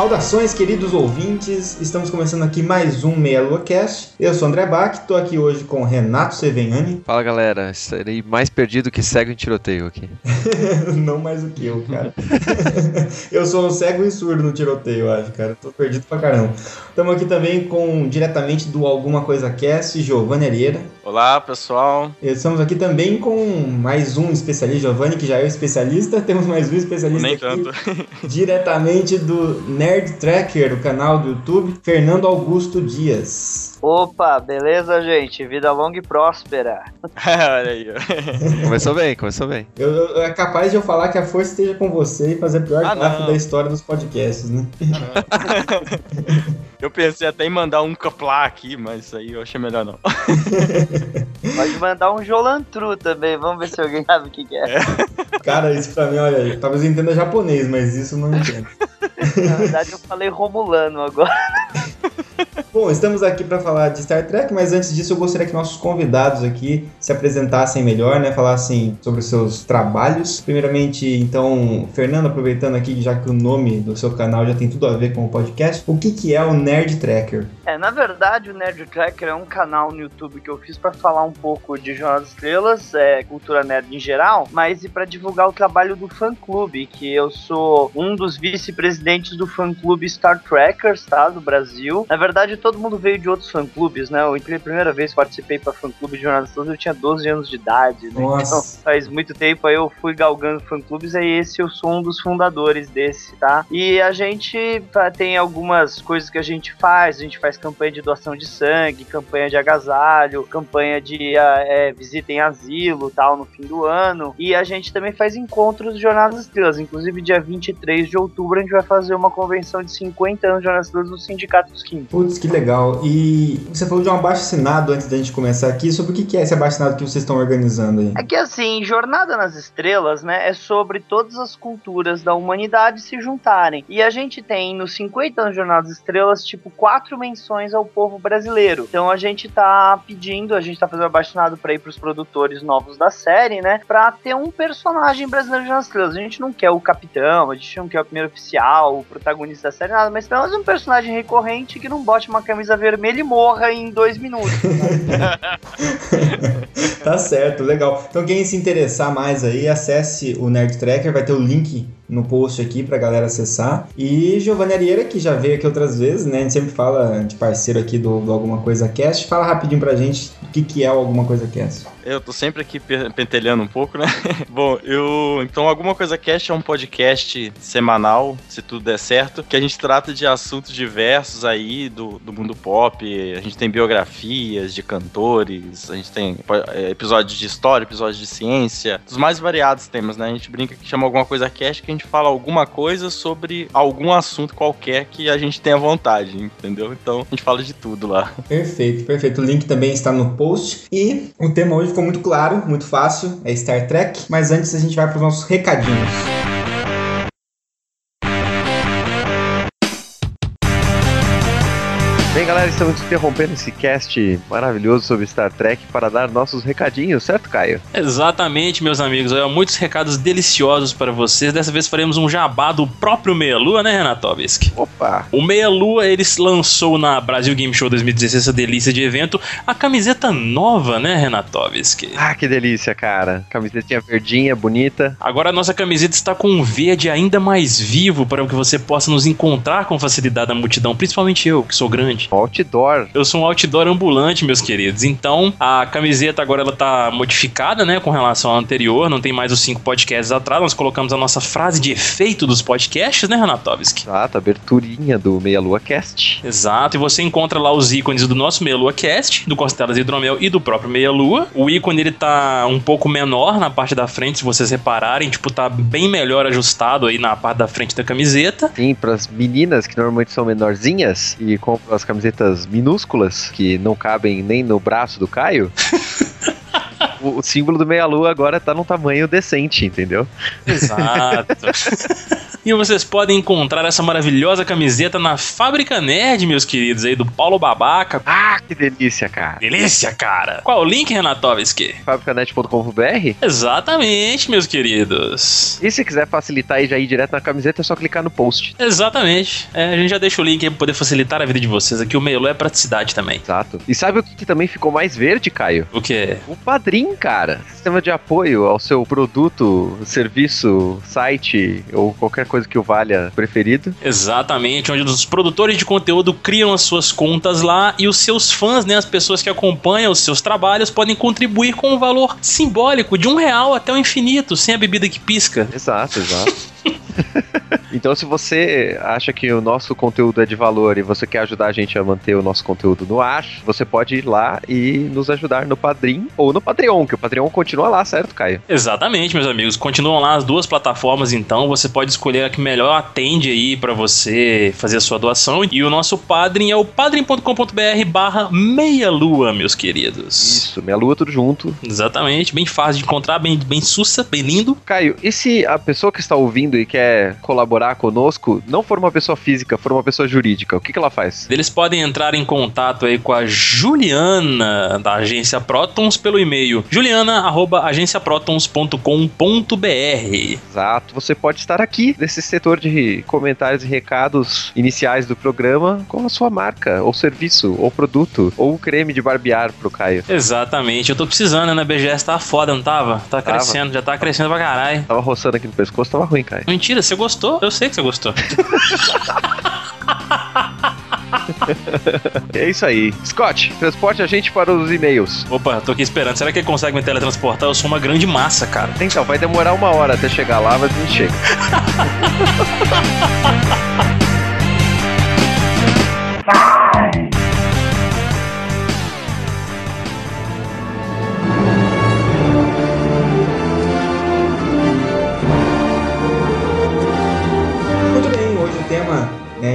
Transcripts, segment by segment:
Saudações, queridos ouvintes. Estamos começando aqui mais um Meia Lua Cast. Eu sou o André Bach, estou aqui hoje com Renato Seveniani. Fala galera, estarei mais perdido que cego em tiroteio aqui. Não mais do que eu, cara. eu sou um cego e surdo no tiroteio, eu acho, cara. Tô perdido pra caramba. Estamos aqui também com, diretamente do Alguma Coisa Cast, Giovanni Arieira. Olá, pessoal. Estamos aqui também com mais um especialista, Giovanni, que já é o especialista. Temos mais um especialista Nem aqui, tanto. diretamente do Nerd Tracker, o canal do YouTube, Fernando Augusto Dias. Opa, beleza, gente? Vida longa e próspera. Olha aí. ó. Começou bem, começou bem. Eu, eu- é capaz de eu falar que a força esteja com você e fazer a pior Ah, não. da história dos podcasts, né? Eu pensei até em mandar um caplá aqui, mas isso aí eu achei melhor não. Pode mandar um Jolantru também, vamos ver se alguém sabe o que, que é. Cara, isso pra mim, olha, talvez eu entenda japonês, mas isso eu não entendo. Na verdade, eu falei Romulano agora. Bom, estamos aqui para falar de Star Trek, mas antes disso eu gostaria que nossos convidados aqui se apresentassem melhor, né? Falassem sobre os seus trabalhos. Primeiramente, então, Fernando, aproveitando aqui, já que o nome do seu canal já tem tudo a ver com o podcast, o que, que é o Nerd Tracker? É, na verdade, o Nerd Tracker é um canal no YouTube que eu fiz pra falar um pouco de Jornal das Estrelas, é, cultura nerd em geral, mas e pra divulgar o trabalho do fã clube, que eu sou um dos vice-presidentes do fã clube Star Trekkers, tá, do Brasil. Na verdade, todo mundo veio de outros fã clubes, né? Eu a primeira vez que participei pra fã clube de Jornal das Estrelas, eu tinha 12 anos de idade, né? Então, faz muito tempo aí eu fui galgando fã-clubes, aí esse eu sou um dos fundadores desse, tá? E a gente tá, tem algumas coisas que a gente faz, a gente faz campanha de doação de sangue, campanha de agasalho, campanha de ah, é, visita em asilo, tal, no fim do ano, e a gente também faz encontros de Jornada das Estrelas, inclusive dia 23 de outubro a gente vai fazer uma convenção de 50 anos de Jornada das Estrelas no Sindicato dos Quintos. Putz, que legal. E você falou de um abaixo-assinado antes da gente começar aqui. Sobre o que é esse abaixo-assinado que vocês estão organizando aí? É que assim, Jornada nas Estrelas, né, é sobre todas as culturas da humanidade se juntarem. E a gente tem nos 50 anos de Jornada das Estrelas, tipo, quatro menções ao povo brasileiro. Então a gente tá pedindo, a gente tá fazendo abaixinado pra ir pros produtores novos da série, né, pra ter um personagem brasileiro de Jornada das Estrelas. A gente não quer o capitão, a gente não quer o primeiro oficial, o protagonista da série, nada, mas pelo menos um personagem recorrente que não bote uma camisa vermelha e morra em dois minutos. Tá certo, legal. Então quem se interessar mais aí, acesse o Nerd Tracker, vai ter o link no post aqui pra galera acessar. E Giovanni Arieira, que já veio aqui outras vezes, né? A gente sempre fala de parceiro aqui do, do Alguma Coisa Cast. Fala rapidinho pra gente o que, que é o Alguma Coisa Cast. Eu tô sempre aqui pe- pentelhando um pouco, né? Bom, eu. Então, Alguma Coisa Cast é um podcast semanal, se tudo der certo, que a gente trata de assuntos diversos aí do, do mundo pop. A gente tem biografias de cantores, a gente tem é, episódios de história, episódios de ciência, dos mais variados temas, né? A gente brinca que chama Alguma Coisa Cast, que a gente fala alguma coisa sobre algum assunto qualquer que a gente tenha vontade, entendeu? Então, a gente fala de tudo lá. Perfeito, perfeito. O link também está no post. E o tema hoje ficou muito claro, muito fácil, é Star Trek. Mas antes a gente vai para os nossos recadinhos. Galera, estamos interrompendo esse cast maravilhoso sobre Star Trek para dar nossos recadinhos, certo, Caio? Exatamente, meus amigos. Olha, muitos recados deliciosos para vocês. Dessa vez faremos um jabá do próprio Meia Lua, né, Renatovski? Opa! O Meia Lua, ele lançou na Brasil Game Show 2016 essa delícia de evento, a camiseta nova, né, Renatovski? Ah, que delícia, cara. Camisetinha verdinha, bonita. Agora a nossa camiseta está com um verde ainda mais vivo para que você possa nos encontrar com facilidade na multidão, principalmente eu, que sou grande. Outdoor. Eu sou um outdoor ambulante, meus queridos. Então, a camiseta agora ela tá modificada, né, com relação à anterior. Não tem mais os cinco podcasts atrás. Nós colocamos a nossa frase de efeito dos podcasts, né, Renatovski? Exato, aberturinha do Meia Lua Cast. Exato, e você encontra lá os ícones do nosso Meia Lua Cast, do Costelas Hidromel e do próprio Meia Lua. O ícone ele tá um pouco menor na parte da frente, se vocês repararem, tipo, tá bem melhor ajustado aí na parte da frente da camiseta. Sim, pras meninas que normalmente são menorzinhas e compram as camisetas minúsculas que não cabem nem no braço do Caio. o, o símbolo do meia-lua agora tá num tamanho decente, entendeu? Exato. E vocês podem encontrar essa maravilhosa camiseta na Fábrica Nerd, meus queridos, aí do Paulo Babaca. Ah, que delícia, cara. Delícia, cara. Qual o link, Renatovski? Fabricanet.com.br Exatamente, meus queridos. E se quiser facilitar e já ir direto na camiseta, é só clicar no post. Exatamente. É, a gente já deixa o link aí pra poder facilitar a vida de vocês. Aqui o Melo é praticidade também. Exato. E sabe o que, que também ficou mais verde, Caio? O quê? O Padrim, cara. Sistema de apoio ao seu produto, serviço, site ou qualquer coisa que o valha preferido. Exatamente, onde os produtores de conteúdo criam as suas contas lá e os seus fãs, né, as pessoas que acompanham os seus trabalhos, podem contribuir com um valor simbólico de um real até o infinito, sem a bebida que pisca. Exato, exato. então, se você acha que o nosso conteúdo é de valor e você quer ajudar a gente a manter o nosso conteúdo no ar, você pode ir lá e nos ajudar no Padrim ou no Patreon, que o Patreon continua lá, certo, Caio? Exatamente, meus amigos. Continuam lá as duas plataformas, então você pode escolher a que melhor atende aí para você fazer a sua doação. E o nosso Padrim é o padrim.com.br barra meia lua, meus queridos. Isso, meia lua tudo junto. Exatamente, bem fácil de encontrar, bem, bem sussa, bem lindo. Caio, e se a pessoa que está ouvindo e quer colaborar conosco não for uma pessoa física, for uma pessoa jurídica, o que, que ela faz? Eles podem entrar em contato aí com a Juliana da agência Protons pelo e-mail juliana@agenciaprotons.com.br. Exato, você pode estar aqui nesse setor de comentários e recados iniciais do programa com a sua marca, ou serviço, ou produto, ou creme de barbear pro Caio. Exatamente, eu tô precisando, né? BGS tá foda, não tava? Tá Tava. crescendo, já tá crescendo pra caralho. Tava roçando aqui no pescoço, tava ruim, Mentira, você gostou? Eu sei que você gostou. É isso aí. Scott, transporte a gente para os e-mails. Opa, tô aqui esperando. Será que ele consegue me teletransportar? Eu sou uma grande massa, cara. Então, vai demorar uma hora até chegar lá, mas a gente chega. Muito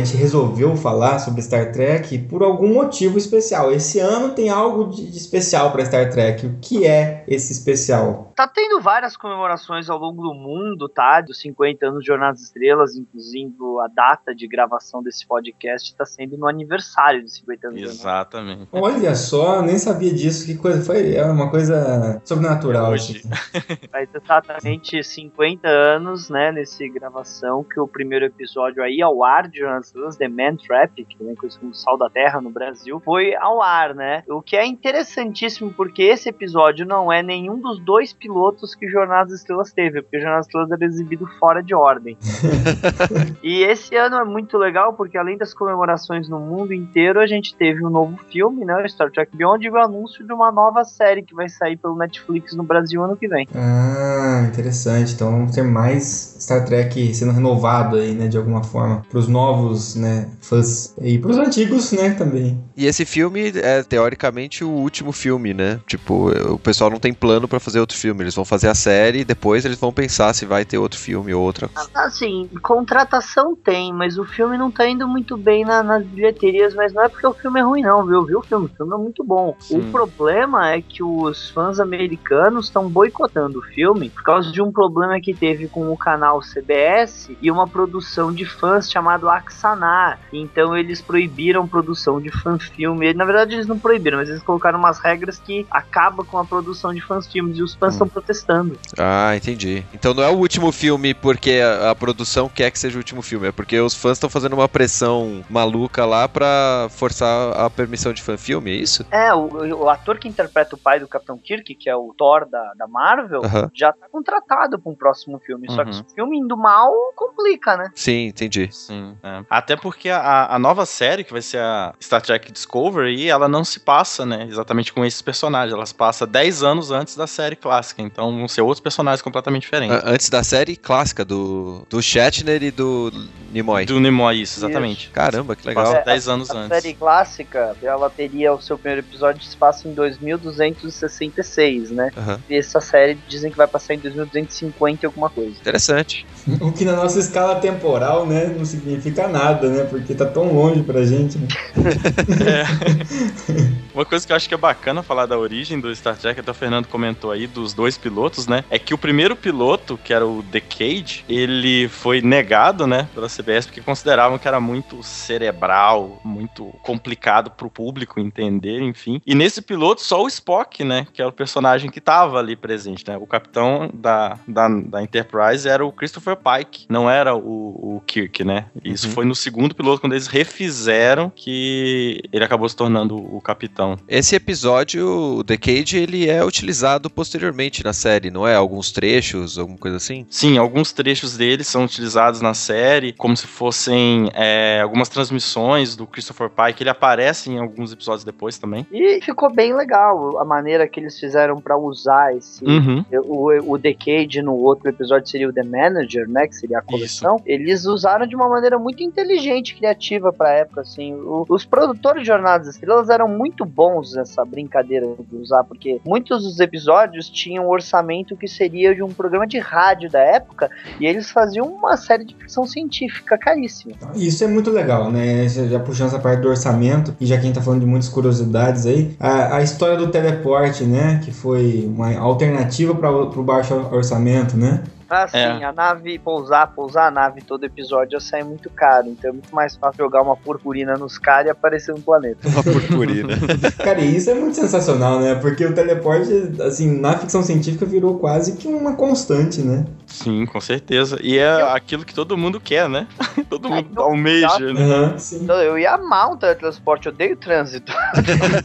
gente resolveu falar sobre Star Trek por algum motivo especial. Esse ano tem algo de, de especial para Star Trek. O que é esse especial? Tá tendo várias comemorações ao longo do mundo, tá? Dos 50 anos de Jornada das Estrelas, inclusive a data de gravação desse podcast está sendo no aniversário de 50 anos. Exatamente. Olha só, nem sabia disso. Que coisa foi? É uma coisa sobrenatural. É hoje. aqui. Faz exatamente 50 anos, né, nesse gravação, que o primeiro episódio aí ao ar de Jornada Estrelas, The Man Trap, que também é conhecido como Sal da Terra no Brasil, foi ao ar, né? O que é interessantíssimo, porque esse episódio não é nenhum dos dois pilotos que Jornada das Estrelas teve, porque Jornada das Estrelas era exibido fora de ordem. e esse ano é muito legal, porque além das comemorações no mundo inteiro, a gente teve um novo filme, né, o Star Trek Beyond, e o anúncio de uma nova série que vai sair pelo Netflix no Brasil ano que vem. Ah, interessante. Então vamos ter mais Star Trek sendo renovado aí, né, de alguma forma, para os novos, né, fãs e para os antigos, né, também. E esse filme é teoricamente o último filme, né? Tipo, o pessoal não tem plano pra fazer outro filme. Eles vão fazer a série e depois eles vão pensar se vai ter outro filme ou outra. Assim, contratação tem, mas o filme não tá indo muito bem na- nas bilheterias, mas não é porque o filme é ruim, não, viu? Viu o filme? O filme é muito bom. Sim. O problema é que os fãs americanos estão boicotando o filme por causa de um problema que teve com o canal CBS e uma produção de fãs chamado Axanar. Então eles proibiram produção de fanfilme. Na verdade, eles não proibiram, mas eles colocaram umas regras que acabam com a produção de fanfilmes e os fãs estão protestando. Ah, entendi. Então não é o último filme porque a, a produção quer que seja o último filme, é porque os fãs estão fazendo uma pressão maluca lá pra forçar a permissão de fanfilme, é isso? É, o, o ator que interpreta o pai do Capitão Kirk, que é o Thor da, da Marvel, já tá contratado pra um próximo filme. Só que Uhum. se o filme indo mal, complica, né? Sim, entendi. Sim. é. Até porque a, a nova série, que vai ser a Star Trek Discovery, ela não se passa, né, exatamente com esses personagens. Ela se passa 10 anos antes da série clássica. Então vão ser outros personagens completamente diferentes. A- Antes da série clássica do, do Shatner e do Nimoy. Do Nimoy, isso, exatamente. Caramba, que legal. Passa É, 10 anos A antes. série clássica, ela teria o seu primeiro episódio se passa em 2266, né? Aham. E essa série dizem que vai passar em 2250 e alguma coisa. Interessante. O que na nossa escala temporal, né, não significa nada, né? Porque tá tão longe pra gente, né? É. Uma coisa que eu acho que é bacana falar da origem do Star Trek, até o Fernando comentou aí, dos dois pilotos, né? É que o primeiro piloto, que era o Decade, ele foi negado, né, pela CBS, porque consideravam que era muito cerebral, muito complicado pro público entender, enfim. E nesse piloto, só o Spock, né, que era o personagem que tava ali presente, né? O capitão da, da, da Enterprise era o Christopher Pike, não era o, o Kirk, né? Isso Uhum. foi no segundo piloto, quando eles refizeram, que ele acabou se tornando o capitão. Esse episódio, o Decade, ele é utilizado posteriormente na série, não é? Alguns trechos, alguma coisa assim? Sim, alguns trechos dele são utilizados na série, como se fossem é, algumas transmissões do Christopher Pike. Ele aparece em alguns episódios depois também. E ficou bem legal a maneira que eles fizeram pra usar esse. Uhum. O, o Decade no outro episódio seria o The Manager, né? Que seria a coleção. Eles usaram de uma maneira muito inteligente e criativa pra época, assim. O- os produtores de Jornadas das Estrelas eram muito bons nessa brincadeira de usar, porque muitos dos episódios tinham um orçamento que seria de um programa de rádio da época, e eles faziam uma série de ficção científica caríssima. Isso é muito legal, né? Já puxando essa parte do orçamento, e já que a gente tá falando de muitas curiosidades aí, a, a história do teleporte, né? Que foi uma alternativa para o baixo orçamento, né? Ah, sim, É. a nave pousar, pousar a nave todo episódio ia sair muito caro, então é muito mais fácil jogar uma purpurina nos caras e aparecer um planeta. Uma purpurina. Cara, e isso é muito sensacional, né? Porque o teleporte, assim, na ficção científica virou quase que uma constante, né? Sim, com certeza. E é aquilo que todo mundo quer, né? todo mundo eu- almeja, né? Aham, sim. Então, eu ia amar um teletransporte, eu odeio trânsito.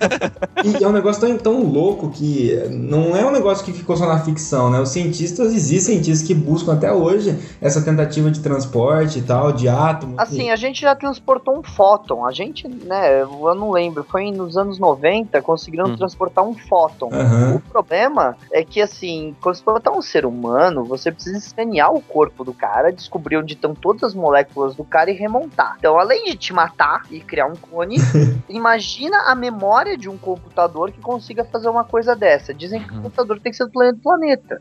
E é um negócio tão, tão louco que não é um negócio que ficou só na ficção, né? Os cientistas, existem cientistas que buscam até hoje essa tentativa de transporte e tal, de átomo. Assim, a gente já transportou um fóton. A gente, né, eu não lembro, foi nos anos 90, conseguiram Hum. transportar um fóton. Aham. O problema é que, assim, quando você transportar um ser humano, você precisa escanear o corpo do cara, descobrir onde estão todas as moléculas do cara e remontar. Então, além de te matar e criar um clone, imagina a memória de um computador que consiga fazer uma coisa dessa. Dizem que o computador tem que ser do planeta do planeta.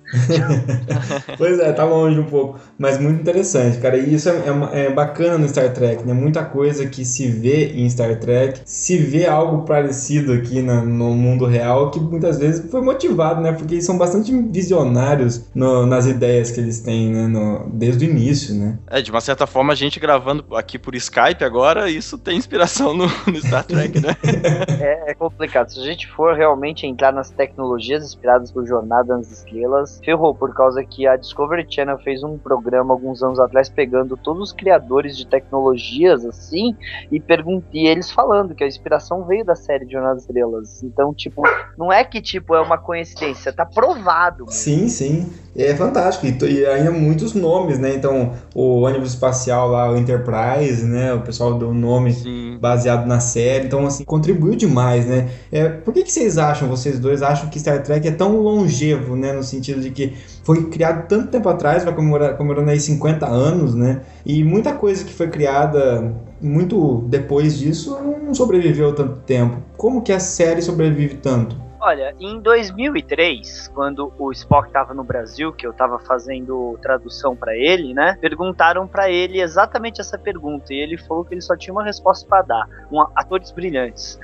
Pois é, tá longe um pouco, mas muito interessante, cara. E isso é, é é bacana no Star Trek, né? Muita coisa que se vê em Star Trek, se vê algo parecido aqui na- no mundo real, que muitas vezes foi motivado, né? Porque eles são bastante visionários no- nas ideias que eles têm, né? No- desde o início, né? É, de uma certa forma, a gente gravando aqui por Skype agora, isso tem inspiração no, no Star Trek, né? É, é complicado. Se a gente for realmente entrar nas tecnologias inspiradas por Jornada nas Estrelas, ferrou, por causa que a Discovery Channel fez um programa alguns anos atrás pegando todos os criadores de tecnologias assim e perguntei eles falando que a inspiração veio da série de Jornada das Estrelas. Então, tipo, não é que tipo é uma coincidência, tá provado. mano. Sim, sim. É fantástico. E, e ainda muitos nomes, né? Então, o ônibus espacial lá, o Enterprise, né? O pessoal deu nome Sim. baseado na série, então assim, contribuiu demais, né? É, por que, que vocês acham, vocês dois acham que Star Trek é tão longevo, né? No sentido de que foi criado tanto tempo atrás, vai comemorar, comemorando aí 50 anos, né? E muita coisa que foi criada muito depois disso não sobreviveu tanto tempo. Como que a série sobrevive tanto? Olha, em 2003, quando o Spock tava no Brasil, que eu tava fazendo tradução pra ele, né? Perguntaram pra ele exatamente essa pergunta e ele falou que ele só tinha uma resposta pra dar: um, atores brilhantes.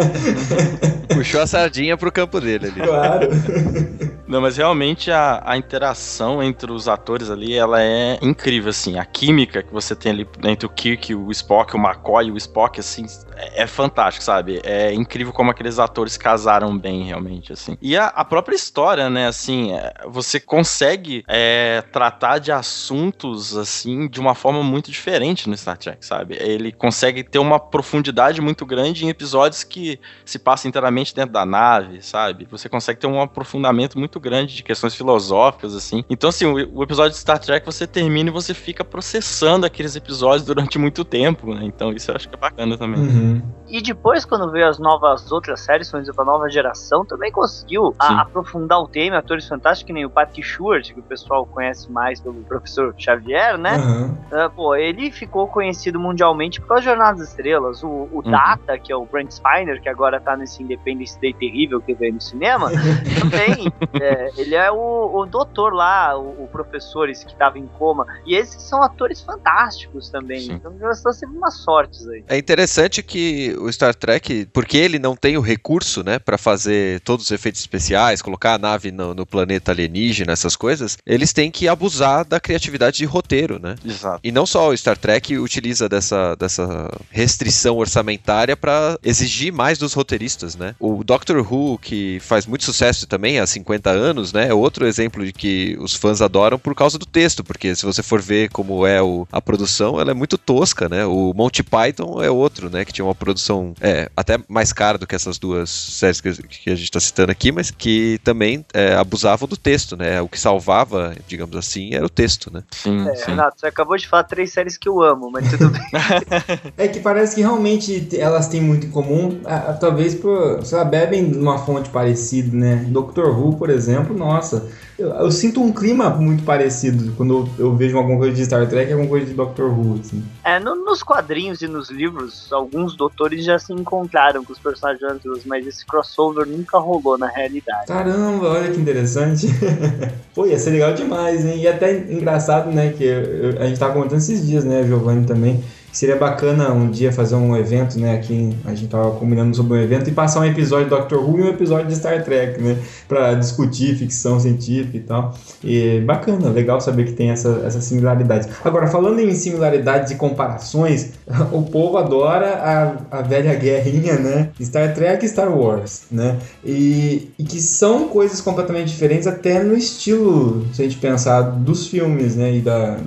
Puxou a sardinha pro campo dele ali. claro. Não, mas realmente a, a interação entre os atores ali, ela é incrível, assim. A química que você tem ali entre o Kirk, o Spock, o McCoy e o Spock, assim, é, é fantástico, sabe? É incrível como aqueles atores casaram bem, realmente, assim. E a, a própria história, né, assim, é, você consegue é, tratar de assuntos, assim, de uma forma muito diferente no Star Trek, sabe? Ele consegue ter uma profundidade muito grande em episódios que se passam inteiramente dentro da nave, sabe? Você consegue ter um aprofundamento muito grande de questões filosóficas, assim. Então, assim, o, o episódio de Star Trek você termina e você fica processando aqueles episódios durante muito tempo, né? Então, isso eu acho que é bacana também. Uhum. Mhm. E depois, quando veio as novas outras séries, quando a nova geração, também conseguiu a, aprofundar o tema, atores fantásticos, que nem o Patrick Stewart, que o pessoal conhece mais pelo professor Xavier, né? Aham. Uh, pô, ele ficou conhecido mundialmente por causa de Jornada das Estrelas. O, o Data, que é o Brent Spiner, que agora tá nesse Independence Day terrível que veio no cinema, também. é, ele é o, o doutor lá, o, o professor que tava em coma. E esses são atores fantásticos também. Sim. Então já estão sempre umas sortes aí. É interessante que o Star Trek, porque ele não tem o recurso, né, para fazer todos os efeitos especiais, colocar a nave no, no planeta alienígena, essas coisas, eles têm que abusar da criatividade de roteiro, né? Exato. E não só o Star Trek utiliza dessa, dessa restrição orçamentária para exigir mais dos roteiristas, né? O Doctor Who, que faz muito sucesso também há 50 anos, né? É outro exemplo de que os fãs adoram por causa do texto, porque se você for ver como é o- a produção, ela é muito tosca, né? O Monty Python é outro, né? Que tinha uma produção é, até mais cara do que essas duas séries que, que a gente está citando aqui, mas que também é, abusavam do texto, né? O que salvava, digamos assim, era o texto, né? Sim, É, sim. Renato, você acabou de falar três séries que eu amo, mas tudo bem. É que parece que realmente te- elas têm muito em comum, talvez por, sei lá, bebem de uma fonte parecida, né? Doctor Who, por exemplo, nossa, eu, eu sinto um clima muito parecido quando eu, eu vejo alguma coisa de Star Trek e alguma coisa de Doctor Who, assim. É, no- nos quadrinhos e nos livros, alguns doutores já se encontraram com os personagens antigos, mas esse crossover nunca rolou na realidade. Caramba, olha que interessante. Pô, ia ser legal demais, hein? E até engraçado, né? Que eu- a gente tava comentando esses dias, né, Giovanni também. Seria bacana um dia fazer um evento, né? Aqui a gente tava combinando sobre um evento e passar um episódio de Doctor Who e um episódio de Star Trek, né? Pra discutir ficção científica e tal. E bacana, legal saber que tem essa, essa similaridade. Agora, falando em similaridades e comparações, o povo adora a, a velha guerrinha, né? Star Trek e Star Wars, né? E, e que são coisas completamente diferentes até no estilo, se a gente pensar, dos filmes, né? E da,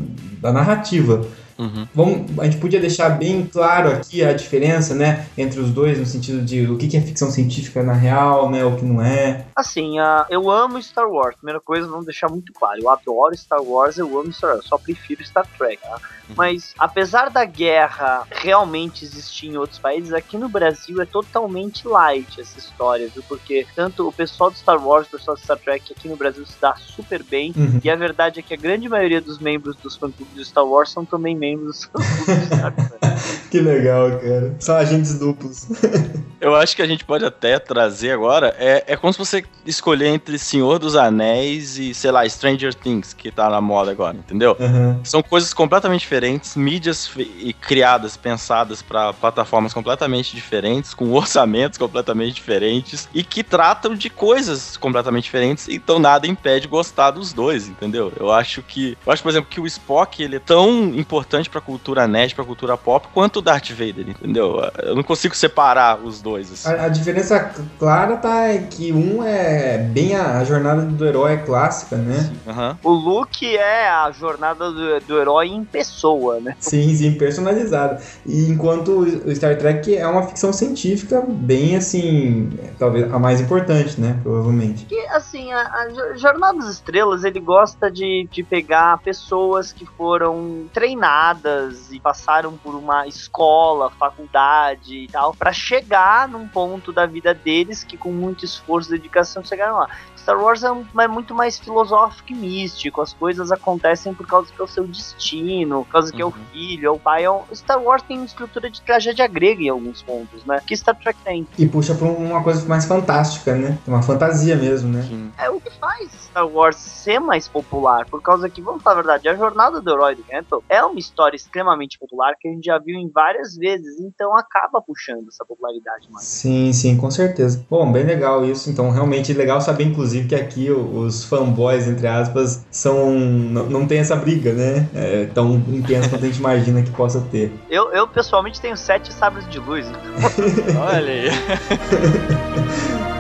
da narrativa. Uhum. Vamos, a gente podia deixar bem claro aqui a diferença, né? Entre os dois, no sentido de o que é ficção científica na real, né? O que não é. Assim, ah, eu amo Star Wars. Primeira coisa, vamos deixar muito claro. Eu adoro Star Wars, eu amo Star Wars. Só prefiro Star Trek. tá? Mas, apesar da guerra realmente existir em outros países, aqui no Brasil é totalmente light essa história, viu? Porque tanto o pessoal do Star Wars, o pessoal do Star Trek aqui no Brasil se dá super bem. Uhum. E a verdade é que a grande maioria dos membros dos fã-clubes do Star Wars são também membros Que legal, cara. São agentes duplos. Eu acho que a gente pode até trazer agora. É, é como se você escolher entre Senhor dos Anéis e, sei lá, Stranger Things, que tá na moda agora, entendeu? Uhum. São coisas completamente diferentes, mídias e criadas, pensadas para plataformas completamente diferentes, com orçamentos completamente diferentes e que tratam de coisas completamente diferentes, então nada impede gostar dos dois, entendeu? Eu acho que, eu acho por exemplo que o Spock, ele é tão importante pra cultura nerd, pra cultura pop, quanto o Darth Vader, entendeu? Eu não consigo separar os dois assim. A, a diferença clara tá é que um é bem a, a jornada do herói clássica, né? Aham. O Luke é a jornada do, do herói em pessoa, né? Sim, sim, personalizada. E enquanto o Star Trek é uma ficção científica bem assim, talvez a mais importante, né? Provavelmente. Que, assim, a, a Jo- Jornada das Estrelas, ele gosta de, de pegar pessoas que foram treinadas e passaram por uma escola, faculdade e tal, pra chegar num ponto da vida deles que com muito esforço e dedicação chegaram lá. Star Wars é, um- é muito mais filosófico e místico, as coisas acontecem por causa que é o seu destino, por causa que é o Uhum. filho, é o pai. É um- Star Wars tem uma estrutura de tragédia grega em alguns pontos, né? Que Star Trek tem. E puxa pra uma coisa mais fantástica, né? Uma fantasia mesmo, né? Sim. É o que faz Star Wars ser mais popular, por causa que, vamos falar a verdade, a jornada do herói do Campbell é uma história extremamente popular que a gente já viu em várias vezes, então acaba puxando essa popularidade mais. Sim, sim, com certeza. Bom, bem legal isso. Então, realmente legal saber, inclusive, que aqui os fanboys, entre aspas, são. Não, não tem essa briga, né? É, tão intensa quanto a gente imagina que possa ter. Eu, eu pessoalmente tenho sete sabres de luz, então Olha aí.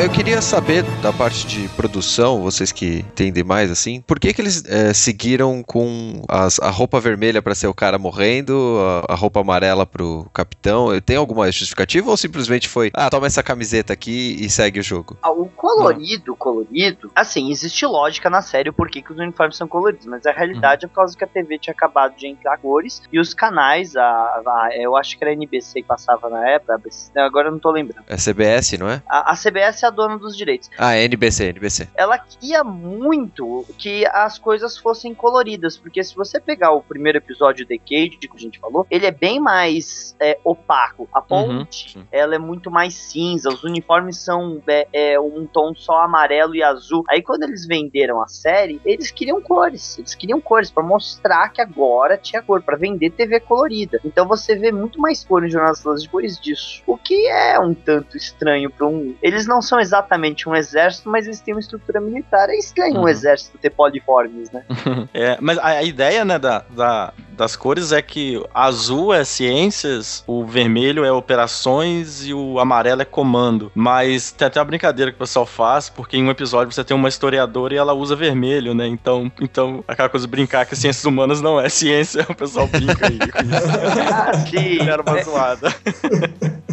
eu queria saber da parte de produção, vocês que entendem mais assim, por que que eles é, seguiram com as- a roupa vermelha pra ser o cara morrendo, a, a roupa amarela pro capitão? Tem alguma justificativa ou simplesmente foi, ah, toma essa camiseta aqui e segue o jogo? Ah, O colorido, colorido, assim, existe lógica na série porquê que os uniformes são coloridos, mas a realidade é por causa que a TV tinha acabado de entrar cores e os canais, a, a- eu acho que era a NBC que passava na época, ABC, agora eu não tô lembrando. É CBS, não é? A, a CBS é a dona dos direitos. Ah, é NBC, NBC. ela queria muito que as coisas fossem coloridas, porque se você pegar o primeiro episódio de Decade, que a gente falou, ele é bem mais é, opaco. A ponte, sim. ela é muito mais cinza, os uniformes são é, é, um tom só amarelo e azul. Aí quando eles venderam a série, eles queriam cores, eles queriam cores pra mostrar que agora tinha cor, pra vender TV colorida. Então você vê muito mais cor em Jornadas das depois disso, o que é um tanto estranho para um. Eles não são exatamente um exército, mas eles têm uma estrutura militar. É estranho um Uhum. exército ter poliformes, né? É, mas a, a ideia, né, da, da- das cores é que azul é ciências, o vermelho é operações e o amarelo é comando. Mas tem até uma brincadeira que o pessoal faz, porque em um episódio você tem uma historiadora e ela usa vermelho, né? Então, então aquela coisa de brincar que ciências humanas não é ciência, o pessoal brinca aí com isso. Ah, sim. Era uma zoada.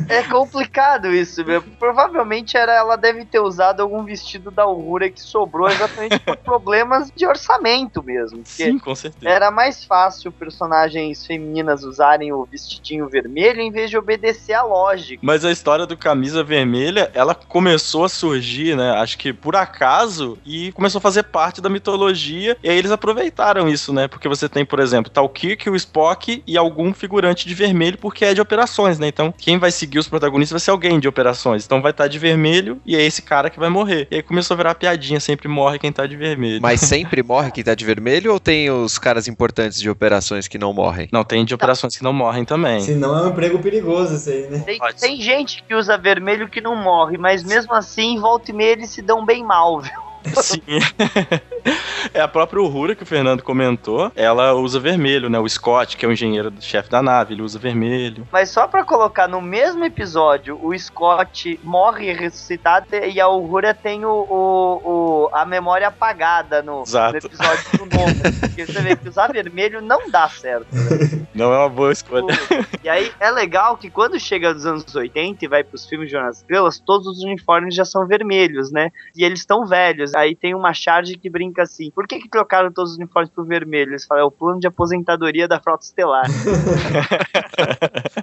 É complicado isso, meu. Provavelmente era, ela deve ter usado algum vestido da Aurora que sobrou exatamente por problemas de orçamento mesmo. Sim, com certeza. Era mais fácil personagens femininas usarem o vestidinho vermelho em vez de obedecer à lógica. Mas a história do Camisa Vermelha, ela começou a surgir, né? Acho que por acaso, e começou a fazer parte da mitologia, e aí eles aproveitaram isso, né? Porque você tem, por exemplo, o Kirk, o Spock e algum figurante de vermelho, porque é de operações, né? Então, quem vai seguir os protagonistas vai ser alguém de operações. Então vai estar de vermelho e é esse cara que vai morrer. E aí começou a virar piadinha, sempre morre quem tá de vermelho. Mas sempre morre quem tá de vermelho ou tem os caras importantes de operações que não morrem? Não, tem de operações que não morrem também. Se não é um emprego perigoso isso aí, né? Tem, tem gente que usa vermelho que não morre, mas mesmo assim, volta e meia eles se dão bem mal, viu? Sim. é a própria Uhura que o Fernando comentou. Ela usa vermelho, né? O Scott, que é o engenheiro-chefe da nave, ele usa vermelho. Mas só pra colocar no mesmo episódio, o Scott morre ressuscitado e a Uhura tem o, o- o- a memória apagada no, no episódio do novo. Porque você vê que usar vermelho não dá certo. né? Não é uma boa escolha. E aí é legal que quando chega nos anos 80 e vai pros filmes de Jonas Estrelas, todos os uniformes já são vermelhos, né? E eles estão velhos. Aí tem uma charge que brinca assim: por que, que trocaram todos os uniformes pro vermelho? Eles falam: é o plano de aposentadoria da frota estelar.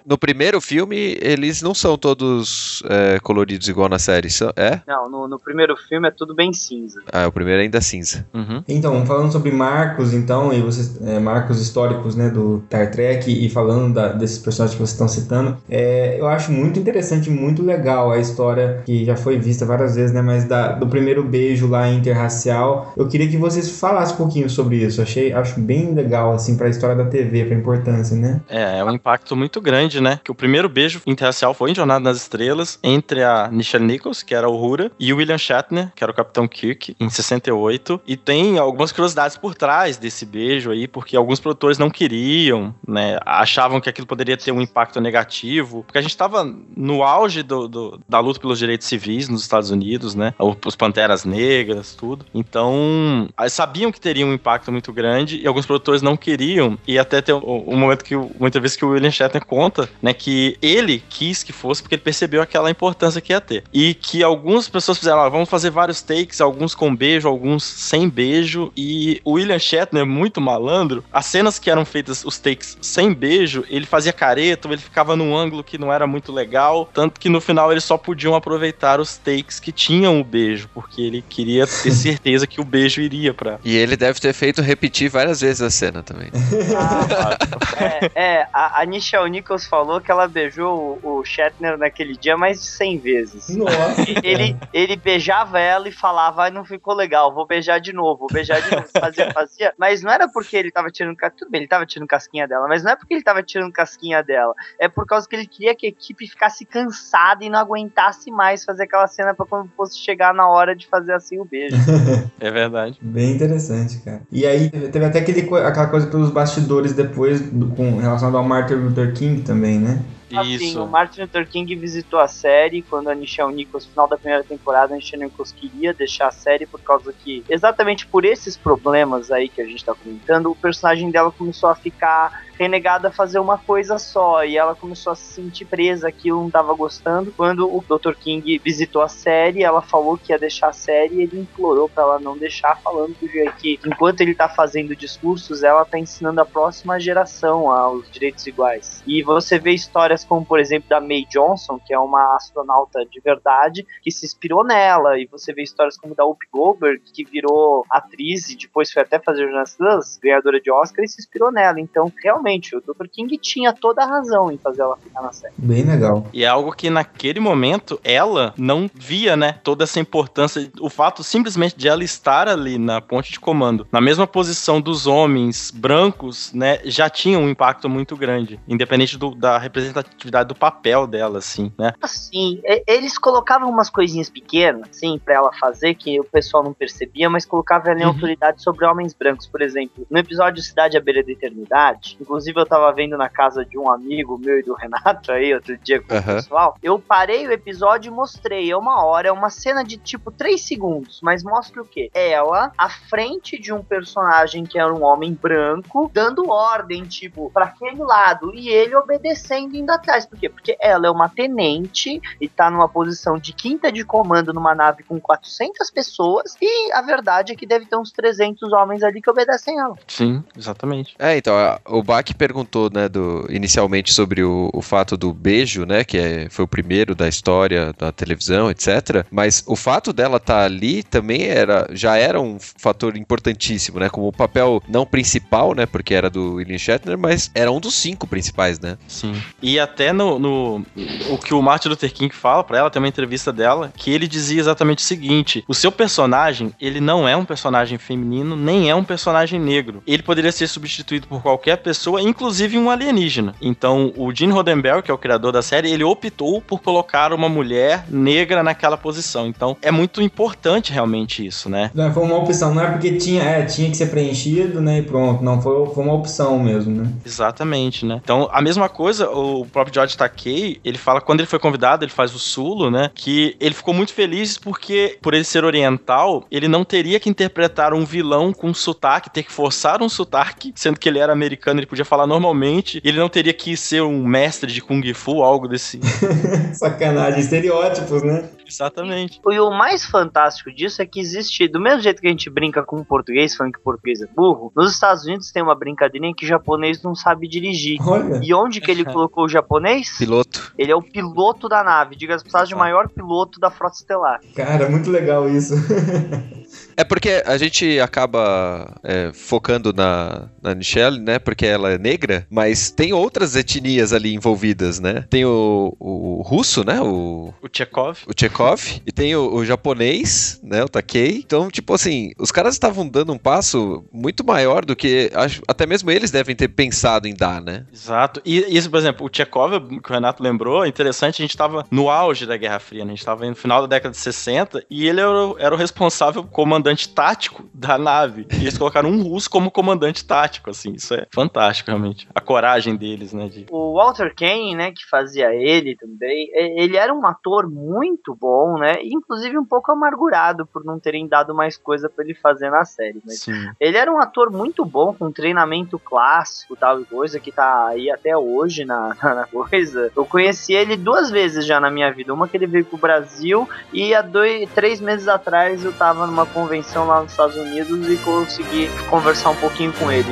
No primeiro filme, eles não são todos é, coloridos igual na série, é? não, no, no primeiro filme é tudo bem cinza. Ah, o primeiro ainda é cinza. Uhum. Então, falando sobre marcos, então, e vocês, é, marcos históricos, né, do Star Trek, e falando da- desses personagens que vocês estão citando, é, eu acho muito interessante, muito legal a história que já foi vista várias vezes, né, mas da- do primeiro beijo lá interracial. Eu queria que vocês falassem um pouquinho sobre isso. Achei, acho bem legal, assim, pra história da TV, pra importância, né? É, é um impacto muito grande, né? Que o primeiro beijo interracial foi em Jornada nas Estrelas entre a Nichelle Nichols, que era a Uhura, e o William Shatner, que era o Capitão Kirk, em 68. E tem algumas curiosidades por trás desse beijo aí, porque alguns produtores não queriam, né? Achavam que aquilo poderia ter um impacto negativo, porque a gente tava no auge do, do- da luta pelos direitos civis nos Estados Unidos, né? Os Panteras Negras, tudo. Então, sabiam que teria um impacto muito grande e alguns produtores não queriam. E até tem um, momento que, uma entrevista que o William Shatner conta, né, que ele quis que fosse porque ele percebeu aquela importância que ia ter. E que algumas pessoas fizeram, ah, vamos fazer vários takes, alguns com beijo, alguns sem beijo. E o William Shatner, muito malandro, as cenas que eram feitas, os takes sem beijo, ele fazia careta, ele ficava num ângulo que não era muito legal. Tanto que no final eles só podiam aproveitar os takes que tinham o beijo, porque ele queria ter certeza que o beijo iria pra. E ele deve ter feito repetir várias vezes a cena também. É, é, a, a Nichelle Nichols falou que ela beijou o, o Shatner naquele dia mais de 100 vezes. Nossa! Ele, ele beijava ela e falava, ai, não ficou legal, vou beijar de novo, vou beijar de novo. Fazia, fazia. Mas não era porque ele tava tirando. Tudo bem, ele tava tirando casquinha dela, mas não é porque ele tava tirando casquinha dela. É por causa que ele queria que a equipe ficasse cansada e não aguentasse mais fazer aquela cena pra quando fosse chegar na hora de fazer assim o beijo. É verdade. Bem interessante, cara. E aí teve até aquele, aquela coisa pelos bastidores depois, do- com relacionado ao Martin Luther King também, né? Assim, Isso. o Martin Luther King visitou a série quando a Nichelle Nichols, no final da primeira temporada, a Nichelle Nichols queria deixar a série por causa que, exatamente por esses problemas aí que a gente tá comentando, o personagem dela começou a ficar renegada a fazer uma coisa só e ela começou a se sentir presa, aquilo não tava gostando. Quando o Dr. King visitou a série, ela falou que ia deixar a série e ele implorou pra ela não deixar, falando que, enquanto ele tá fazendo discursos, ela tá ensinando a próxima geração aos direitos iguais. E você vê histórias como, por exemplo, da Mae Johnson, que é uma astronauta de verdade, que se inspirou nela, e você vê histórias como da Whoopi Goldberg, que virou atriz e depois foi até fazer Estrelas, ganhadora de Oscar, e se inspirou nela. Então, realmente, o Dr. King tinha toda a razão em fazer ela ficar na série. Bem legal. E é algo que naquele momento ela não via, né? Toda essa importância. O fato simplesmente de ela estar ali na ponte de comando, na mesma posição dos homens brancos, né? Já tinha um impacto muito grande. Independente do- da representatividade do papel dela, assim, né? Assim, e- eles colocavam umas coisinhas pequenas, assim, pra ela fazer, que o pessoal não percebia, mas colocava ela em Uhum. autoridade sobre homens brancos, por exemplo. No episódio Cidade à Beira da Eternidade, inclusive eu tava vendo na casa de um amigo meu e do Renato aí, outro dia com o Aham. pessoal, eu parei o episódio e mostrei, é uma hora, é uma cena de tipo 3 segundos, mas mostra o quê? Ela, à frente de um personagem que era um homem branco, dando ordem, tipo, pra aquele lado, e ele obedecendo indo atrás. Por quê? Porque ela é uma tenente e tá numa posição de quinta de comando numa nave com 400 pessoas, e a verdade é que deve ter uns 300 homens ali que obedecem ela. Sim, exatamente. É, então, o Bach perguntou, né, do, inicialmente sobre o, o fato do beijo, né, que é- foi o primeiro da história da televisão, etc. Mas o fato dela estar ali também era, já era um fator importantíssimo, né, como o papel não principal, né, porque era do William Shatner, mas era um dos cinco principais, né. Sim. E até no, no- o que o Martin Luther King fala pra ela, tem uma entrevista dela, que ele dizia exatamente o seguinte: o seu personagem, ele não é um personagem feminino, nem é um personagem negro. Ele poderia ser substituído por qualquer pessoa, inclusive um alienígena. Então, o Gene Roddenberry, que é o criador da série, ele optou por colocar uma mulher negra naquela posição. Então, é muito importante realmente isso, né? Não, foi uma opção, não é porque tinha, é, tinha que ser preenchido, né? E pronto. Não, foi, foi uma opção mesmo, né? Exatamente, né? Então, a mesma coisa, o próprio George Takei, ele fala, quando ele foi convidado, ele faz o Sulo, né? Que ele ficou muito feliz porque, por ele ser oriental, ele não teria que interpretar um vilão com sotaque, ter que forçar um sotaque, sendo que ele era americano, ele podia falar normalmente, ele não teria que ser um mestre de Kung Fu, algo desse. Sacanagem, estereótipos, né? Exatamente. E o mais fantástico disso é que existe, do mesmo jeito que a gente brinca com o português, falando que o português é burro, nos Estados Unidos tem uma brincadeirinha que o japonês não sabe dirigir. Olha. E onde que ele colocou o japonês? Piloto. Ele é o piloto da nave, diga as passagens, o maior piloto da frota estelar. Cara, muito legal isso. É porque a gente acaba é, focando na, na Michelle, né? Porque ela é negra, mas tem outras etnias ali envolvidas, né? Tem o, o russo, né? O, O Chekhov. o Chekhov, e tem o, o japonês, né? O Takei. Então, tipo assim, os caras estavam dando um passo muito maior do que acho, até mesmo eles devem ter pensado em dar, né? Exato. E isso, por exemplo, o Chekhov, que o Renato lembrou, é interessante, a gente estava no auge da Guerra Fria, né? A gente estava no final da década de 60 e ele era o, era o responsável comandante tático da nave. E eles colocaram um russo como comandante tático, assim. Isso é fantástico, realmente. A coragem deles, né? De... O Walter Kane, né, que fazia ele também, ele era um ator muito bom, né, inclusive um pouco amargurado por não terem dado mais coisa pra ele fazer na série, mas Sim. Ele era um ator muito bom, com treinamento clássico, tal e coisa, que tá aí até hoje na, na coisa. Eu conheci ele duas vezes já na minha vida. Uma que ele veio pro Brasil e há dois, três meses atrás eu tava numa convenção lá nos Estados Unidos e consegui conversar um pouquinho com ele.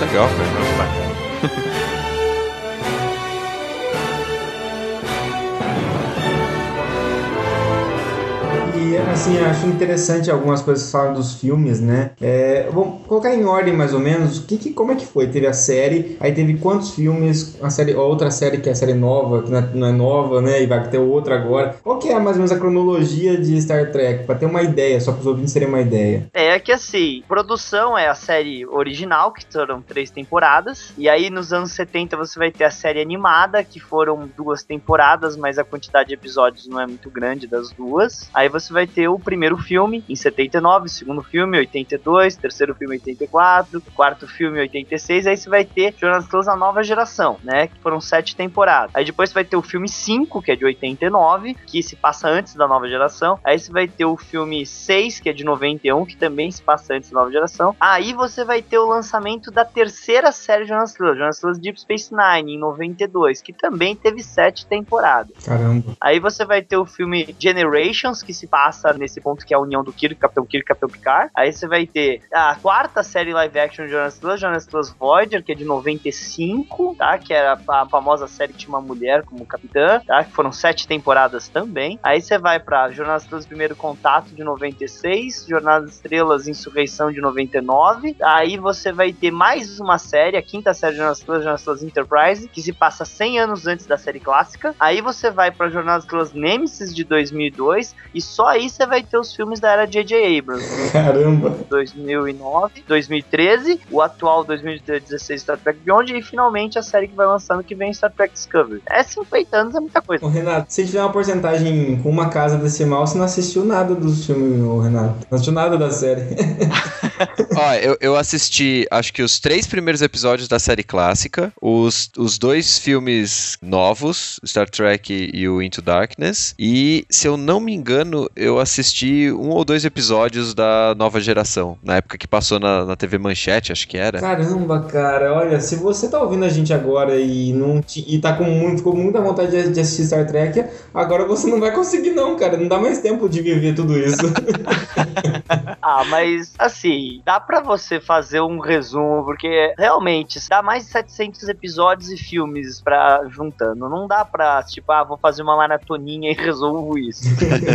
Legal, cara. E assim, acho interessante algumas coisas que falam dos filmes, né? É, vamos colocar em ordem mais ou menos. Que, que- como é que foi? Teve a série, aí teve quantos filmes? A série, outra série que é a série nova, que não é, não é nova, né? E vai ter outra agora. Qual que é mais ou menos a cronologia de Star Trek? Pra ter uma ideia, só para os ouvintes terem uma ideia. É que assim, produção é a série original, que foram três temporadas. E aí nos anos 70 você vai ter a série animada, que foram duas temporadas, mas a quantidade de episódios não é muito grande das duas. Aí você vai ter o primeiro filme em 79, o segundo filme em 82, terceiro filme em 84, quarto filme em 86, aí você vai ter Jornada nas Estrelas a nova geração, né? Que foram sete temporadas. Aí depois você vai ter o filme 5, que é de 89, que se passa antes da nova geração. Aí você vai ter o filme 6, que é de 91, que também se passa antes da nova geração. Aí você vai ter o lançamento da terceira série de Jornada nas Estrelas, Jornada nas Estrelas Deep Space Nine, em 92, que também teve sete temporadas. Caramba. Aí você vai ter o filme Generations, que se passa nesse ponto que é a união do Kirk, Capitão Kirk Capitão Picard. Aí você vai ter a quarta série live action de Jornada nas Estrelas, Jornada nas Estrelas Voyager, que é de 95, tá? Que era a famosa série que tinha uma mulher como capitã, tá? Que foram sete temporadas também. Aí você vai pra Jornada nas Estrelas Primeiro Contato de 96, Jornada das Estrelas Insurreição de 99. Aí você vai ter mais uma série, a quinta série de Jornada das Estrelas, Jornada das Estrelas Enterprise, que se passa 100 anos antes da série clássica. Aí você vai pra Jornada das Estrelas Nemesis de 2002 e só aí você vai ter os filmes da era J.J. Abrams. Caramba. 2009, 2013, o atual 2016 Star Trek Beyond e finalmente a série que vai lançando que vem Star Trek Discovery. É 50 anos, é muita coisa. Ô, Renato, se tiver uma porcentagem com uma casa decimal, você não assistiu nada dos filmes, ô, Renato. Não assistiu nada da série. Ó, eu, eu assisti, acho que os três primeiros episódios da série clássica, os, os dois filmes novos, Star Trek e o Into Darkness, e, se eu não me engano, eu assisti um ou dois episódios da nova geração, na época que passou na, na TV Manchete, acho que era. Caramba, cara, olha, se você tá ouvindo a gente agora e não te- e tá com muito, com muita vontade de, de assistir Star Trek, agora você não vai conseguir não, cara. Não dá mais tempo de viver tudo isso. Ah, mas assim, dá pra você fazer um resumo, porque realmente dá mais de 700 episódios e filmes pra juntando. Não dá pra, tipo, ah, vou fazer uma maratoninha e resolvo isso.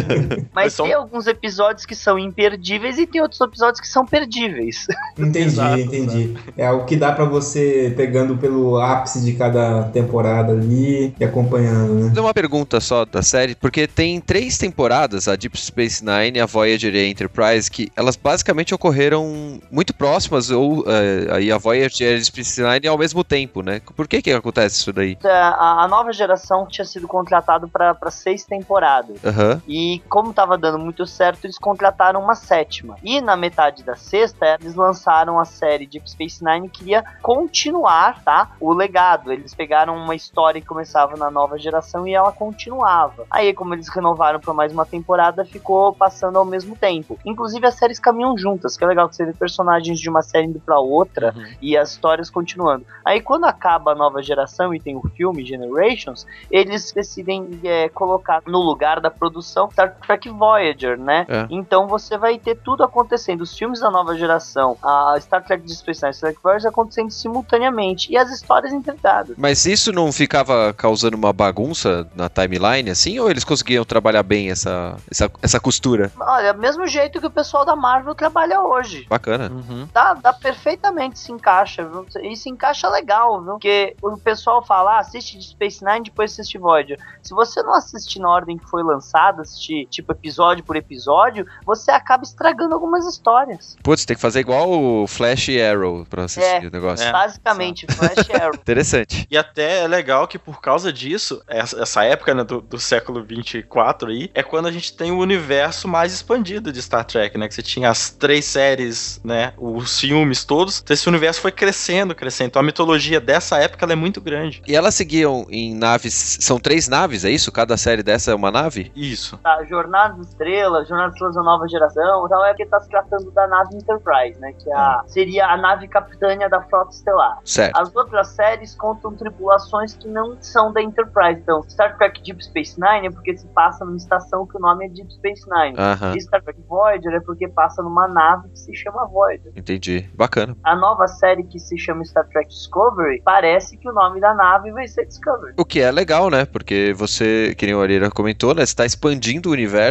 mas são- tem alguns episódios que são imperdíveis e tem outros episódios que são perdíveis. entendi, Exato, entendi. É o que dá pra você pegando pelo ápice de cada temporada ali e acompanhando, né? Fazer uma pergunta só da série, porque tem três temporadas, a Deep Space Nine, a Voyager e a Enterprise, que elas basicamente ocorreram muito próximas, ou eh, aí a Voyager e a Deep Space Nine ao mesmo tempo, né? Por que que acontece isso daí? A, a nova geração tinha sido contratado pra pra seis temporadas. Aham. E como tava dando muito certo, eles contrataram uma sétima. E na metade da sexta, eles lançaram a série Deep Space Nine que queria continuar, tá? O legado. Eles pegaram uma história que começava na nova geração e ela continuava. Aí, como eles renovaram pra mais uma temporada, ficou passando ao mesmo tempo. Inclusive, as séries caminham juntas, que é legal que você vê personagens de uma série indo pra outra e as histórias continuando. Aí, quando acaba a nova geração e tem o filme Generations, eles decidem é, colocar no lugar da produção Star Trek Voyager, né? É. Então você vai ter tudo acontecendo, os filmes da nova geração, a Star Trek Space Nine, Star Trek Voyager acontecendo simultaneamente e as histórias interligadas. Mas isso não ficava causando uma bagunça na timeline, assim? Ou eles conseguiam trabalhar bem essa, essa, essa costura? Olha, mesmo jeito que o pessoal da Marvel trabalha hoje. Bacana. Uhum. Dá, dá perfeitamente se encaixa, viu? E se encaixa legal, viu? Porque o pessoal fala, ah, assiste Space Nine, depois assiste Voyager. Se você não assistir na ordem que foi lançada, assistir tipo episódio por episódio, você acaba estragando algumas histórias. Putz, tem que fazer igual o Flash e Arrow pra assistir É. o negócio. É. Basicamente, Flash Arrow. Interessante. E até é legal que por causa disso, essa, essa época né, do, do século 24 aí, é quando a gente tem o universo mais expandido de Star Trek, né? Que você tinha as três séries, né? Os filmes todos. Então esse universo foi crescendo, crescendo. Então a mitologia dessa época ela é muito grande. E elas seguiam em naves. São três naves, é isso? Cada série dessa é uma nave? Isso. Tá, Jornada das Estrelas, Jornada das Estrelas da Nova Geração, então é porque tá se tratando da nave Enterprise, né? Que é a- seria a nave capitânia da Frota Estelar. Certo. As outras séries contam tripulações que não são da Enterprise. Então, Star Trek Deep Space Nine é porque se passa numa estação que o nome é Deep Space Nine. Aham, E Star Trek Voyager é porque passa numa nave que se chama Voyager. entendi. Bacana. A nova série que se chama Star Trek Discovery, parece que o nome da nave vai ser Discovery. O que é legal, né? Porque você, que nem o Areira comentou, né? Você tá expandindo o universo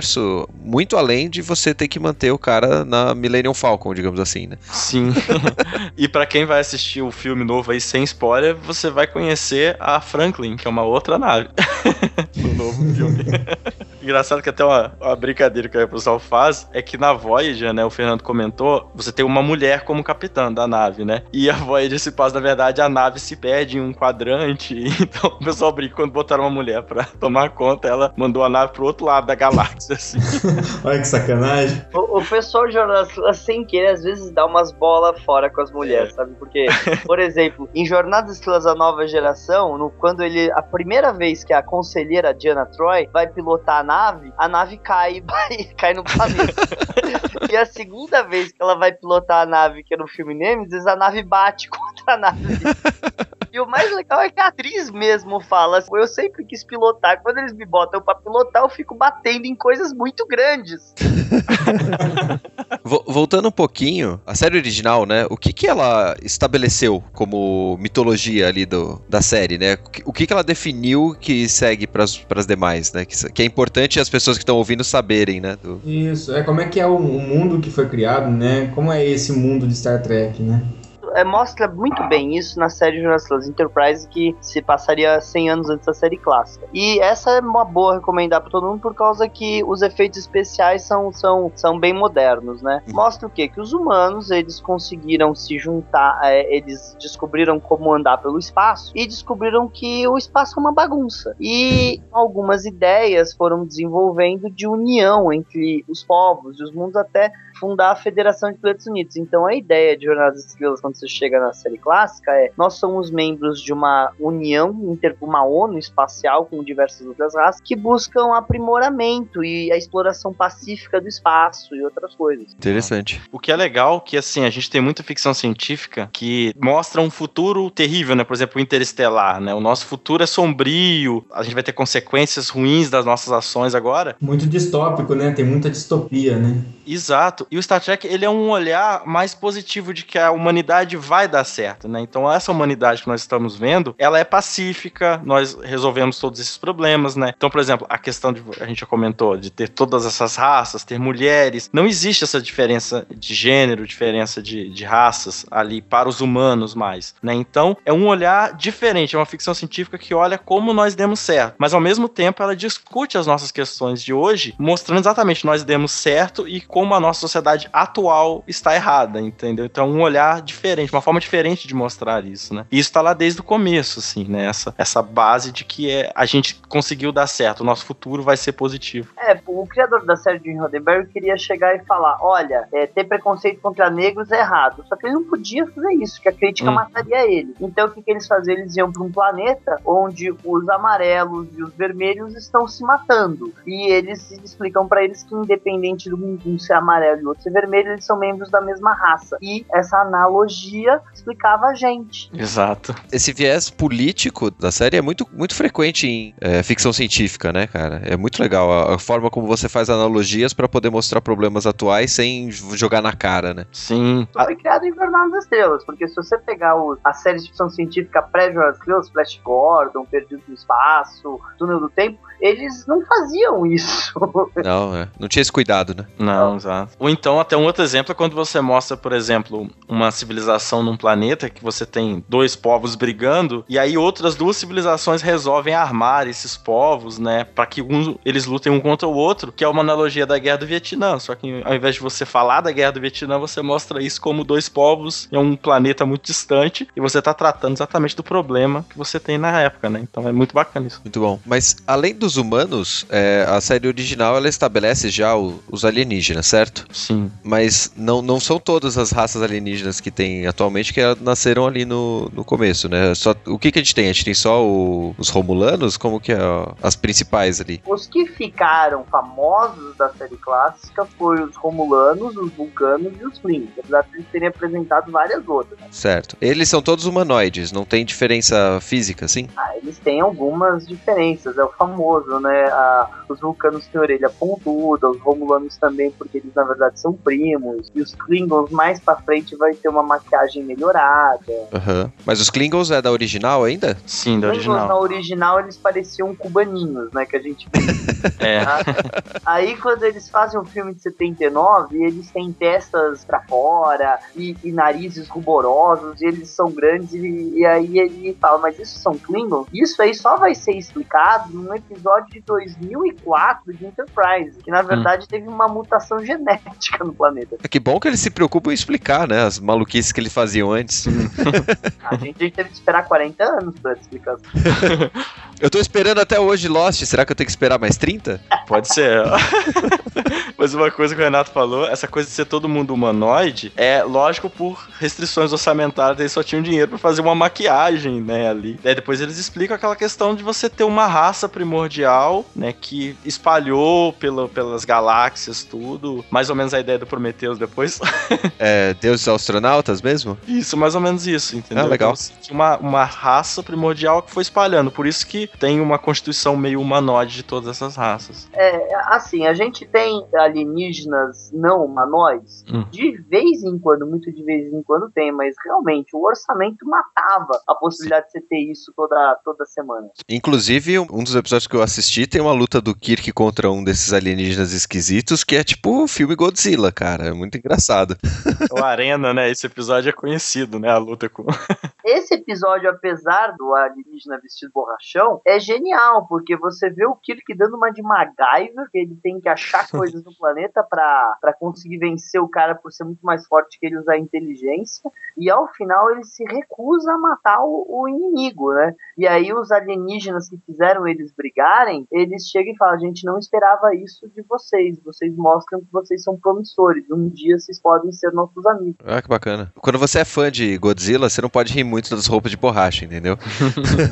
muito além de você ter que manter o cara na Millennium Falcon, digamos assim, né? Sim. e pra quem vai assistir o filme novo aí sem spoiler, você vai conhecer a Franklin, que é uma outra nave. no novo filme. Engraçado que até uma, uma brincadeira que o pessoal faz é que na Voyager, né, o Fernando comentou, você tem uma mulher como capitã da nave, né? E a Voyager se passa, na verdade, a nave se perde em um quadrante, então o pessoal brinca quando botaram uma mulher pra tomar conta, ela mandou a nave pro outro lado da galáxia, assim. Olha que sacanagem. O, o pessoal Estrelas, sem querer, às vezes dá umas bolas fora com as mulheres, sabe? Porque, por exemplo, em Jornada das Estrelas a nova geração, no, quando ele. A primeira vez que a conselheira Diana Troy vai pilotar a nave, a nave cai, vai, cai no planeta. e a segunda vez que ela vai pilotar a nave, que é no filme Nemesis, a nave bate contra a nave. E o mais legal é que a atriz mesmo fala assim, eu sempre quis pilotar. Quando eles me botam pra pilotar, eu fico batendo em coisas muito grandes. Vo- Voltando um pouquinho, a série original, né? O que que ela estabeleceu como mitologia ali do, da série, né? O que- que ela definiu que segue pras pras demais, né? Que, que é importante as pessoas que estão ouvindo saberem, né? do- Isso, é como é que é o, o mundo que foi criado, né? Como é esse mundo de Star Trek, né? É, mostra muito bem isso na série Estrelas Enterprise, que se passaria 100 anos antes da série clássica. E essa é uma boa recomendar pra todo mundo por causa que os efeitos especiais são, são, são bem modernos, né? Mostra o quê? Que os humanos, eles conseguiram se juntar, é, eles descobriram como andar pelo espaço e descobriram que o espaço é uma bagunça. E algumas ideias foram desenvolvendo de união entre os povos e os mundos até fundar a Federação de Planetas Unidos. Então a ideia de Jornada das Estrelas, quando você chega na série clássica, é nós somos membros de uma união, uma ONU espacial com diversas outras raças, que buscam aprimoramento e a exploração pacífica do espaço e outras coisas. Interessante. O que é legal que, assim, a gente tem muita ficção científica que mostra um futuro terrível, né? Por exemplo, o Interestelar, né? O nosso futuro é sombrio, a gente vai ter consequências ruins das nossas ações agora. Muito distópico, né? Tem muita distopia, né? Exato. E o Star Trek, ele é um olhar mais positivo de que a humanidade vai dar certo, né? Então, essa humanidade que nós estamos vendo, ela é pacífica, nós resolvemos todos esses problemas, né? Então, por exemplo, a questão de, a gente já comentou, de ter todas essas raças, ter mulheres, não existe essa diferença de gênero, diferença de, de raças ali para os humanos mais, né? Então, é um olhar diferente, é uma ficção científica que olha como nós demos certo, mas ao mesmo tempo ela discute as nossas questões de hoje, mostrando exatamente nós demos certo e como a nossa sociedade atual está errada, entendeu? Então, um olhar diferente, uma forma diferente de mostrar isso, né? E isso tá lá desde o começo, assim, né? Essa, essa base de que é, a gente conseguiu dar certo, o nosso futuro vai ser positivo. É, o criador da série de Roddenberry queria chegar e falar: olha, é, ter preconceito contra negros é errado. Só que ele não podia fazer isso, que a crítica Hum. mataria ele. Então o que, que eles faziam? Eles iam para um planeta onde os amarelos e os vermelhos estão se matando. E eles explicam para eles que, independente do um ser amarelo e o outro ser vermelho, eles são membros da mesma raça. E essa analogia explicava a gente. Exato. Esse viés político da série é muito, muito frequente em é, ficção científica, né, cara? É muito legal a, a forma como você faz analogias pra poder mostrar problemas atuais sem jogar na cara, né? Sim. Isso foi criado em Jornada das Estrelas, porque se você pegar o, a série de ficção científica pré-Jornada das Estrelas, Flash Gordon, Perdido no Espaço, Túnel do Tempo, eles não faziam isso. Não, é. Não tinha esse cuidado, né? Não, exato. Ou então, até um outro exemplo é quando você mostra, por exemplo, uma civilização num planeta que você tem dois povos brigando, e aí outras duas civilizações resolvem armar esses povos, né, para que um, eles lutem um contra o outro, que é uma analogia da Guerra do Vietnã. Só que ao invés de você falar da Guerra do Vietnã, você mostra isso como dois povos em um planeta muito distante, e você tá tratando exatamente do problema que você tem na época, né? Então é muito bacana isso. Muito bom. Mas além dos humanos, é, a série original ela estabelece já o- os alienígenas, certo? Sim. Mas não, não são todas as raças alienígenas que tem atualmente que nasceram ali no, no começo, né? Só, o que, que a gente tem? A gente tem só o- os romulanos? Como que é ó, as principais ali? Os que ficaram famosos da série clássica foram os Romulanos, os Vulcanos e os Klingons, apesar de eles terem apresentado várias outras. Certo. Eles são todos humanoides, não tem diferença física, assim? Ah, eles têm algumas diferenças, é o famoso, né? Ah, os vulcanos têm orelha pontuda, os romulanos também, porque eles na verdade são primos, e os Klingons mais pra frente vai ter uma maquiagem melhorada. Aham. Mas os Klingons é da original ainda? Sim, da Klingons na original. original eles pareciam cubaninhos, né? Que a gente. É. tá? Aí quando eles fazem o filme de 79, eles têm testas pra fora e, e narizes ruborosos, e eles são grandes, e, e aí ele fala, mas isso são Klingons? Isso aí só vai ser explicado num episódio de 2004 de Enterprise, que na verdade teve uma mutação genética no planeta. Que bom que eles se preocupam em explicar, né? As maluquices que eles faziam antes. A gente, a gente teve que esperar 40 anos pra essa explicação. Eu tô esperando até hoje Lost. Será que eu tenho que esperar mais 30? Pode ser. Mas uma coisa que o Renato falou, essa coisa de ser todo mundo humanoide, é lógico por restrições orçamentárias, eles só tinham dinheiro pra fazer uma maquiagem, né, ali. Daí depois eles explicam aquela questão de você ter uma raça primordial, né, que espalhou pelo, pelas galáxias tudo. Mais ou menos a ideia do Prometheus depois. É, deuses astronautas mesmo? Isso, mais ou menos isso, entendeu? Ah, legal. Então, tinha uma, uma raça primordial que foi espalhando. Por isso que tem uma constituição meio humanoide de todas essas raças. É, assim, a gente tem alienígenas não humanoides. Hum. De vez em quando, muito de vez em quando tem, mas realmente o orçamento matava a possibilidade de você ter isso toda, toda semana. Inclusive, um um dos episódios que eu assisti tem uma luta do Kirk contra um desses alienígenas esquisitos que é tipo o filme Godzilla, cara. É muito engraçado. O Arena, né? Esse episódio é conhecido, né? A luta com. Esse episódio, apesar do alienígena vestido borrachão, é genial, porque você vê o Kirk dando uma de MacGyver, que ele tem que achar coisas no planeta pra pra conseguir vencer o cara por ser muito mais forte que ele usar inteligência, e ao final ele se recusa a matar o, o inimigo, né? E aí os alienígenas que fizeram eles brigarem, eles chegam e falam, a gente não esperava isso de vocês, vocês mostram que vocês são promissores, um dia vocês podem ser nossos amigos. Ah, que bacana. Quando você é fã de Godzilla, você não pode rir muito das roupas de borracha, entendeu?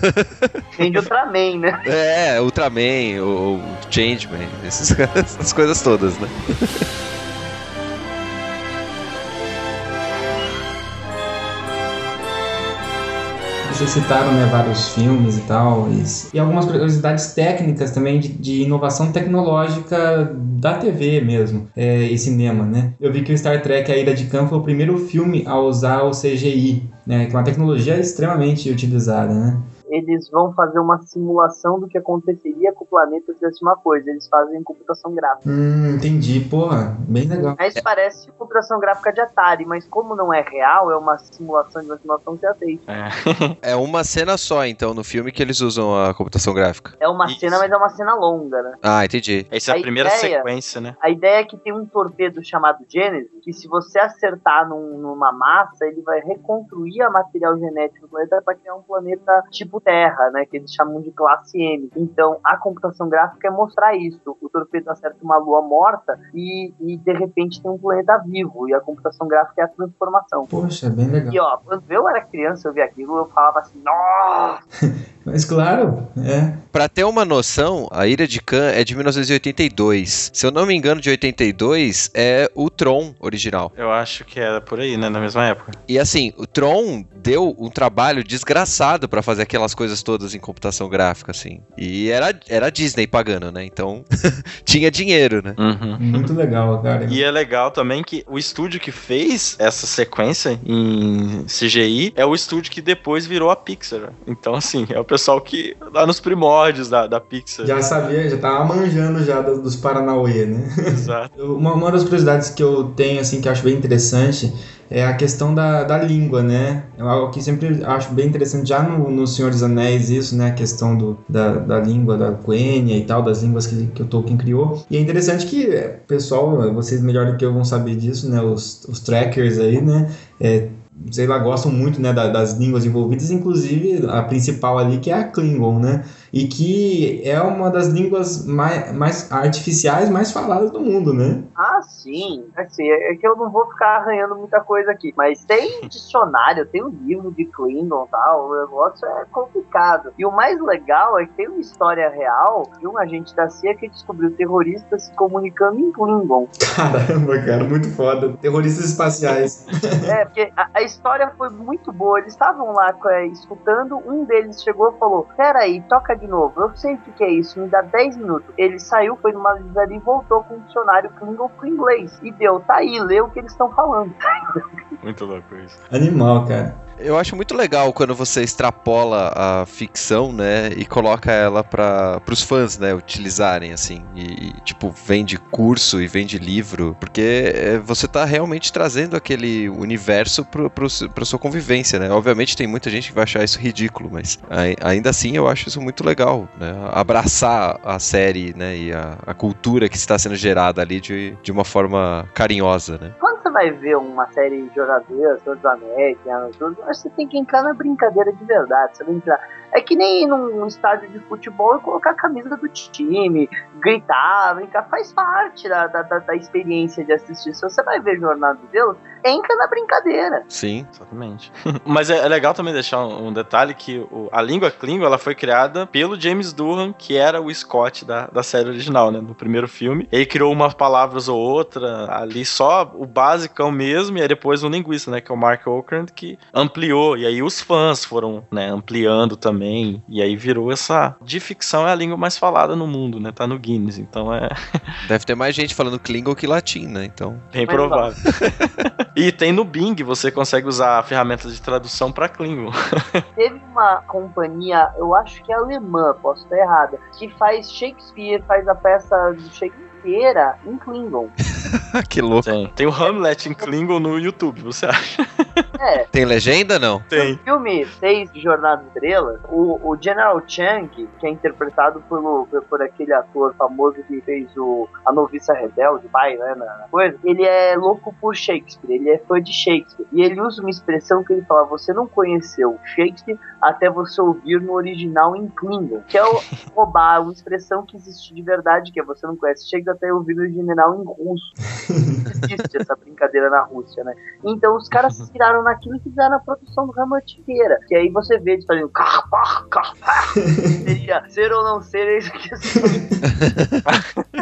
Tem de Ultraman, né? É, Ultraman, o, Changeman, essas coisas todas, né? Vocês citaram né, vários filmes e tal, e, e algumas curiosidades técnicas também de, de inovação tecnológica da TV mesmo, é, e cinema, né? Eu vi que o Star Trek A Ira de Khan foi o primeiro filme a usar o CGI, né? Que é uma tecnologia extremamente utilizada, né? Eles vão fazer uma simulação do que aconteceria com o planeta se fizesse uma coisa. Eles fazem computação gráfica. Hum, entendi. Porra, bem legal. Mas parece computação gráfica de Atari, mas como não é real, é uma simulação de uma simulação que é aceita. É. É uma cena só, então, no filme que eles usam a computação gráfica. É uma Isso. cena, mas é uma cena longa, né? Ah, entendi. Essa é a, A primeira ideia- sequência, né? A ideia é que tem um torpedo chamado Genesis, que se você acertar num- numa massa, ele vai reconstruir a material genético do planeta para criar um planeta tipo Terra, né? Que eles chamam de classe M. Então, a computação gráfica é mostrar isso. O torpedo acerta uma lua morta e, e de repente tem um planeta vivo. E a computação gráfica é a transformação. Poxa, bem legal. E ó, quando eu era criança, eu via aquilo, eu falava assim, nossa! Mas claro, é. Pra ter uma noção, a Ira de Khan é de 1982. Se eu não me engano, de 82 é o Tron original. Eu acho que era por aí, né? Na mesma época. E assim, o Tron deu um trabalho desgraçado pra fazer aquelas coisas todas em computação gráfica, assim. E era, era a Disney pagando, né? Então tinha dinheiro, né? Uhum. Muito legal, cara. E é legal também que o estúdio que fez essa sequência em CGI é o estúdio que depois virou a Pixar. Então, assim, é o pessoal que lá nos primórdios da, da Pixar. Já sabia, já tava manjando já dos, Paranauê, né? Exato. Uma, uma das curiosidades que eu tenho, assim, que eu acho bem interessante é a questão da, da língua, né? É algo que sempre acho bem interessante, já no, no Senhor dos Anéis, isso, né? A questão do, da, da língua da Quenya e tal, das línguas que, que o Tolkien criou. E é interessante que, é, pessoal, vocês melhor do que eu vão saber disso, né? Os, os trackers aí, né? É, sei lá, gostam muito né, da- das línguas envolvidas, inclusive a principal ali que é a Klingon, né? E que é uma das línguas mais, mais artificiais mais faladas do mundo, né? Ah, sim. Assim, é que eu não vou ficar arranhando muita coisa aqui. Mas tem dicionário, tem um livro de Klingon e tal. O negócio é complicado. E o mais legal é que tem uma história real de um agente da CIA que descobriu terroristas se comunicando em Klingon. Caramba, cara, muito foda. Terroristas espaciais. É, porque a, a história foi muito boa. Eles estavam lá é, escutando, um deles chegou e falou: Peraí, toca de novo. Eu sei o que, que é isso, me dá 10 minutos. Ele saiu, foi numa livraria e voltou com o dicionário Klingon pro inglês. E deu, tá aí, lê o que eles estão falando. Muito louco isso. Animal, cara. Eu acho muito legal quando você extrapola a ficção, né, e coloca ela para os fãs, né, utilizarem assim, e tipo vende curso e vende livro, porque é, você tá realmente trazendo aquele universo pra sua convivência, né? Obviamente tem muita gente que vai achar isso ridículo, mas ainda assim eu acho isso muito legal, né? Abraçar a série, né, e a, a cultura que está sendo gerada ali de, de uma forma carinhosa, né? Quando você vai ver uma série de jogadores, Senhor dos Anéis, você tem que entrar na brincadeira de verdade. Você entrar. É que nem num estádio de futebol e colocar a camisa do time, gritar, brincar, faz parte da, da, da experiência de assistir. Se você vai ver Jornada de Deus, entra na brincadeira. Sim, exatamente. Mas é, é, legal também deixar um, um detalhe que o, a língua Klingon ela foi criada pelo James Durham, que era o Scott da, da série original, né? No primeiro filme. Ele criou umas palavras ou outra ali, só o basicão mesmo, e aí depois um linguista, né? Que é o Mark Okrand, que ampliou. E aí os fãs foram né, ampliando também. E aí virou essa. De ficção é a língua mais falada no mundo, né? Tá no Guinness. Então é. Deve ter mais gente falando Klingon que latim, né? Então. Bem provável. E tem no Bing, você consegue usar ferramentas de tradução para Klingon. Teve uma companhia, eu acho que é alemã, posso estar errada, que faz Shakespeare, faz a peça do Shakespeare inteira em Klingon. que louco. Tem. Tem o Hamlet em Klingon no YouTube, você acha? É. Tem legenda não? Tem. No filme 6 de Jornada Estrela, o, o General Chang, que é interpretado por, por aquele ator famoso que fez o A Noviça Rebelde, pai, né, na coisa, ele é louco por Shakespeare, ele é fã de Shakespeare. E ele usa uma expressão que ele fala: você não conheceu Shakespeare até você ouvir no original em Klingon, que é o roubar, uma expressão que existe de verdade, que é você não conhece Shakespeare até ouvir no original em russo. existe essa brincadeira na Rússia, né? Então os caras se inspiraram naquilo e fizeram a produção do Hamlet inteira. Que aí você vê eles fazendo carpar, carpar. Seria ser ou não ser, é isso aqui.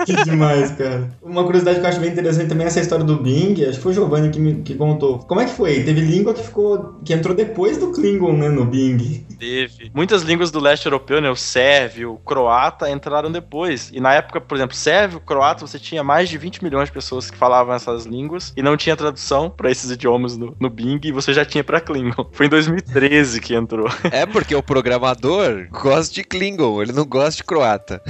que demais, cara. Uma curiosidade que eu acho bem interessante também é essa história do Bing. Acho que foi o Giovanni que, me, que contou. Como é que foi? Teve língua que ficou. que entrou depois do Klingon, né, no Bing. Teve. Muitas línguas do leste europeu, né? O sérvio, o croata entraram depois. E na época, por exemplo, sérvio, croata, você tinha mais de 20 milhões de pessoas que falavam essas línguas e não tinha tradução para esses idiomas no, no Bing e você já tinha para Klingon. Foi em 2013 que entrou. É porque o programador gosta de Klingon, ele não gosta de croata.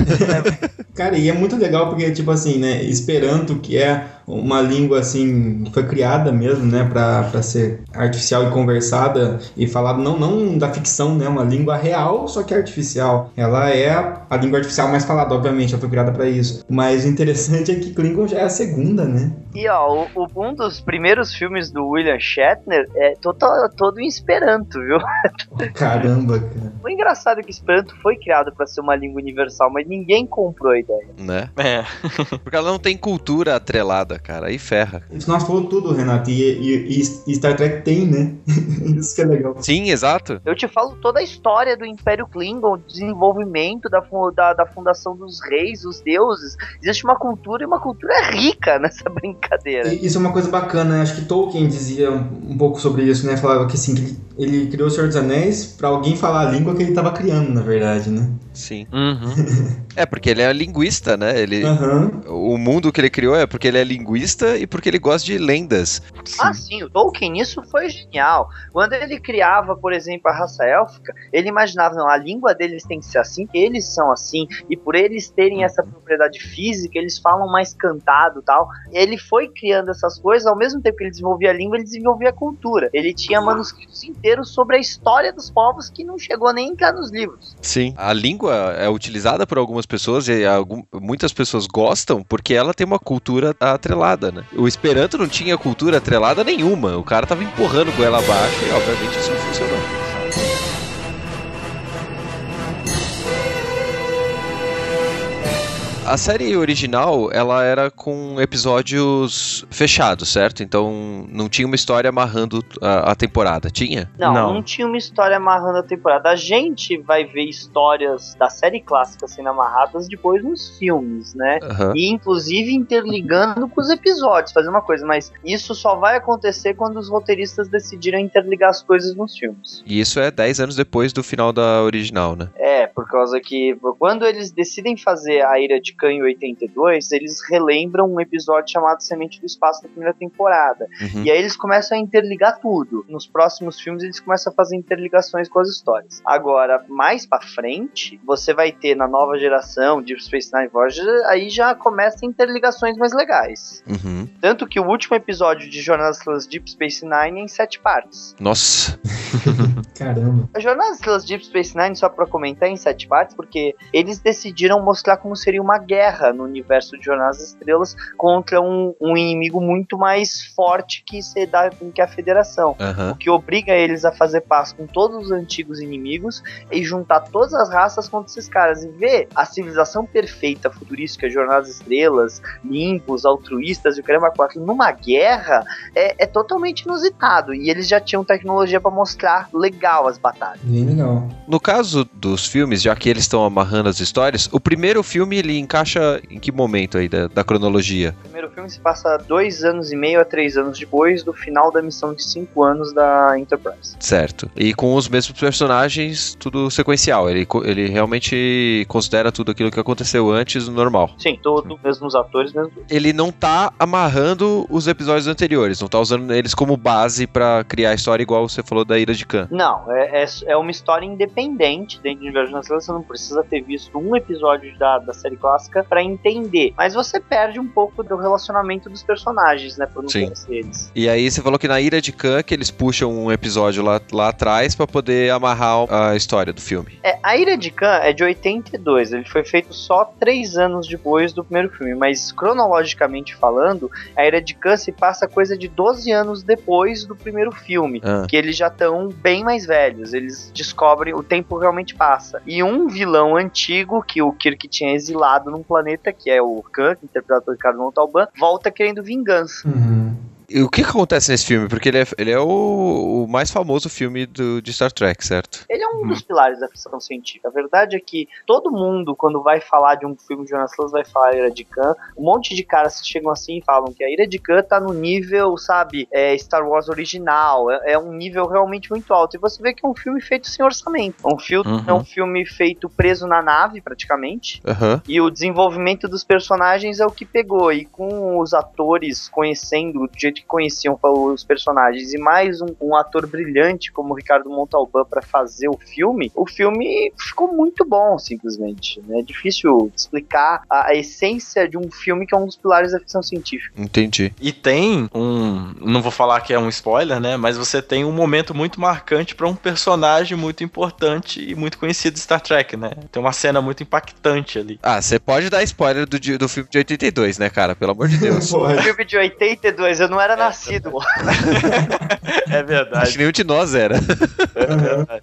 Cara, e é muito legal porque, tipo assim, né? Esperanto, que é uma língua assim, foi criada mesmo, né, para ser artificial e conversada e falada não não da ficção, né, uma língua real, só que artificial. Ela é a língua artificial mais falada, obviamente, ela foi criada para isso. Mas o interessante é que Klingon já é a segunda, né? E ó, o, um dos primeiros filmes do William Shatner é todo, todo em Esperanto, viu? Caramba, cara. O engraçado é que Esperanto foi criado para ser uma língua universal, mas ninguém comprou a ideia. Né? É. Porque ela não tem cultura atrelada cara. Aí ferra. Isso nós falou tudo, Renato. E, e, e, Star Trek tem, né? Isso que é legal. Sim, exato. Eu te falo toda a história do Império Klingon, desenvolvimento da, da, da fundação dos reis, os deuses. Existe uma cultura e uma cultura rica nessa brincadeira. E, isso é uma coisa bacana, né? Acho que Tolkien dizia um pouo sobre isso, né? Falava que assim, que ele criou o Senhor dos Anéis para alguém falar a língua que ele estava criando, na verdade, né? Sim. Uhum. é, porque ele é linguista, né? Ele, uhum. O mundo que ele criou é porque ele é linguista e porque ele gosta de lendas. Sim. Ah, sim, o Tolkien, isso foi genial. Quando ele criava, por exemplo, a raça élfica, ele imaginava, não, a língua deles tem que ser assim, eles são assim, e por eles terem essa propriedade física, eles falam mais cantado tal. Ele foi criando essas coisas, ao mesmo tempo que ele desenvolvia a língua, ele desenvolvia a cultura. Ele tinha manuscritos inteiros sobre a história dos povos que não chegou nem entrar nos livros. Sim, a língua é utilizada por algumas pessoas e algum, muitas pessoas gostam porque ela tem uma cultura atrelada, né? O Esperanto não tinha cultura atrelada nenhuma. O cara tava empurrando goela abaixo e obviamente isso não funcionou. A série original, ela era com episódios fechados, certo? Então não tinha uma história amarrando a, a temporada, tinha? Não, Não. não, tinha uma história amarrando a temporada. A gente vai ver histórias da série clássica sendo amarradas depois nos filmes, né? Aham. E inclusive interligando com os episódios, fazer uma coisa, mas isso só vai acontecer quando os roteiristas decidirem interligar as coisas nos filmes. E isso é 10 anos depois do final da original, né? É, por causa que quando eles decidem fazer a Ira de Khan em 82, eles relembram um episódio chamado Semente do Espaço da primeira temporada. Uhum. E aí eles começam a interligar tudo. Nos próximos filmes eles começam a fazer interligações com as histórias. Agora, mais pra frente, você vai ter na nova geração Deep Space Nine Voyager, aí já começa interligações mais legais. Uhum. Tanto que o último episódio de Jornadas pelas Deep Space Nine é em sete partes. Nossa. Caramba. A Jornadas pelas Deep Space Nine, só pra comentar, é em sete partes, porque eles decidiram mostrar como seria uma guerra no universo de Jornadas das Estrelas contra um, um inimigo muito mais forte que, se dá, que a Federação. Aham. O que obriga eles a fazer paz com todos os antigos inimigos e juntar todas as raças contra esses caras. E ver a civilização perfeita, futurística, Jornadas das Estrelas, limpos, altruístas e o caramba 4 numa guerra é, é totalmente inusitado. E eles já tinham tecnologia pra mostrar legal as batalhas. Legal. No caso dos filmes, já que eles estão amarrando as histórias, o primeiro filme ele encaixa em que momento aí da, da cronologia? O primeiro filme se passa dois anos e meio a três anos depois do final da missão de cinco anos da Enterprise. Certo. E com os mesmos personagens, tudo sequencial. Ele, ele realmente considera tudo aquilo que aconteceu antes normal. Sim, todos mesmos atores, mesmo. Ele não tá amarrando os episódios anteriores, não tá usando eles como base pra criar a história igual você falou da Ira de Khan. Não, é, é, é uma história independente dentro do universo de. Você não precisa ter visto um episódio da, da série clássica pra entender. Mas você perde um pouco do relacionamento dos personagens, né? Por não Sim. conhecer eles. E aí você falou que na Ira de Khan que eles puxam um episódio lá, lá atrás pra poder amarrar a história do filme. É, a Ira de Khan é de 82, ele foi feito só três anos depois do primeiro filme, mas cronologicamente falando, a Ira de Khan se passa coisa de 12 anos depois do primeiro filme. Ah, Que eles já estão bem mais velhos, eles descobrem, o tempo realmente passa. E um vilão antigo que o Kirk tinha exilado num planeta, que é o Khan, interpretado pelo Ricardo Montalban, volta querendo vingança. Uhum. E o que que acontece nesse filme? Porque ele é, ele é o, o mais famoso filme do, de Star Trek, certo? Ele é um dos pilares da ficção científica. A verdade é que todo mundo, quando vai falar de um filme de Jonas Lucas, vai falar Ira de Khan. Um monte de caras chegam assim e falam que a Ira de Khan tá no nível, sabe, é, Star Wars original. É, é um nível realmente muito alto. E você vê que é um filme feito sem orçamento. É um, fil- Uhum. é um filme feito preso na nave, praticamente. Aham. E o desenvolvimento dos personagens é o que pegou. E com os atores conhecendo do jeito que conheciam os personagens e mais um, um ator brilhante como o Ricardo Montalban para fazer o filme, o filme ficou muito bom, simplesmente. né? É difícil explicar a, a essência de um filme que é um dos pilares da ficção científica. Entendi. E tem um. Não vou falar que é um spoiler, né? Mas você tem um momento muito marcante pra um personagem muito importante e muito conhecido de Star Trek, né? Tem uma cena muito impactante ali. Ah, você pode dar spoiler do, do filme de 82, né, cara? Pelo amor de Deus. Pode. Filme de 82, eu não era nascido. É verdade. Acho que nenhum de nós era.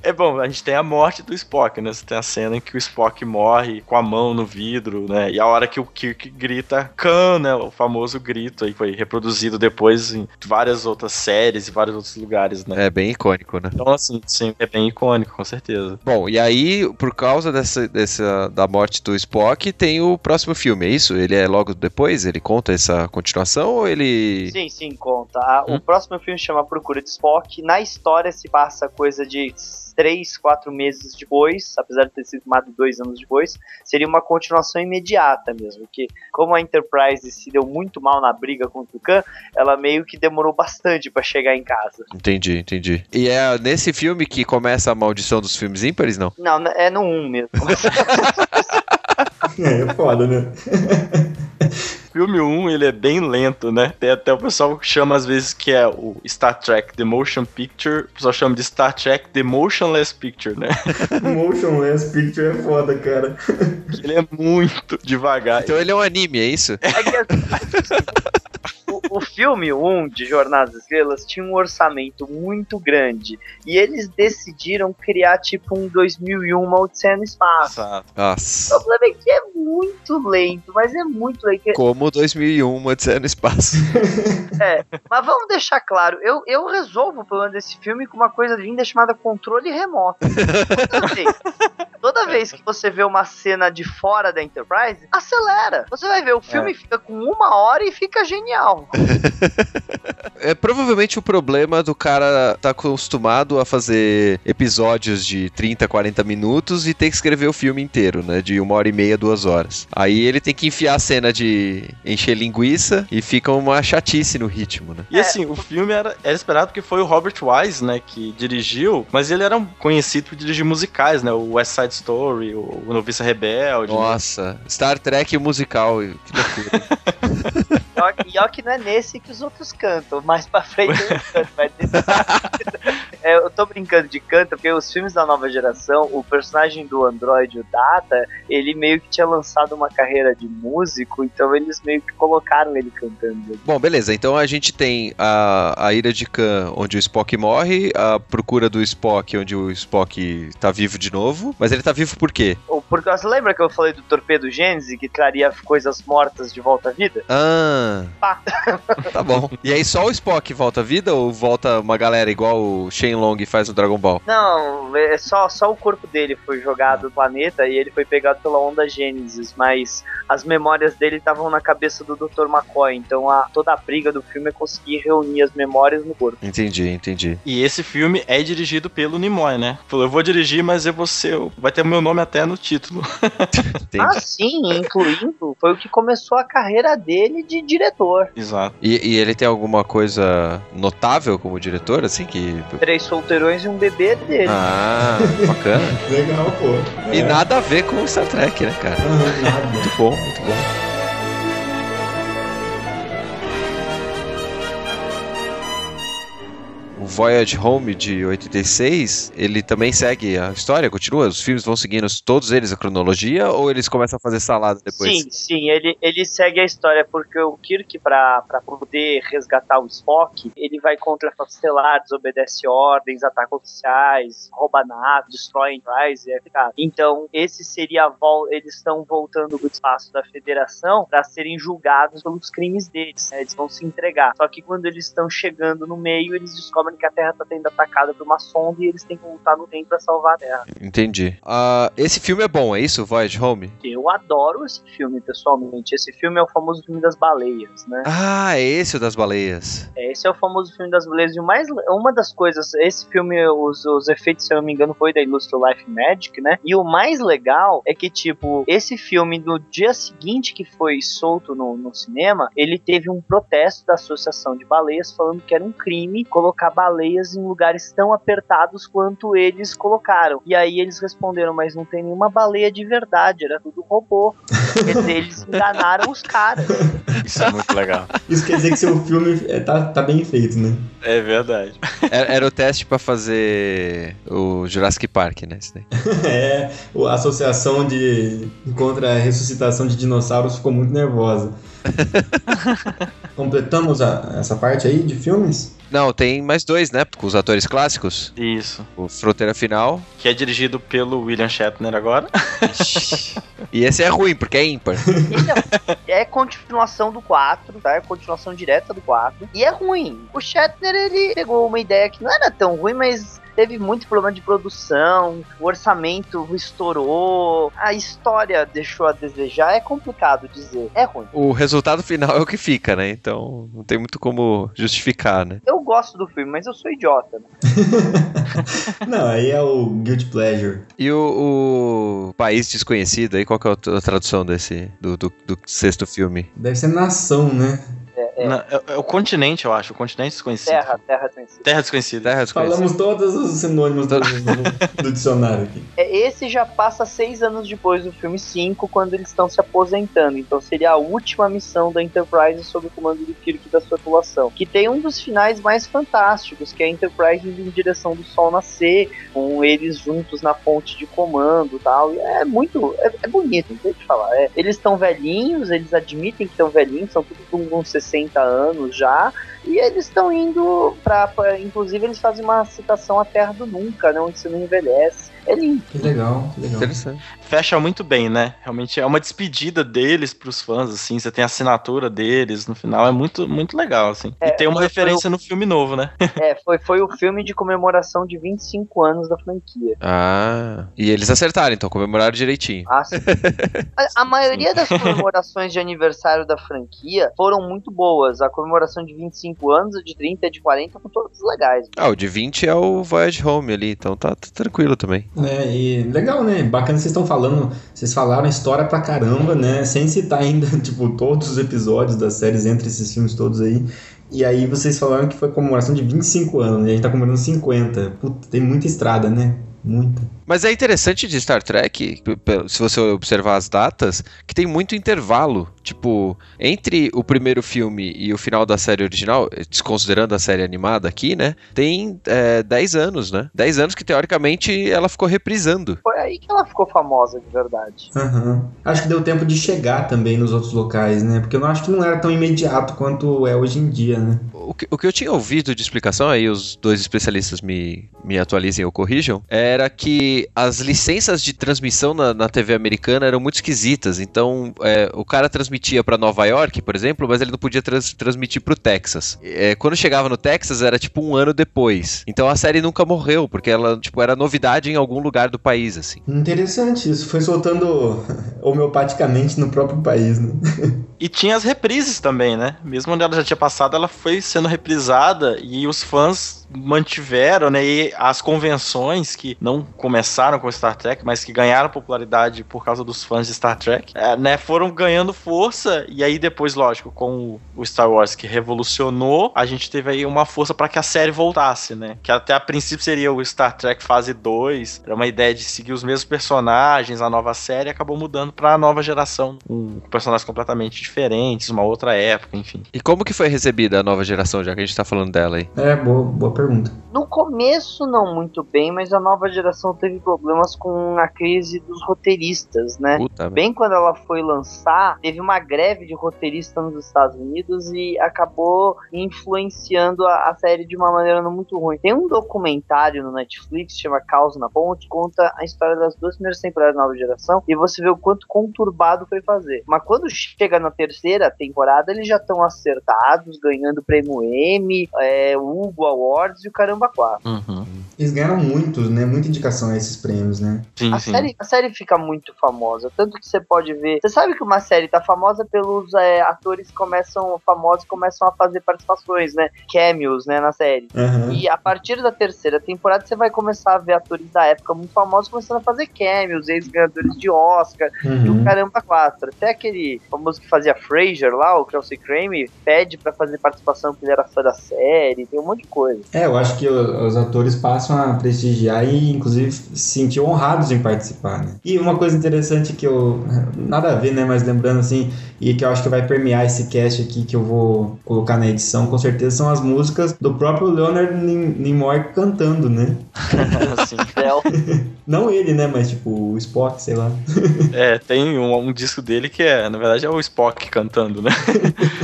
É bom, a gente tem a morte do Spock, né? Você tem a cena em que o Spock morre com a mão no vidro, né? E a hora que o Kirk grita Khan, né? O famoso grito aí foi reproduzido depois em várias outras séries e vários outros lugares, né? É bem icônico, né? Então, assim, sim, é bem icônico, com certeza. Bom, e aí, por causa dessa, dessa da morte do Spock, tem o próximo filme, é isso? Ele é logo depois? Ele conta essa continuação ou ele. Sim, sim, conta. A- O próximo filme chama Procura de Spock. Na história se passa coisa de três, quatro meses depois, apesar de ter sido filmado dois anos depois, seria uma continuação imediata mesmo. Que como a Enterprise se deu muito mal na briga contra o Khan, ela meio que demorou bastante pra chegar em casa. Entendi, entendi. E é nesse filme que começa a maldição dos filmes ímpares, não? Não, é no 1 mesmo. É foda, né? Filme 1, ele é bem lento, né? Tem até o pessoal que chama às vezes que é o Star Trek The Motion Picture, o pessoal chama de Star Trek The Motionless Picture, né? Motionless Picture é foda, cara. Ele é muito devagar. Então ele é um anime, é isso? É que, o, o filme 1 de Jornada das Estrelas tinha um orçamento muito grande. E eles decidiram criar tipo um 2001 uma Odisseia no Espaço. Exato. O Nossa. problema é que é muito lento, mas é muito lento. Como 2001, uma Odisseia no espaço. Mas vamos deixar claro, eu, eu resolvo o problema desse filme com uma coisa linda chamada controle remoto. Toda vez, toda vez que você vê uma cena de fora da Enterprise, acelera. Você vai ver, o filme fica com uma hora e fica genial. É provavelmente o problema do cara tá acostumado a fazer episódios de 30, 40 minutos e ter que escrever o filme inteiro, né? De uma hora e meia, duas horas. Aí ele tem que enfiar a cena de encher linguiça e fica uma chatice no ritmo, né? E assim, o filme era, era esperado porque foi o Robert Wise, né, que dirigiu, mas ele era um conhecido por dirigir musicais, né, o West Side Story, o, o Noviça Rebelde. né? Nossa, Star Trek musical, que loucura. E ó- E ó que não é nesse que os outros cantam. Mais pra frente eles cantam. Mas nesse- É, eu tô brincando de canto, porque os filmes da nova geração, o personagem do Android, o Data, ele meio que tinha lançado uma carreira de músico, então eles meio que colocaram ele cantando. Bom, beleza. Então a gente tem a, a Ira de Khan, onde o Spock morre, a procura do Spock, onde o Spock tá vivo de novo. Mas ele tá vivo por quê? Porque você lembra que eu falei do torpedo Gênese, que traria coisas mortas de volta à vida? Ah. Pá. Tá bom. E aí só o Spock volta à vida ou volta uma galera igual o Shenlong faz no Dragon Ball? Não, é só, só o corpo dele foi jogado do planeta e ele foi pegado pela onda Gênesis, mas as memórias dele estavam na cabeça do Dr. McCoy, então a, toda a briga do filme é conseguir reunir as memórias no corpo. Entendi, entendi. E esse filme é dirigido pelo Nimoy, né? Falou, eu vou dirigir, mas eu vou ser. Vai ter o meu nome até no título. Ah, sim, incluindo, foi o que começou a carreira dele de diretor. Exato. E, e ele tem alguma coisa notável como diretor, assim, que... Três solteirões e um bebê dele. Ah, bacana. Legal, pô. E É. nada a ver com Star Trek, né, cara? Aham, nada. Muito bom, muito bom. Voyage Home de 86, ele também segue a história, continua? Os filmes vão seguindo todos eles a cronologia ou eles começam a fazer salada depois? Sim, sim, ele, ele segue a história, porque o Kirk, pra poder resgatar o Spock, ele vai contra Estelar, desobedece ordens, ataca oficiais, rouba nave, destrói Enterprise, é ficado. Então, esse seria a volta, eles estão voltando do espaço da Federação para serem julgados pelos crimes deles, né? eles vão se entregar. Só que quando eles estão chegando no meio, eles descobrem que a Terra está sendo atacada por uma sonda e eles têm que voltar no tempo para salvar a Terra. Entendi. Ah, esse filme é bom, é isso? Voyage Home? Eu adoro esse filme, pessoalmente. Esse filme é o famoso filme das baleias, né? Ah, é esse o das baleias. Esse é o famoso filme das belezas. E o mais, uma das coisas, esse filme, os, os efeitos, se eu não me engano, foi da Illustre Life Magic, né? E o mais legal é que, tipo, esse filme, no dia seguinte que foi solto no, no cinema, ele teve um protesto da Associação de Baleias falando que era um crime colocar baleias em lugares tão apertados quanto eles colocaram. E aí eles responderam, mas não tem nenhuma baleia de verdade, era tudo robô. Quer dizer, eles enganaram os caras. Isso é muito legal. Isso quer dizer que seu filme é, tá, tá bem feito, né? É verdade. Era, era o teste pra fazer o Jurassic Park, né? É, a associação de contra a ressuscitação de dinossauros ficou muito nervosa. Completamos a- essa parte aí de filmes? Não, tem mais dois, né? Com os atores clássicos. Isso. O Fronteira Final. Que é dirigido pelo William Shatner agora. E esse é ruim, porque é ímpar. Então, é continuação do 4, tá? É continuação direta do 4. E é ruim. O Shatner, ele pegou uma ideia que não era tão ruim, mas teve muito problema de produção, o orçamento estourou, a história deixou a desejar. É complicado dizer. É ruim. O resultado final é o que fica, né? Então não tem muito como justificar, né? Eu gosto do filme, mas eu sou idiota. Né? Não, aí é o Guilty Pleasure. E o, o País Desconhecido aí, qual que é a tradução desse, do, do, do sexto filme? Deve ser nação, né? É, é Na- É, é o continente, eu acho. O continente desconhecido. terra, terra conhecida. Terra desconhecida. Terra Desconhecida. Falamos todos os sinônimos do, do- do dicionário aqui. É, Esse já passa seis anos depois do filme 5, quando eles estão se aposentando. Então seria a última missão da Enterprise sob o comando do Kirk e da sua tripulação. Que tem um dos finais mais fantásticos, que é a Enterprise indo em direção do Sol nascer, com eles juntos na ponte de comando e tal. E é muito. É, é bonito, não tem o que falar. É, eles estão velhinhos, eles admitem que estão velhinhos, são tudo com uns 60 60 anos já. E eles estão indo pra, pra. Inclusive, eles fazem uma citação à Terra do Nunca, né? Onde você não envelhece. É lindo. Que legal, que legal. Interessante. Fecha muito bem, né? Realmente é uma despedida deles pros fãs, assim. Você tem a assinatura deles no final. É muito, muito legal, assim. É, e tem uma referência no filme novo, né? É, foi, foi o filme de comemoração de 25 anos da franquia. Ah, e eles acertaram, então, comemoraram direitinho. Ah, sim. a, a maioria das comemorações de aniversário da franquia foram muito boas. A comemoração de 25 anos, a de 30 e a de 40 foram todas legais. Ah, o de 20 é o Voyage Home ali, então tá, tá tranquilo também. É, e legal, né? Bacana vocês estão falando, vocês falaram história pra caramba, né? Sem citar ainda, tipo, todos os episódios das séries entre esses filmes todos aí. E aí vocês falaram que foi comemoração de 25 anos, né? A gente tá comemorando 50. Puta, tem muita estrada, né? Muita. Mas é interessante de Star Trek, se você observar as datas, que tem muito intervalo. Tipo, entre o primeiro filme e o final da série original, desconsiderando a série animada aqui, né? Tem é, 10 anos, né? 10 anos que teoricamente ela ficou reprisando. Foi aí que ela ficou famosa de verdade. Aham. Acho que deu tempo de chegar também nos outros locais, né? Porque eu acho que não era tão imediato quanto é hoje em dia, né? O que, o que eu tinha ouvido de explicação, aí os dois especialistas me, me atualizem ou corrijam, era que as licenças de transmissão na, na TV americana eram muito esquisitas. Então, é, o cara transmitia pra Nova York, por exemplo, mas ele não podia trans- transmitir pro Texas. É, quando chegava no Texas, era tipo um ano depois. Então a série nunca morreu, porque ela tipo, era novidade em algum lugar do país, assim. Interessante isso. Foi soltando homeopaticamente no próprio país, né? E tinha as reprises também, né? Mesmo onde ela já tinha passado, ela foi sendo reprisada e os fãs mantiveram, né? E as convenções que não começaram com Star Trek, mas que ganharam popularidade por causa dos fãs de Star Trek, é, né? Foram ganhando força e aí depois, lógico, com o Star Wars que revolucionou, a gente teve aí uma força para que a série voltasse, né? Que até a princípio seria o Star Trek fase 2, era uma ideia de seguir os mesmos personagens, a nova série acabou mudando para a nova geração, com personagens completamente diferentes, uma outra época, enfim. E como que foi recebida a nova geração, já que a gente tá falando dela aí? É, boa, boa pergunta. No começo, não muito bem, mas a nova geração teve problemas com a crise dos roteiristas, né? Puta. Bem quando ela foi lançar, teve uma greve de roteirista nos Estados Unidos e acabou influenciando a, a série de uma maneira não muito ruim. Tem um documentário no Netflix, chama Caos na Ponte, conta a história das duas primeiras temporadas da nova geração e você vê o quanto conturbado foi fazer. Mas quando chega na terceira temporada, eles já estão acertados, ganhando prêmio Emmy, é, Hugo Awards e o caramba quatro. Eles ganharam muitos, né? Muita indicação a esses prêmios, né? Sim, A sim. série, a série fica muito famosa, tanto que você pode ver. Você sabe que uma série tá famosa pelos é, atores que começam famosos começam a fazer participações, né? Cameos, né, na série. Aham. E a partir da terceira temporada você vai começar a ver atores da época muito famosos começando a fazer cameos, ex-ganhadores de Oscar, e o Uhum. caramba quatro. Até aquele famoso que fazia Frasier lá, o Kelsey Crane, pede pra fazer participação porque ele era fã da série, tem um monte de coisa. É, eu acho que os atores passam a prestigiar e, inclusive, se sentir honrados em participar, né? E uma coisa interessante que eu. Nada a ver, né? Mas lembrando assim, e que eu acho que vai permear esse cast aqui que eu vou colocar na edição, com certeza, são as músicas do próprio Leonard Nim- Nimoy cantando, né? Assim. Não ele, né? Mas tipo, o Spock, sei lá. É, tem um, um disco dele que é, na verdade, é o Spock cantando, né?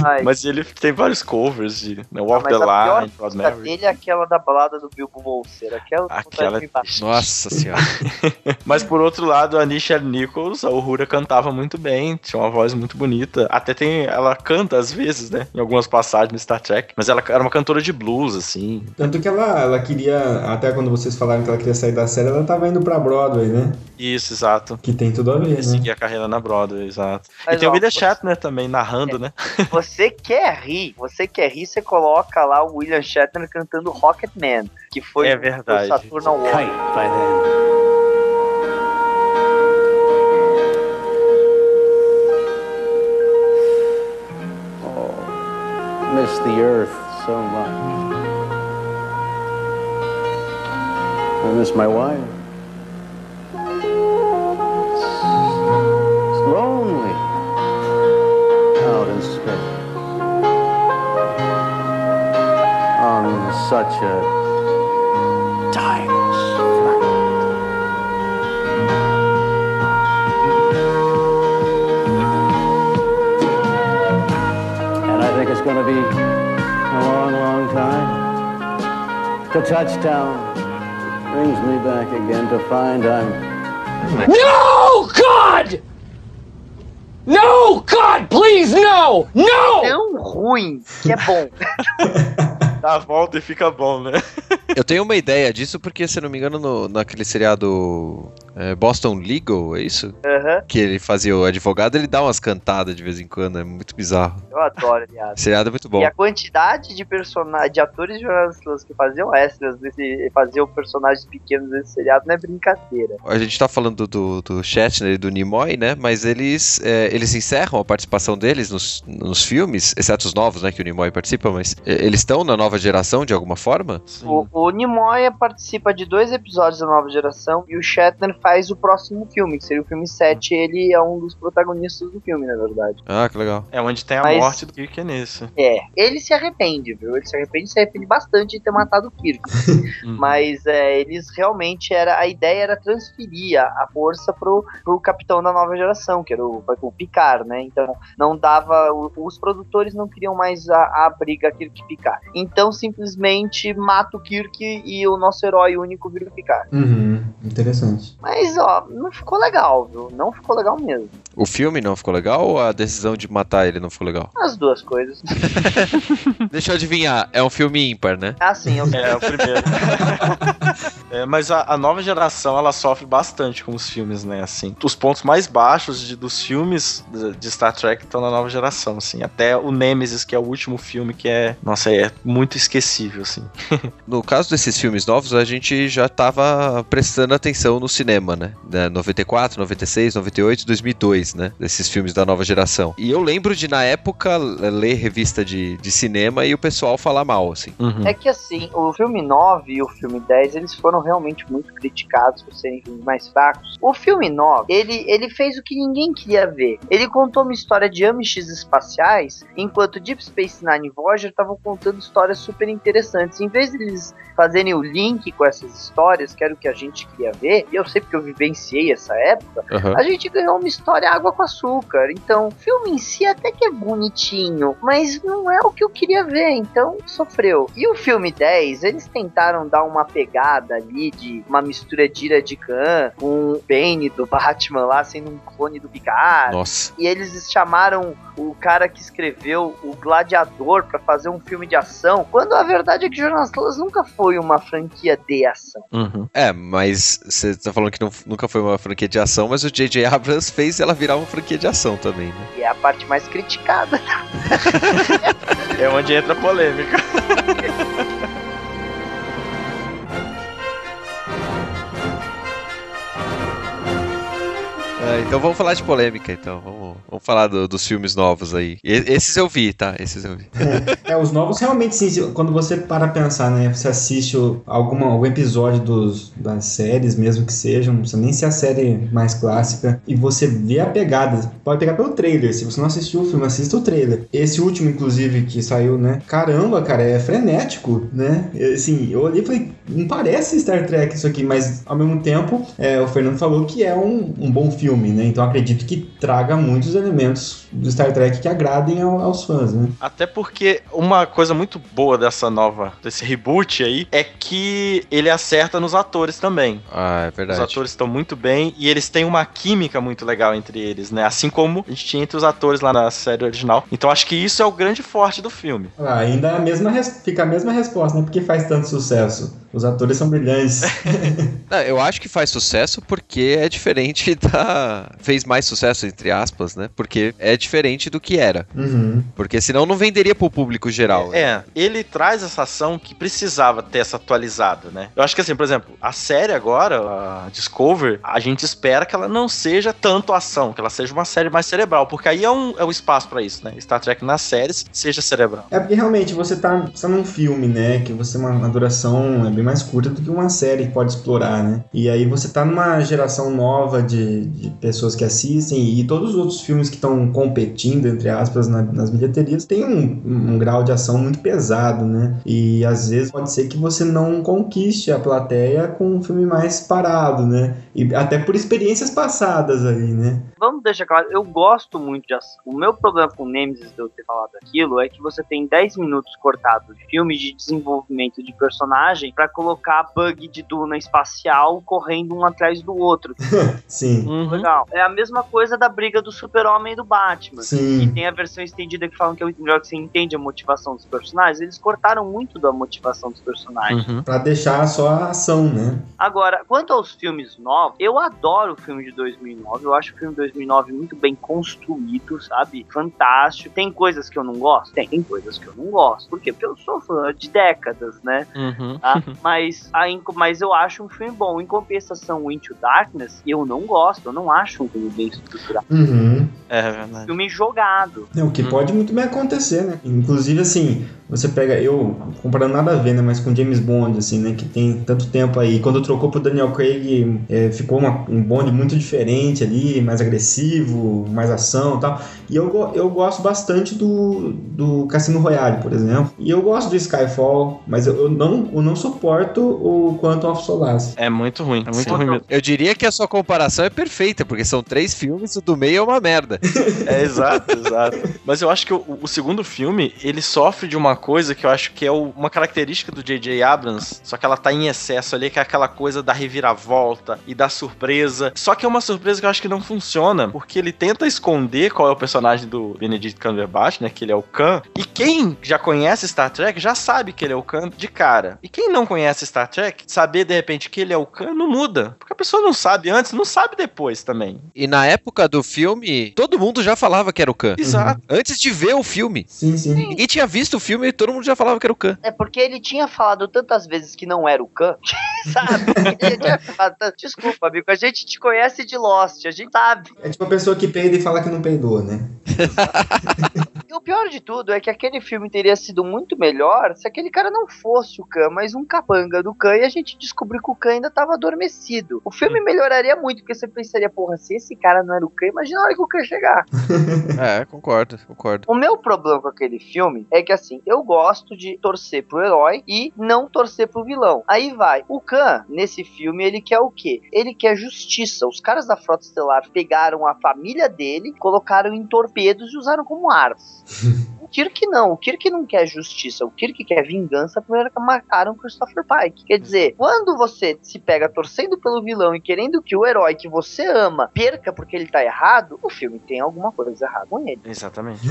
Ai, Mas ele tem vários covers de né, Walk mas the a Line, música Mary. dele é aquela da balada do Bilbo Bolseiro. Aquela, Aquela- aquela... Nossa senhora. Mas por outro lado, a Nichelle Nichols, a Uhura cantava muito bem, tinha uma voz muito bonita. Até tem. Ela canta às vezes, né? Em algumas passagens no Star Trek. Mas ela era uma cantora de blues, assim. Tanto que ela, ela queria, até quando vocês falaram que ela queria sair da série, ela tava indo pra Broadway, né? Isso, exato. Que tem tudo a ver, E né? seguir a carreira na Broadway, exato. Mas, e tem o ó, William você- Shatner também narrando, né? Você quer rir, você quer rir, você coloca lá o William Shatner cantando Rocket Man, que foi É o verdade. Saturn Award. Kite by then. Oh, miss the earth so much. I miss my wife. It's, it's lonely out in space on such a timeless flight. And I think it's going to be a long, long time. To touchdown brings me back again to find I'm No, God! No, God, please, no! No! Tão ruim que é bom. Dá a volta e fica bom, né? Eu tenho uma ideia disso porque, se não me engano, no, naquele seriado é, Boston Legal, é isso? Aham, Que ele fazia o advogado, ele dá umas cantadas de vez em quando, é muito bizarro. eu adoro, aliás. Seriado é muito bom. E a quantidade de personagens, de atores e jornalistas que faziam extras desse, faziam personagens pequenos desse seriado não é brincadeira. A gente tá falando do, do Shatner e do Nimoy, né? Mas eles, é, eles encerram a participação deles nos, nos filmes, exceto os novos, né? Que o Nimoy participa, mas é, eles estão na nova geração de alguma forma? O, o Nimoy participa de dois episódios da nova geração e o Shatner faz o próximo filme, que seria o filme 7. Ele é um dos protagonistas do filme, na verdade. Ah, que legal. É onde tem a Mas- morte do Kirk é nesse. É, ele se arrepende, viu? Ele se arrepende, se arrepende bastante de ter matado o Kirk. Uhum. Mas é, eles realmente era. A ideia era transferir a, a força pro, pro capitão da nova geração, que era o, o Picard, né? Então não dava. o- os produtores não queriam mais a, a briga Kirk Picard. Então simplesmente mata o Kirk e o nosso herói único vira o Picard. Uhum, interessante. Mas ó, não ficou legal, viu? Não ficou legal mesmo. O filme não ficou legal ou a decisão de matar ele não ficou legal? As duas coisas. Deixa eu adivinhar, é um filme ímpar, né? Assim, eu É, o primeiro. É, mas a, a nova geração, ela sofre bastante com os filmes, né, assim. Os pontos mais baixos de- dos filmes de, de Star Trek estão na nova geração, assim. Até o Nemesis, que é o último filme, que é... Nossa, é muito esquecível, assim. No caso desses filmes novos, a gente já tava prestando atenção no cinema, né? Da 94, 96, 98, 2002, né? Desses filmes da nova geração. E eu lembro de, na época, ler revista de, de cinema e o pessoal falar mal, assim. É que assim, o filme 9 e o filme 10, eles foram realmente muito criticados por serem filmes mais fracos. O filme 9, ele, ele fez o que ninguém queria ver. Ele contou uma história de Amishes espaciais, enquanto Deep Space Nine e Voyager estavam contando histórias super interessantes. Em vez deles fazerem o link com essas histórias, que era o que a gente queria ver, e eu sei porque eu vivenciei essa época, Aham. A gente ganhou uma história água com açúcar. Então, o filme em si até que é bonitinho, mas não é o que eu queria ver, então sofreu. E o filme 10, eles tentaram dar uma pegada ali de uma mistura de Ira de Khan com o Bane do Batman lá sendo um clone do Picard. Nossa. E eles chamaram o cara que escreveu o Gladiador pra fazer um filme de ação, quando a verdade é que Jornal das nunca foi uma franquia de ação. É, mas você tá falando que não- nunca foi uma franquia de ação, mas o J.J. Abrams fez ela virar uma franquia de ação também, né? E é a parte mais criticada. É onde entra a polêmica. É, então vamos falar de polêmica, então. Vamos, vamos falar do- dos filmes novos aí. E- esses eu vi, tá? Esses eu vi. É, os novos realmente, sim, quando você para pensar, né? Você assiste alguma, algum episódio dos, das séries, mesmo que sejam, não precisa nem ser a série mais clássica, e você vê a pegada. Pode pegar pelo trailer, se você não assistiu o filme, assista o trailer. Esse último, inclusive, que saiu, né? Caramba, cara, é frenético, né? Assim, eu olhei e falei, não parece Star Trek isso aqui, mas ao mesmo tempo, é, o Fernando falou que é um, um bom filme, né? Então acredito que traga muitos elementos do Star Trek que agradem ao- aos fãs, né? Até porque uma coisa muito boa dessa nova, desse reboot aí, é que ele acerta nos atores também. Ah, é Os verdade. atores estão muito bem e eles têm uma química muito legal entre eles, né? Assim como a gente tinha entre os atores lá na série original. Então acho que isso é o grande forte do filme. Ah, ainda a mesma res- fica a mesma resposta, né? Porque faz tanto sucesso. Os atores são brilhantes. Não, eu acho que faz sucesso porque é diferente da. Fez mais sucesso, entre aspas, né? Porque é diferente do que era. Uhum. Porque senão não venderia pro público geral. né? É, ele traz essa ação que precisava ter essa atualizada, né? Eu acho que assim, por exemplo, a série agora, a Discover, a gente espera que ela não seja tanto ação, que ela seja uma série mais cerebral, porque aí é um, é um espaço pra isso, né? Star Trek nas séries seja cerebral. É porque realmente você tá, você tá num filme, né? Que você uma, uma duração é bem mais curta do que uma série que pode explorar, né? E aí você tá numa geração nova de, de pessoas que assistem e todos os outros filmes que estão competindo, entre aspas, na, nas bilheterias, tem um, um, grau de ação muito pesado, né? E às vezes pode ser que você não conquiste a plateia com um filme mais parado, né? E até por experiências passadas aí, né? Vamos deixar claro, eu gosto muito de ação. O meu problema com Nemesis de eu ter falado aquilo é que você tem 10 minutos cortados de filme de desenvolvimento de personagem para colocar bug de duna espacial correndo um atrás do outro. Sim. Uhum. Legal. É a mesma coisa da briga do Super-Homem e do Batman. Sim. E tem a versão estendida que falam que é muito melhor que você entende a motivação dos personagens. Eles cortaram muito da motivação dos personagens. Uhum. Pra deixar só a ação, né? Agora, quanto aos filmes novos, eu adoro o filme de 2009. Eu acho o filme de 2009 muito bem construído, sabe? Fantástico. Tem coisas que eu não gosto? Tem, tem coisas que eu não gosto. Por quê? Porque eu sou fã de décadas, né? Uhum. Tá? mas, a, mas eu acho um filme bom. Em compensação, Into Darkness, eu não gosto. Eu não acho um filme bem estruturado. Uhum. É verdade. Filme jogado. É, o que Uhum. pode muito bem acontecer, né? Inclusive, assim, você pega, eu, comparando nada a ver, né? Mas com James Bond, assim, né? Que tem tanto tempo aí. Quando trocou pro Daniel Craig, é, ficou uma- um Bond muito diferente ali, mais agressivo, mais ação e tal. E eu, eu gosto bastante do, do Cassino Royale, por exemplo. E eu gosto do Skyfall, mas eu, eu não, eu não suporto o Quantum of Solace. É muito ruim. É muito Sim. ruim mesmo. Eu diria que a sua comparação é perfeita, porque são três filmes e o do meio é uma merda. É, exato, exato. Mas eu acho que o, o segundo filme, ele sofre de uma coisa que eu acho que é o- uma característica do J.J. Abrams, só que ela tá em excesso ali, que é aquela coisa da reviravolta e da surpresa. Só que é uma surpresa que eu acho que não funciona, porque ele tenta esconder qual é o personagem do Benedict Cumberbatch, né, que ele é o Khan. E quem já conhece Star Trek já sabe que ele é o Khan de cara. E quem não conhece Star Trek, saber de repente que ele é o Khan não muda, porque a pessoa não sabe antes, não sabe depois também. E na época do filme, todo mundo já falava que era o Khan. Exato. Antes de ver o filme. Sim, sim. Ninguém tinha visto o filme e todo mundo já falava que era o Khan. É porque ele tinha falado tantas vezes que não era o Khan, sabe? Ele tinha falado tanto- Desculpa, amigo, a gente te conhece de Lost, a gente sabe. É tipo a pessoa que peida e fala que não peidou, né? E o pior de tudo é que aquele filme teria sido muito melhor se aquele cara não fosse o Khan, mas um capanga do Khan e a gente descobriu que o Khan ainda tava adormecido. O filme melhoraria muito, porque você pensaria, porra, se esse cara não era o Khan, imagina a hora que o Khan chegar. É, concordo, concordo. O meu problema com aquele filme é que assim, eu gosto de torcer pro herói e não torcer pro vilão. Aí vai, o Khan, nesse filme, ele quer o quê? Ele quer justiça. Os caras da Frota Estelar pegaram a família dele, colocaram em torpedos e usaram como armas. O Kirk não, o Kirk não quer justiça, o Kirk quer vingança primeiro que mataram Christopher Pike. Quer dizer, quando você se pega torcendo pelo vilão e querendo que o herói que você ama perca porque ele tá errado, o filme tem alguma coisa errada com ele. Exatamente.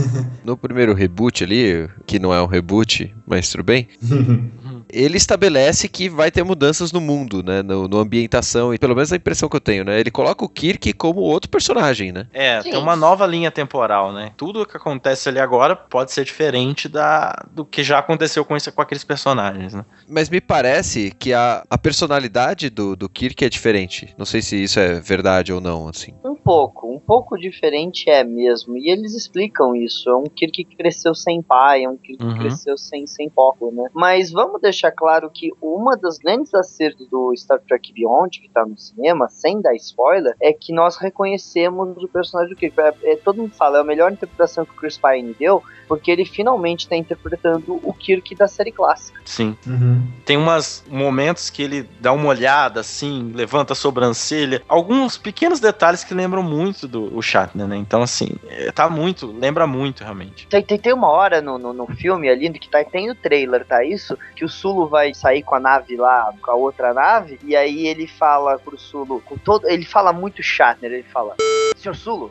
No primeiro reboot ali, que não é um reboot, mas tudo bem, ele estabelece que vai ter mudanças no mundo, né? No, no ambientação, e pelo menos a impressão que eu tenho, né? Ele coloca o Kirk como outro personagem, né? É, Sim. tem uma nova linha temporal, né? Tudo que acontece ali agora pode ser diferente da, do que já aconteceu com, esse, com aqueles personagens, né? Mas me parece que a, a personalidade do, do Kirk é diferente. Não sei se isso é verdade ou não, assim. Um pouco, um pouco diferente é mesmo. E eles explicam isso. É um Kirk que cresceu sem pai, é um Kirk Uhum. que cresceu sem, sem foco, né? Mas vamos deixar claro que uma das grandes acertos do Star Trek Beyond, que tá no cinema, sem dar spoiler, é que nós reconhecemos o personagem do Kirk. É, é, todo mundo fala, é a melhor interpretação que o Chris Pine deu, porque ele finalmente tá interpretando o Kirk da série clássica. Sim. Uhum. Tem umas momentos que ele dá uma olhada, assim, levanta a sobrancelha. Alguns pequenos detalhes que lembram muito do o Shatner, né? Então, assim, é, tá muito, lembra muito, realmente. Tem, tem, tem uma hora no, no, no filme ali, que tá, tem no trailer, tá isso? Que o Sulu vai sair com a nave lá, com a outra nave, e aí ele fala pro Sulu, com todo, ele fala muito Shatner, ele fala, Senhor Sulu,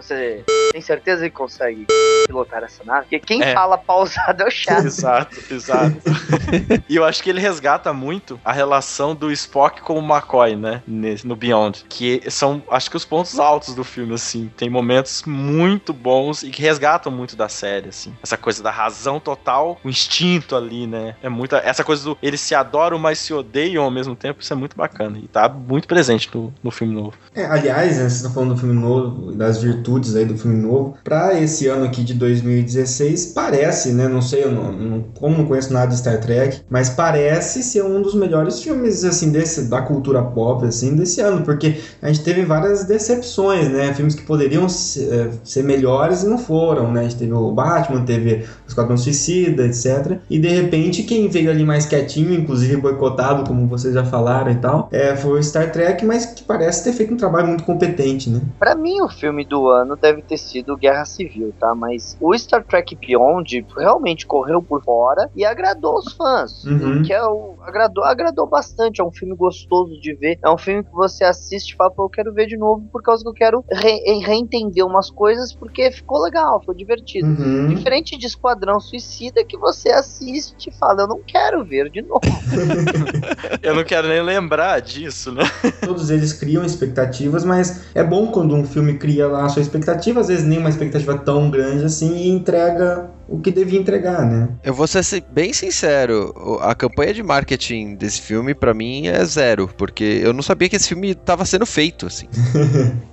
você tem certeza que consegue pilotar essa nave? Porque quem É. fala pausado é o Shatner. Exato, exato. e eu acho que ele resgata muito a relação do Spock com o McCoy, né? No Beyond. Que são, acho que, os pontos altos do filme, assim. Tem momentos muito bons e que resgatam muito da série, assim. Essa coisa da razão total, o instinto ali, né? É muita. Essa coisa do eles se adoram, mas se odeiam ao mesmo tempo, isso é muito bacana. E tá muito presente no, no filme novo. É, aliás, né, vocês estão falando do filme novo, das virtudes aí do filme novo. Pra esse ano aqui de 2016, parece, né? Não sei, eu não, não- como não conheço nada de Star Trek, mas parece ser um dos melhores filmes, assim, desse, da cultura pop, assim, desse ano, porque a gente teve várias decepções, né? Filmes que poderiam ser, eh, ser melhores e não foram, né? A gente teve o Batman, teve o Esquadrão Suicida, etc. E de repente, quem veio ali mais quietinho, inclusive boicotado, como vocês já falaram e tal, é, foi o Star Trek, mas que parece ter feito um trabalho muito competente, né? Pra mim, o filme do ano deve ter sido Guerra Civil, tá? Mas o Star Trek Beyond realmente correu por fora e agradou os fãs. Uhum. Que é o, agradou, agradou bastante. É um filme gostoso de ver. É um filme que você assiste e fala, pô, eu quero ver de novo por causa que eu quero re- reentender umas coisas porque ficou legal, foi divertido. Uhum. Diferente de Esquadrão Suicida, que você assiste e fala, eu não quero ver de novo. Eu não quero nem lembrar disso, né? Todos eles criam expectativas, mas é bom quando um filme cria lá a sua expectativa, às vezes nem uma expectativa tão grande assim, e entrega o que devia entregar, né? Eu vou ser bem sincero, a campanha de marketing desse filme pra mim é zero, porque eu não sabia que esse filme tava sendo feito, assim.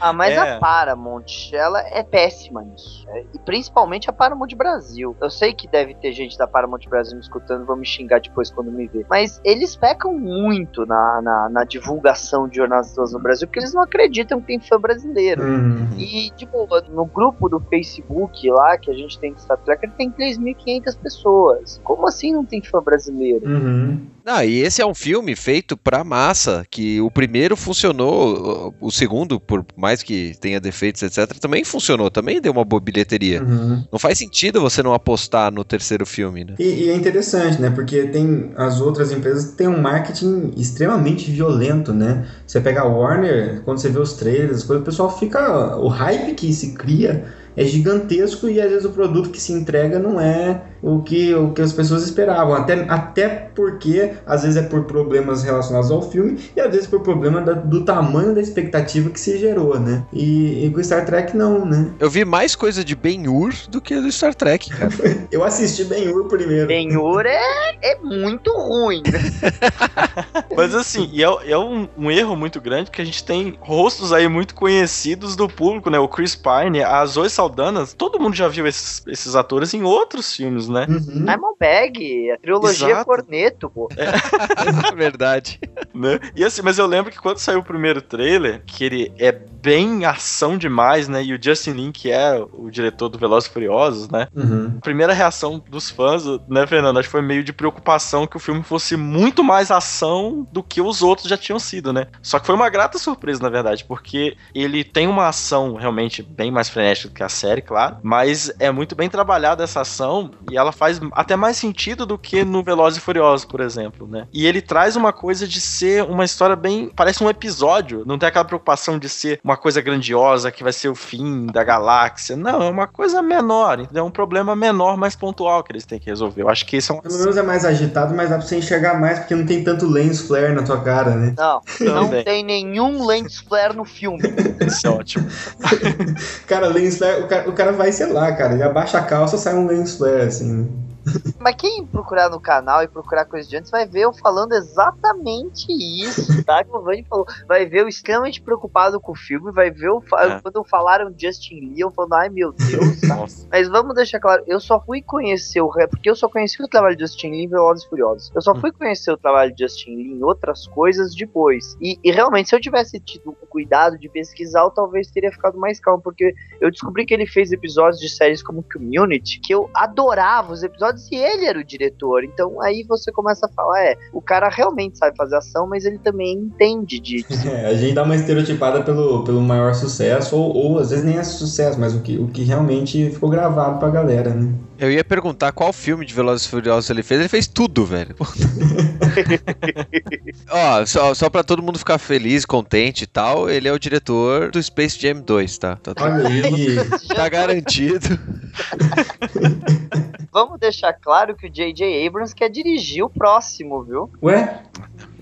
Ah, mas É. a Paramount, ela é péssima nisso. É, E principalmente a Paramount Brasil. Eu sei que deve ter gente da Paramount Brasil me escutando, vão me xingar depois quando me ver. Mas eles pecam muito na, na, na divulgação de jornalistas no Brasil, porque eles não acreditam que tem fã brasileiro. Uhum. E, tipo, no grupo do Facebook lá, que a gente tem de Star Trek, ele tem 3.500 pessoas. Como assim não tem fã brasileiro? Uhum. Ah, e esse é um filme feito pra massa, que o primeiro funcionou, o segundo, por mais que tenha defeitos, etc., também funcionou, também deu uma boa bilheteria. Uhum. Não faz sentido você não apostar no terceiro filme, né? E, e é interessante, né? Porque tem as outras empresas que têm um marketing extremamente violento, né? Você pega a Warner, quando você vê os trailers, as coisas, o pessoal fica. O hype que se cria é gigantesco e às vezes o produto que se entrega não é o que, o que as pessoas esperavam. Até, até porque às vezes é por problemas relacionados ao filme e às vezes por problema da- do tamanho da expectativa que se gerou, né? E, e com Star Trek não, né? Eu vi mais coisa de Ben-Hur do que do Star Trek, cara. Eu assisti Ben-Hur primeiro. Ben-Hur é, é muito ruim. Mas assim, e é, é um, um erro muito grande que a gente tem rostos aí muito conhecidos do público, né? O Chris Pine, a Zoe Saldanas, todo mundo já viu esses, esses atores em outros filmes, né? Uhum. Simon Bag, a trilogia Exato. Corneto, pô. É verdade. né? E assim, mas eu lembro que quando saiu o primeiro trailer, que ele é bem ação demais, né? E o Justin Lin, que é o diretor do Velozes e Furiosos, né? Uhum. A primeira reação dos fãs, né, Fernando, acho que foi meio de preocupação que o filme fosse muito mais ação do que os outros já tinham sido, né? Só que foi uma grata surpresa, na verdade, porque ele tem uma ação realmente bem mais frenética do que a série, claro, mas é muito bem trabalhada essa ação e ela faz até mais sentido do que no Velozes e Furiosos, por exemplo, né? E ele traz uma coisa de ser uma história bem, parece um episódio, não tem aquela preocupação de ser uma coisa grandiosa que vai ser o fim da galáxia. Não, é uma coisa menor, entendeu? É um problema menor, mais pontual que eles têm que resolver. Eu acho que esse é um Pelo menos é mais agitado, mas dá pra você enxergar mais porque não tem tanto lens flare na tua cara, né? Não, não tem nenhum lens flare no filme. Isso é ótimo. Cara, lens flare, o cara, o cara vai, sei lá, cara, ele abaixa a calça, sai um lens flare, assim. Mas quem procurar no canal e procurar coisas de antes vai ver eu falando exatamente isso, tá? Que o Vani falou. Vai ver eu extremamente preocupado com o filme, vai ver eu É. quando falaram Justin Lee, eu falando, ai meu Deus, tá? Mas vamos deixar claro, eu só fui conhecer o re- porque eu só conheci o trabalho de Justin Lee em Velozes e Furiosos. Eu só fui conhecer o trabalho de Justin Lee em outras coisas depois. E, e realmente, se eu tivesse tido o cuidado de pesquisar, eu talvez teria ficado mais calmo, porque eu descobri que ele fez episódios de séries como Community, que eu adorava os episódios e ele era o diretor. Então aí você começa a falar, é, o cara realmente sabe fazer ação, mas ele também entende de, de É, a gente dá uma estereotipada pelo, pelo maior sucesso, ou, ou às vezes nem é sucesso, mas o que, o que realmente ficou gravado pra galera, né? Eu ia perguntar qual filme de Velozes e Furiosos ele fez. Ele fez tudo, velho. Ó, só, só pra todo mundo ficar feliz, contente e tal, ele é o diretor do Space Jam 2, tá? Tá, Olha aí. tá garantido. Vamos deixar claro que o J.J. Abrams quer dirigir o próximo, viu? Ué?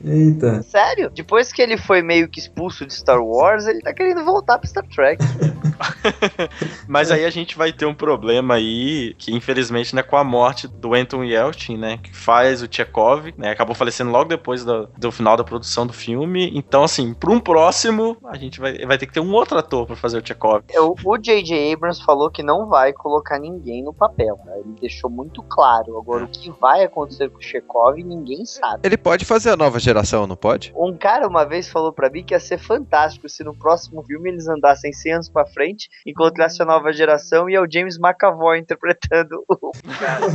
Eita. Sério? Depois que ele foi meio que expulso de Star Wars, ele tá querendo voltar pro Star Trek. Mas aí a gente vai ter um problema aí, que infelizmente, né, com a morte do Anton Yelchin, né, que faz o Chekhov, né, acabou falecendo logo depois do, do final da produção do filme. Então, assim, pra um próximo, a gente vai, vai ter que ter um outro ator pra fazer o Chekhov. Eu- o J.J. Abrams falou que não vai colocar ninguém no papel. né? Ele deixou muito claro. Agora, o que vai acontecer com o Chekhov, ninguém sabe. Ele pode fazer a nova geração, não pode? Um cara uma vez falou pra mim que ia ser fantástico se no próximo filme eles andassem 100 anos pra frente, encontrasse a nova geração e é o James McAvoy interpretando o cara.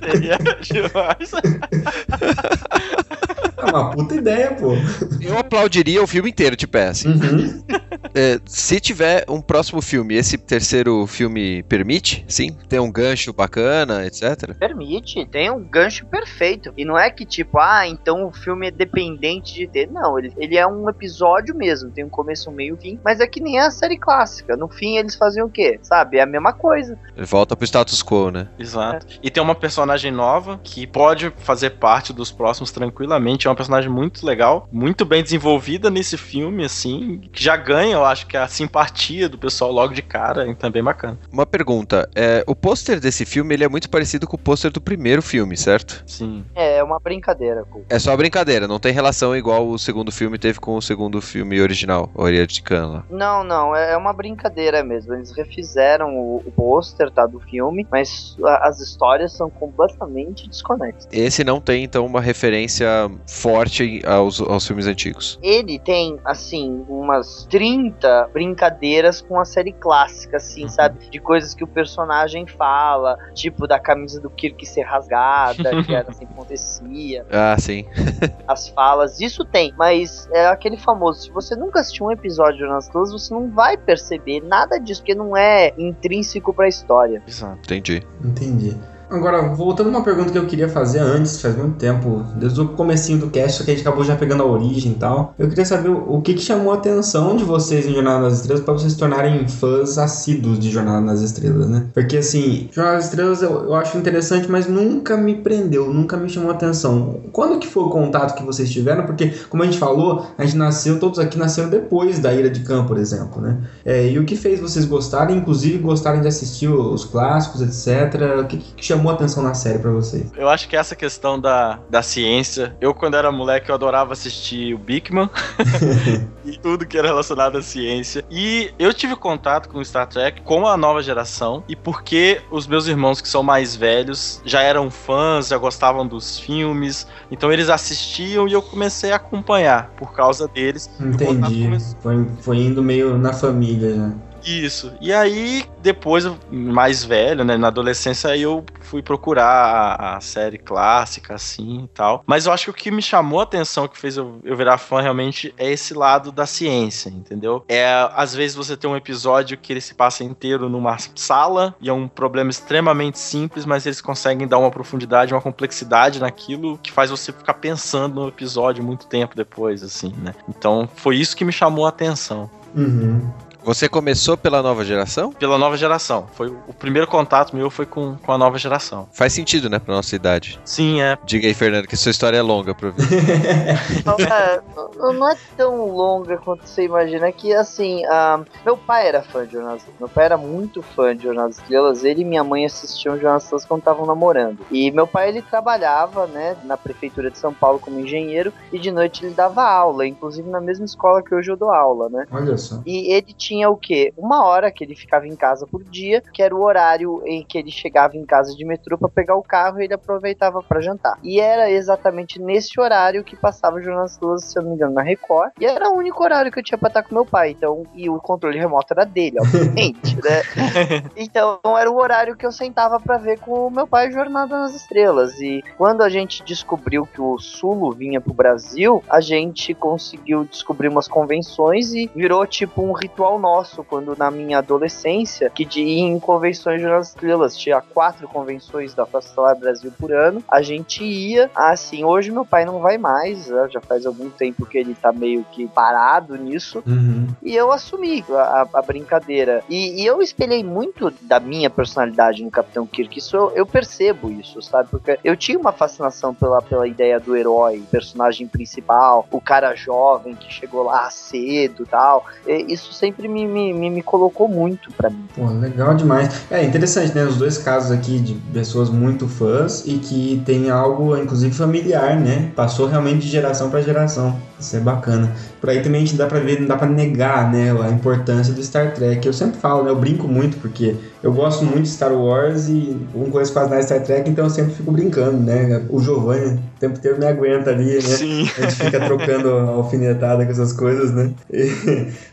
Seria demais. É uma puta ideia, pô. Eu aplaudiria o filme inteiro, te peço. Uhum. É, se tiver um próximo filme, esse terceiro filme permite? Sim? Tem um gancho bacana, etc. Permite, tem um gancho perfeito. E não é que tipo, ah, então o filme é dependente de ter. Não, ele, ele é um episódio mesmo, tem um começo, um meio, fim. Mas é que nem a série clássica. No fim eles faziam o quê? Sabe? É a mesma coisa. Ele volta pro status quo, né? Exato. E tem uma personagem nova que pode fazer parte dos próximos tranquilamente. É uma personagem muito legal, muito bem desenvolvida nesse filme, assim, que já ganha, eu acho que a simpatia do pessoal logo de cara, então é bem bacana. Uma pergunta, é, o pôster desse filme ele é muito parecido com o pôster do primeiro filme, certo? Sim. É, é uma brincadeira, pô. É só brincadeira, não tem relação igual o segundo filme teve com o segundo filme original, de Khan lá. Não, não, é é uma brincadeira mesmo. Eles refizeram o, o pôster, tá, do filme, mas a- as histórias são completamente desconexas. Esse não tem, então, uma referência forte aos, aos filmes antigos. Ele tem, assim, umas 30 brincadeiras com a série clássica, assim, sabe? De coisas que o personagem fala, tipo da camisa do Kirk ser rasgada, que era assim que acontecia, Ah, sim. as falas, isso tem, mas é aquele famoso, se você nunca assistiu um episódio de Nas Clãs, você não vai perceber nada disso, porque não é intrínseco pra história. Exato. Entendi. Entendi. Agora, voltando a uma pergunta que eu queria fazer antes, faz muito tempo, desde o comecinho do cast, só que a gente acabou já pegando a origem e tal. Eu queria saber o que, que chamou a atenção de vocês em Jornada nas Estrelas para vocês se tornarem fãs assíduos de Jornada nas Estrelas, né? Porque assim, Jornada nas Estrelas eu, eu acho interessante, mas nunca me prendeu, nunca me chamou a atenção. Quando que foi o contato que vocês tiveram? Porque, como a gente falou, a gente nasceu, todos aqui nasceram depois da Ira de Khan, por exemplo, né? É, e o que fez vocês gostarem, inclusive gostarem de assistir os clássicos, etc. O que, que chamou a atenção na série pra vocês? Eu acho que essa questão da, da ciência. Eu, quando era moleque, eu adorava assistir o Bigman e tudo que era relacionado à ciência. E eu tive contato com Star Trek com a nova geração. E porque os meus irmãos, que são mais velhos, já eram fãs, já gostavam dos filmes. Então eles assistiam e eu comecei a acompanhar por causa deles. O Entendi. Foi, foi indo meio na família já. Isso. E aí, depois, mais velho, né, na adolescência, aí eu fui procurar a, a série clássica, assim e tal. Mas eu acho que o que me chamou a atenção, que fez eu, eu virar fã realmente, é esse lado da ciência, entendeu? É, às vezes você tem um episódio que ele se passa inteiro numa sala e é um problema extremamente simples, mas eles conseguem dar uma profundidade, uma complexidade naquilo que faz você ficar pensando no episódio muito tempo depois, assim, né? Então, foi isso que me chamou a atenção Uhum. Você começou pela nova geração? pela nova geração. Foi o primeiro contato meu foi com, com a nova geração. Faz sentido, né, pra nossa idade. Sim, é. Diga aí, Fernando, que sua história é longa pra ver. É, não- não é tão longa quanto você imagina. É que, assim, ah, meu pai era fã de Jornal das Estrelas. Meu pai era muito fã de Jornal das Estrelas. Ele e minha mãe assistiam Jornal das Estrelas quando estavam namorando. E meu pai, ele trabalhava, né, na prefeitura de São Paulo como engenheiro. E de noite ele dava aula, inclusive na mesma escola que hoje eu dou aula, né? Olha só. E ele tinha o quê? Uma hora que ele ficava em casa por dia, que era o horário em que ele chegava em casa de metrô pra pegar o carro e ele aproveitava pra jantar. E era exatamente nesse horário que passava o Jornal das Duas, se eu não me engano, na Record. E era o único horário que eu tinha pra estar com meu pai. Então, e o controle remoto era dele, obviamente, né? Então era o horário que eu sentava pra ver com o meu pai Jornada nas Estrelas. E quando a gente descobriu que o Sulo vinha pro Brasil, a gente conseguiu descobrir umas convenções e virou tipo um ritual nosso. Quando na minha adolescência, que de ir em convenções de Jornada das Estrelas, tinha quatro convenções da Festa Solar Brasil por ano, a gente ia. Assim, hoje meu pai não vai mais, né? já faz algum tempo que ele tá meio que parado nisso. Uhum. E eu assumi a, a- brincadeira. E, e eu espelhei muito da minha personalidade no Capitão Kirk. Isso eu, eu percebo isso, sabe? Porque eu tinha uma fascinação pela, pela ideia do herói, personagem principal, o cara jovem que chegou lá cedo e tal. E isso sempre me, me, me, me colocou muito pra mim. Pô, legal demais. É interessante, né? Os dois casos aqui de pessoas muito fãs e que tem algo, inclusive, familiar, né? Passou realmente de geração para geração. Isso é bacana. Por aí também a gente dá pra ver, não dá pra negar, né? A importância do Star Trek. Eu sempre falo, né? Eu brinco muito porque eu gosto muito de Star Wars e não conheço quase nada de Star Trek, então eu sempre fico brincando, né? O Giovanni o tempo inteiro me aguenta ali, né? Sim. A gente fica trocando alfinetada com essas coisas, né?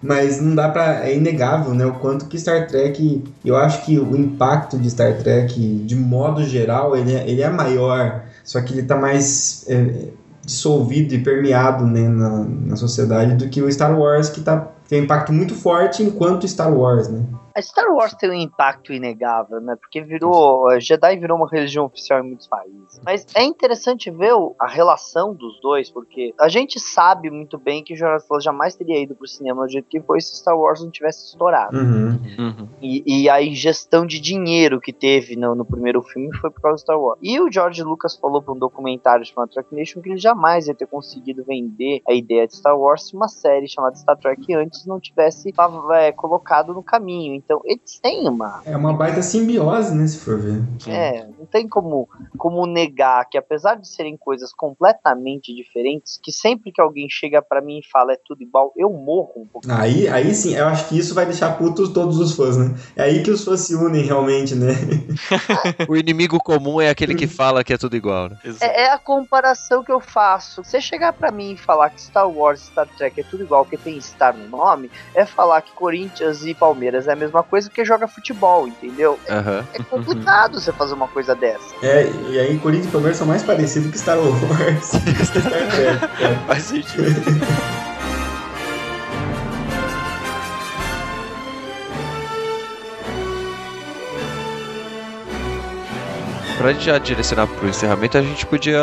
Mas não dá pra. É inegável, né? O quanto que Star Trek. Eu acho que o impacto de Star Trek, de modo geral, ele é, ele é maior. Só que ele tá mais. É, dissolvido e permeado né, na, na sociedade do que o Star Wars, que tá, tem um impacto muito forte enquanto Star Wars, né? A Star Wars tem um impacto inegável, né? Porque virou. a Jedi virou uma religião oficial em muitos países. Mas é interessante ver a relação dos dois, porque a gente sabe muito bem que Jornada das jamais teria ido pro cinema do jeito que foi se Star Wars não tivesse estourado. Uhum. Uhum. E, e a ingestão de dinheiro que teve no, no primeiro filme foi por causa do Star Wars. E o George Lucas falou para um documentário chamado Trek Nation que ele jamais ia ter conseguido vender a ideia de Star Wars se uma série chamada Star Trek antes não tivesse é, colocado no caminho. Então eles têm uma. É uma baita simbiose, né? Se for ver. É, não tem como, como negar que apesar de serem coisas completamente diferentes, que sempre que alguém chega para mim e fala é tudo igual, eu morro um pouco. Aí, aí sim, eu acho que isso vai deixar putos todos os fãs, né? É aí que os fãs se unem realmente, né? O inimigo comum é aquele que fala que é tudo igual, né? É, é a comparação que eu faço. Você chegar pra mim e falar que Star Wars e Star Trek é tudo igual, que tem Star no nome, é falar que Corinthians e Palmeiras é a mesma coisa que joga futebol, entendeu? Aham. É complicado você fazer uma coisa dessa. É, e aí Corinthians e Palmeiras são mais parecidos que Star Wars que Star Trek. É. Faz sentido. Pra gente já direcionar pro encerramento, a gente podia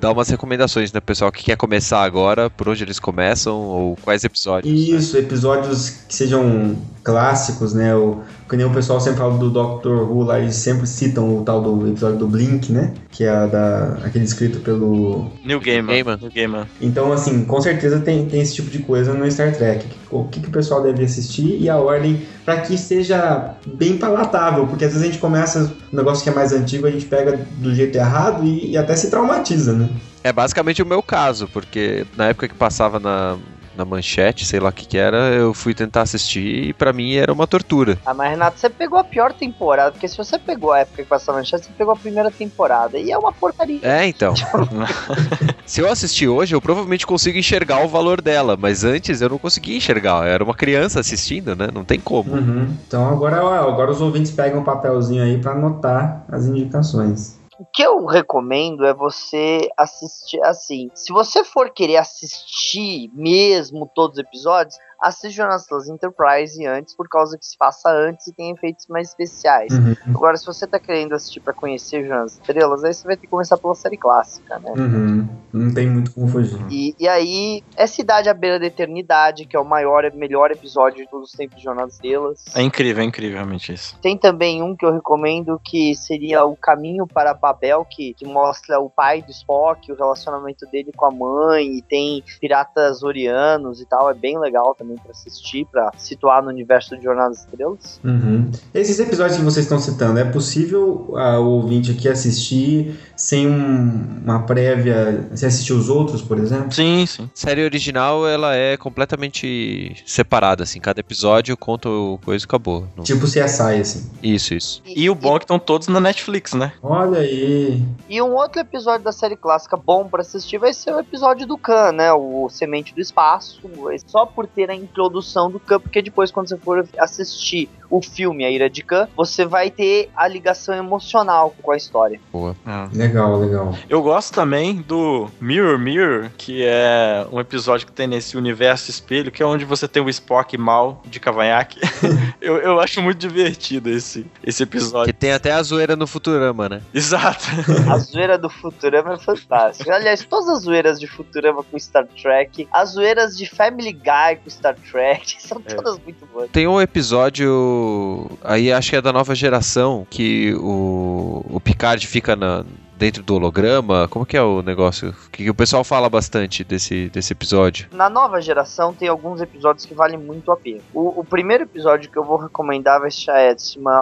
dar umas recomendações, né, pessoal, que quer começar agora, por onde eles começam, ou quais episódios. né? Isso, episódios que sejam clássicos, né? O, que nem o pessoal sempre fala do Doctor Who lá, eles sempre citam o tal do episódio do Blink, né? Que é a da, aquele escrito pelo. New Gamer. Gaiman. New Gamer. Então, assim, com certeza tem, tem esse tipo de coisa no Star Trek. O que, que o pessoal deve assistir e a ordem para que seja bem palatável, porque às vezes a gente começa um negócio que é mais antigo, a gente pega do jeito errado e, e até se traumatiza, né? É basicamente o meu caso, porque na época que passava na, na manchete, sei lá o que que era, eu fui tentar assistir e pra mim era uma tortura. Ah, mas Renato, você pegou a pior temporada, porque se você pegou a época que passava manchete, você pegou a primeira temporada. E é uma porcaria. É, então. Se eu assistir hoje, eu provavelmente consigo enxergar o valor dela, mas antes eu não conseguia enxergar. Eu era uma criança assistindo, né? Não tem como. Uhum. Então agora, agora os ouvintes pegam um papelzinho aí para anotar as indicações. O que eu recomendo é você assistir assim. Se você for querer assistir mesmo todos os episódios, assiste Jonas Plus Enterprise antes, por causa que se passa antes e tem efeitos mais especiais. Uhum. Agora, se você tá querendo assistir pra conhecer Jonas Estrelas, aí você vai ter que começar pela série clássica, né? Uhum. Não tem muito como fugir. E, e aí, é Cidade à Beira da Eternidade, que é o maior e melhor episódio de todos os tempos de Jornada das Estrelas. É incrível, é incrível realmente isso. Tem também um que eu recomendo que seria O Caminho para Babel, que, que mostra o pai do Spock, o relacionamento dele com a mãe, e tem piratas orianos e tal. É bem legal também pra assistir, pra situar no universo de Jornada das Estrelas. Uhum. Esses episódios que vocês estão citando, é possível ah, o ouvinte aqui assistir sem um- uma prévia, se assistir os outros, por exemplo? Sim, sim. série original, ela é completamente separada, assim. Cada episódio conta o coisa e acabou. Não- Tipo CSI, assim. Isso, isso. E o bom é que estão todos na Netflix, né? Olha aí. E um outro episódio da série clássica bom pra assistir vai ser o episódio do Khan, né? O Semente do Espaço. Só por ter a introdução do Khan, porque depois, quando você for assistir o filme A Ira de Khan, você vai ter a ligação emocional com a história. Boa. Legal, legal. Eu gosto também do Mirror Mirror, que é um episódio que tem nesse universo espelho, que é onde você tem o Spock mal de cavanhaque. eu, eu acho muito divertido esse, esse episódio. Que tem até a zoeira no Futurama, né? Exato. A zoeira do Futurama é fantástica. Aliás, todas as zoeiras de Futurama com Star Trek, as zoeiras de Family Guy com Star Trek, são É. todas muito boas. Tem um episódio. Aí acho que é da nova geração que o, o Picard fica na, dentro do holograma? Como que é o negócio? Que, que o pessoal fala bastante desse, desse episódio. Na nova geração tem alguns episódios que valem muito a pena. O, o primeiro episódio que eu vou recomendar vai ser é,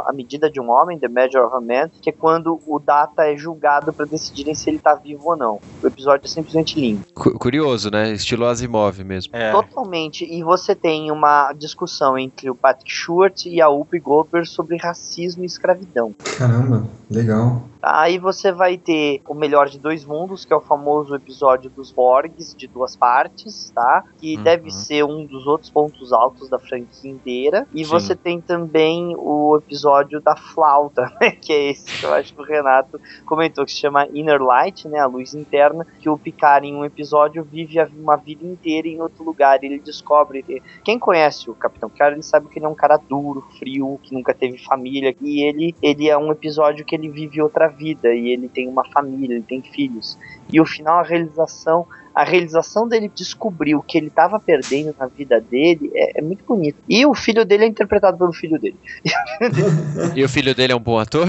A Medida de um Homem, The Measure of a Man, que é quando o Data é julgado para decidirem se ele tá vivo ou não. O episódio é simplesmente lindo. Cu- Curioso, né? Estilo Asimov mesmo. É. Totalmente. E você tem uma discussão entre o Patrick Stewart e a Whoopi Goldberg sobre racismo e escravidão. Caramba, legal. Aí você vai ter o melhor de dois mundos, que é o famoso episódio dos Borgs, de duas partes, tá? Que Uhum. deve ser um dos outros pontos altos da franquia inteira. E Sim. você tem também o episódio da flauta, né? Que é esse que eu acho que o Renato comentou, que se chama Inner Light, né? A luz interna, que o Picard em um episódio vive uma vida inteira em outro lugar. Ele descobre. Quem conhece o Capitão Picard, ele sabe que ele é um cara duro, frio, que nunca teve família. E ele, ele é um episódio que ele vive outra vida e ele tem uma família, ele tem filhos. E o final, a realização, a realização dele descobrir o que ele estava perdendo na vida dele é, é muito bonito. E o filho dele é interpretado pelo filho dele. E o filho dele é um bom ator?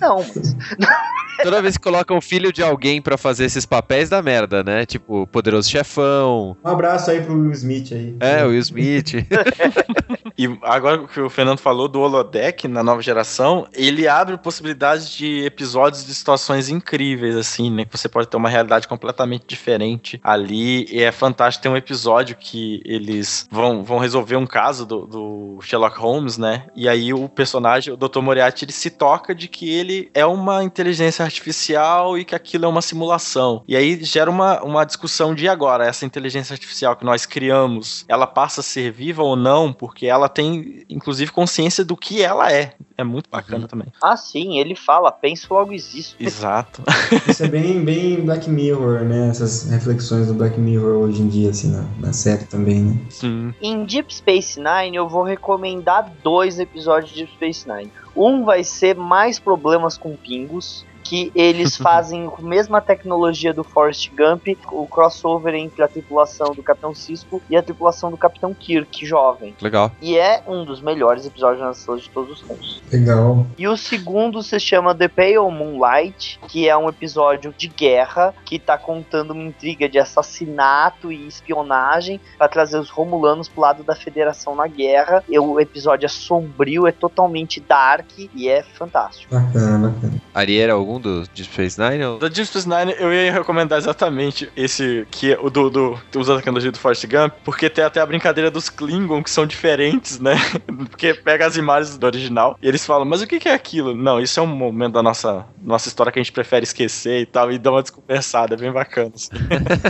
Não, mas Toda vez que colocam o filho de alguém pra fazer esses papéis, dá merda, né? Tipo, Poderoso Chefão, Um abraço aí pro Will Smith aí. é, o Will Smith. E agora que o Fernando falou do holodeck na nova geração, ele abre possibilidades de episódios de situações incríveis, assim, né? Que você pode ter uma realidade completamente diferente ali. E é fantástico. Tem um episódio que eles vão, vão resolver um caso do, do Sherlock Holmes, né? E aí o personagem, o Dr. Moriarty, ele se toca de que ele é uma inteligência artificial e que aquilo é uma simulação. E aí gera uma, uma discussão de agora, essa inteligência artificial que nós criamos, ela passa a ser viva ou não, porque ela tem, inclusive, consciência do que ela é. É muito bacana também. ah, sim, ele fala, penso logo existo. Exato. Isso é bem, bem Black Mirror, né? Essas reflexões do Black Mirror hoje em dia, assim, na, na série também, né? Sim. Em Deep Space Nine, eu vou recomendar dois episódios de Deep Space Nine. Um vai ser mais problemas com pingos, que eles fazem com a mesma tecnologia do Forrest Gump, o crossover entre a tripulação do Capitão Cisco e a tripulação do Capitão Kirk, jovem. Legal. E é um dos melhores episódios na série de todos os tempos. Legal. E o segundo se chama The Pale Moonlight, que é um episódio de guerra que tá contando uma intriga de assassinato e espionagem para trazer os romulanos pro lado da Federação na guerra. E o episódio é sombrio, é totalmente dark e é fantástico. Bacana, bacana. Ari era algum do Deep Space Nine? Ou... Da Deep Space Nine, eu ia recomendar exatamente esse que é o do, do que usa a tecnologia do Forrest Gump, porque tem até a brincadeira dos Klingon que são diferentes, né? Porque pega as imagens do original e eles falam, mas o que é aquilo? Não, isso é um momento da nossa, nossa história que a gente prefere esquecer e tal, e dá uma desconversada, é bem bacana. assim.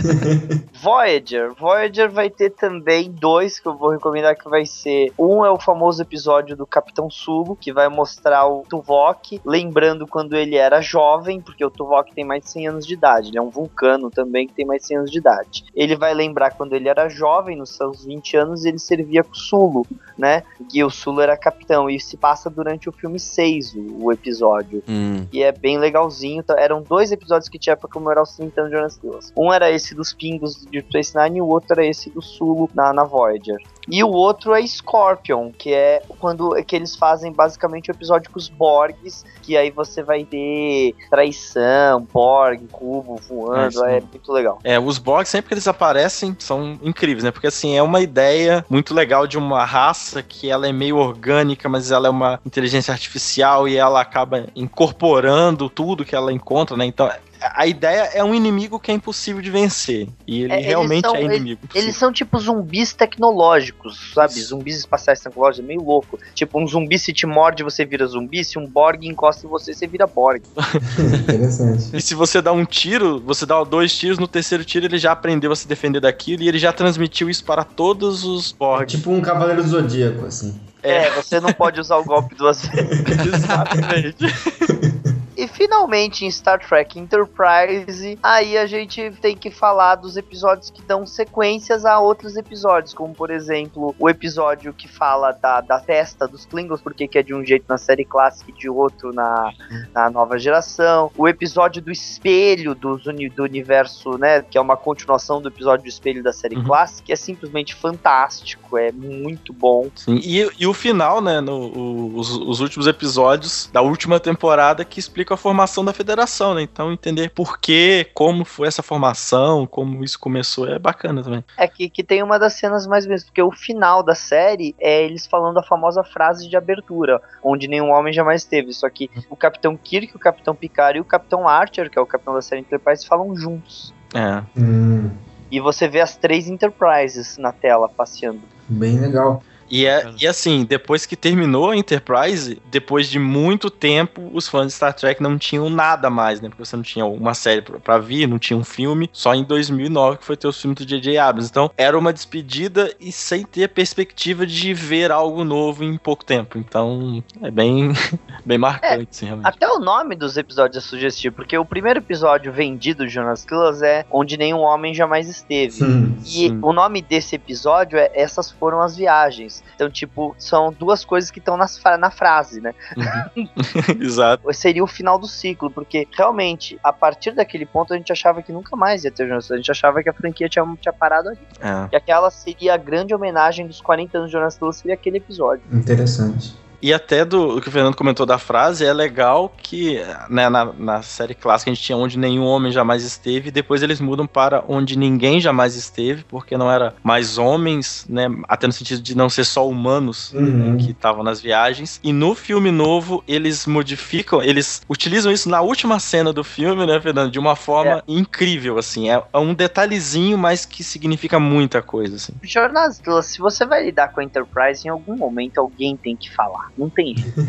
Voyager. Voyager vai ter também dois que eu vou recomendar que vai ser. Um é o famoso episódio do Capitão Sulu, que vai mostrar o Tuvok, lembrando quando ele era jovem, porque o Tuvok tem mais de 100 anos de idade. Ele é um vulcano também que tem mais de 100 anos de idade. Ele vai lembrar quando ele era jovem, nos seus 20 anos, ele servia com o Sulu, né? Que o Sulu era capitão. E se passa durante o filme 6, o, o episódio. Hum, E é bem legalzinho. Então, eram dois episódios que tinha pra comemorar os 30 anos de Jonas Stewart. Um era esse dos pingos de Space Nine e o outro era esse do Sulu na, na Voyager. E o outro é Scorpion, que é quando que eles fazem basicamente o episódio com os Borgs, que aí você vai ter traição, Borg, cubo voando, É, é, muito legal. É, os Borg, sempre que eles aparecem, são incríveis, né? Porque, assim, é uma ideia muito legal de uma raça que ela é meio orgânica, mas ela é uma inteligência artificial e ela acaba incorporando tudo que ela encontra, né? Então, a ideia é um inimigo que é impossível de vencer. E ele É, eles realmente são- é inimigo. Eles são tipo zumbis tecnológicos, sabe? Zumbis espaciais tecnológicos, é meio louco. Tipo, um zumbi se te morde, você vira zumbi. Se um Borg encosta em você, você vira Borg. Interessante. E se você dá um tiro, você dá dois tiros, no terceiro tiro ele já aprendeu a se defender daquilo e ele já transmitiu isso para todos os Borg. Tipo um Cavaleiro Zodíaco, assim. É, você não pode usar o golpe duas vezes. Exatamente. E finalmente em Star Trek Enterprise, aí a gente tem que falar dos episódios que dão sequências a outros episódios, como por exemplo o episódio que fala da, da festa dos Klingons, porque que é de um jeito na série clássica e de outro na, na nova geração, o episódio do espelho dos uni, do universo, né, que é uma continuação do episódio do espelho da série Uhum. clássica, que é simplesmente fantástico, é muito bom. Sim, e, e o final, né? no- o- os, os últimos episódios da última temporada que explica a formação da federação, né? Então entender por quê, como foi essa formação, como isso começou, é bacana também. É que, que tem uma das cenas mais mesmo, porque o final da série é eles falando a famosa frase de abertura, onde nenhum homem jamais teve. Só que o Capitão Kirk, o Capitão Picard e o Capitão Archer, que é o capitão da série Enterprise, falam juntos. É. Hum, E você vê as três Enterprises na tela passeando. bem legal. E, é, e assim, depois que terminou a Enterprise, depois de muito tempo, os fãs de Star Trek não tinham nada mais, né? Porque você não tinha uma série pra, pra vir, não tinha um filme. Só em 2009 que foi ter o filme do J.J. Abrams. Então, era uma despedida e sem ter perspectiva de ver algo novo em pouco tempo. Então, é bem, bem marcante, assim, realmente. Até o nome dos episódios é sugestivo, porque o primeiro episódio vendido de Jonas Claus é Onde Nenhum Homem Jamais Esteve. Hum, E Sim. o nome desse episódio é Essas Foram as Viagens. Então, tipo, são duas coisas que estão na frase, né? Exato. Seria o final do ciclo, porque realmente, a partir daquele ponto, a gente achava que nunca mais ia ter o Jonas. A gente achava que a franquia tinha, tinha parado ali. É. E aquela seria a grande homenagem dos 40 anos de Jonas Claus, seria aquele episódio. interessante. E até do o que o Fernando comentou da frase, é legal que né, na, na série clássica a gente tinha onde nenhum homem jamais esteve, e depois eles mudam para onde ninguém jamais esteve, porque não era mais homens, né? Até no sentido de não ser só humanos Uhum. que estavam nas viagens. E no filme novo, eles modificam, eles utilizam isso na última cena do filme, né, Fernando? De uma forma incrível, assim. É, é um detalhezinho, mas que significa muita coisa, assim. Jornadas Claus, se você vai lidar com a Enterprise, em algum momento alguém tem que falar. Não tem jeito.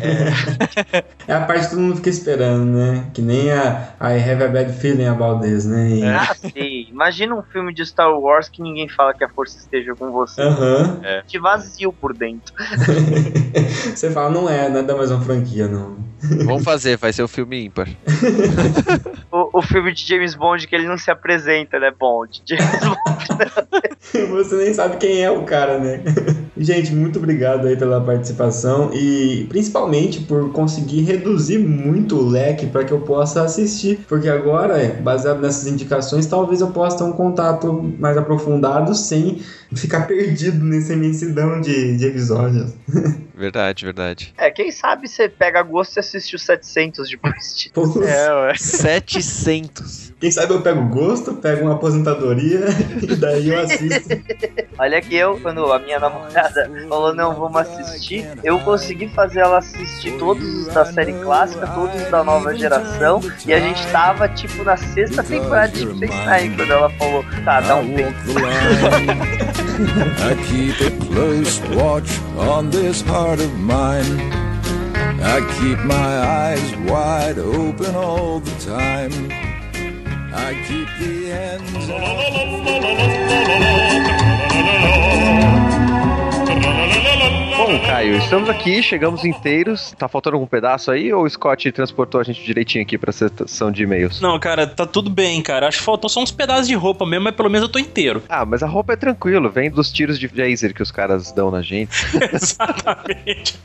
É a parte que todo mundo fica esperando, né? Que nem a I have a bad feeling about this, né? E- Ah, sei. Imagina um filme de Star Wars que ninguém fala que a força esteja com você. Aham. Te vazio por dentro. Você fala, não é, não é da mesma franquia, não. Vamos fazer, vai ser o filme ímpar. O, o filme de James Bond que ele não se apresenta, né? Bond. James Bond. Você nem sabe quem é o cara, né? Gente, muito obrigado aí pela participação e principalmente por conseguir reduzir muito o leque para que eu possa assistir, porque agora, baseado nessas indicações, talvez eu possa ter um contato mais aprofundado sem ficar perdido nessa imensidão de, de episódios. Verdade, verdade. É, quem sabe você pega gosto e assiste os 700 depois de... É, ué. 700. Quem sabe eu pego gosto, pego uma aposentadoria e daí eu assisto. Olha que eu, quando a minha namorada falou, não, vamos assistir, eu consegui fazer ela assistir todos os da série clássica, todos os da nova geração, e a gente tava, tipo, na sexta temporada de Space Nine, quando ela falou, tá, dá um tempo. I keep a close watch on this heart of mine. I keep my eyes wide open all the time. I keep the ends. Bom, Caio, estamos aqui, chegamos inteiros. Tá faltando algum pedaço aí ou o Scott transportou a gente direitinho aqui pra sessão de e-mails? Não, cara, tá tudo bem, cara. Acho que faltou só uns pedaços de roupa mesmo, mas pelo menos eu tô inteiro. Ah, mas a roupa é tranquilo, vem dos tiros de laser que os caras dão na gente. Exatamente.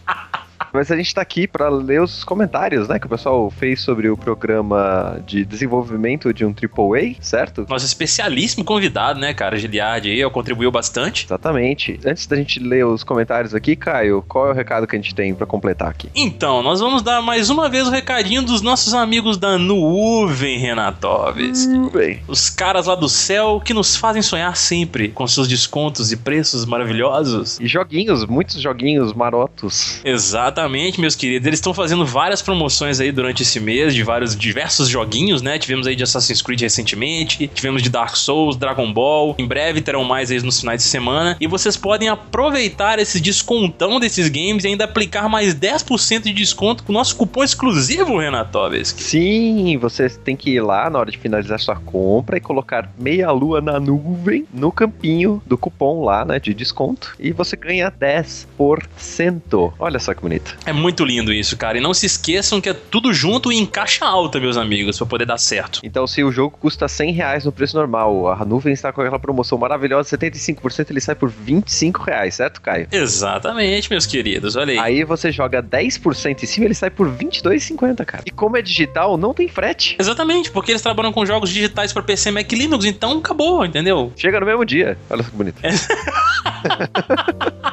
Mas a gente tá aqui pra ler os comentários, né, que o pessoal fez sobre o programa de desenvolvimento de um AAA, certo? Nosso especialíssimo convidado, né, cara? Giliard aí, contribuiu bastante. Exatamente. Antes da gente ler os comentários aqui, Caio, qual é o recado que a gente tem pra completar aqui? Então, nós vamos dar mais uma vez o recadinho dos nossos amigos da Nuvem, Renatovski. Bem, Os caras lá do céu que nos fazem sonhar sempre com seus descontos e preços maravilhosos. e joguinhos, muitos joguinhos marotos. Exatamente, meus queridos. Eles estão fazendo várias promoções aí durante esse mês de vários diversos joguinhos, né? Tivemos aí de Assassin's Creed recentemente, tivemos de Dark Souls, Dragon Ball. Em breve terão mais aí nos finais de semana. E vocês podem aproveitar esse descontão desses games e ainda aplicar mais 10% de desconto com o nosso cupom exclusivo, Renatovski. Sim, você tem que ir lá na hora de finalizar sua compra e colocar meia lua na nuvem no campinho do cupom lá, né, de desconto. E você ganha 10%. Olha só que bonito. É muito lindo isso, cara. E não se esqueçam que é tudo junto e em caixa alta, meus amigos, pra poder dar certo. Então, se o jogo custa 100 reais no preço normal, a nuvem está com aquela promoção maravilhosa, 75%, ele sai por 25 reais, certo, Caio? Exatamente, meus queridos. Olha aí. Aí você joga 10% em cima, ele sai por 22,50, cara. E como é digital, não tem frete. Exatamente, porque eles trabalham com jogos digitais pra PC Mac e Linux, então acabou, entendeu? Chega no mesmo dia. Olha que bonito.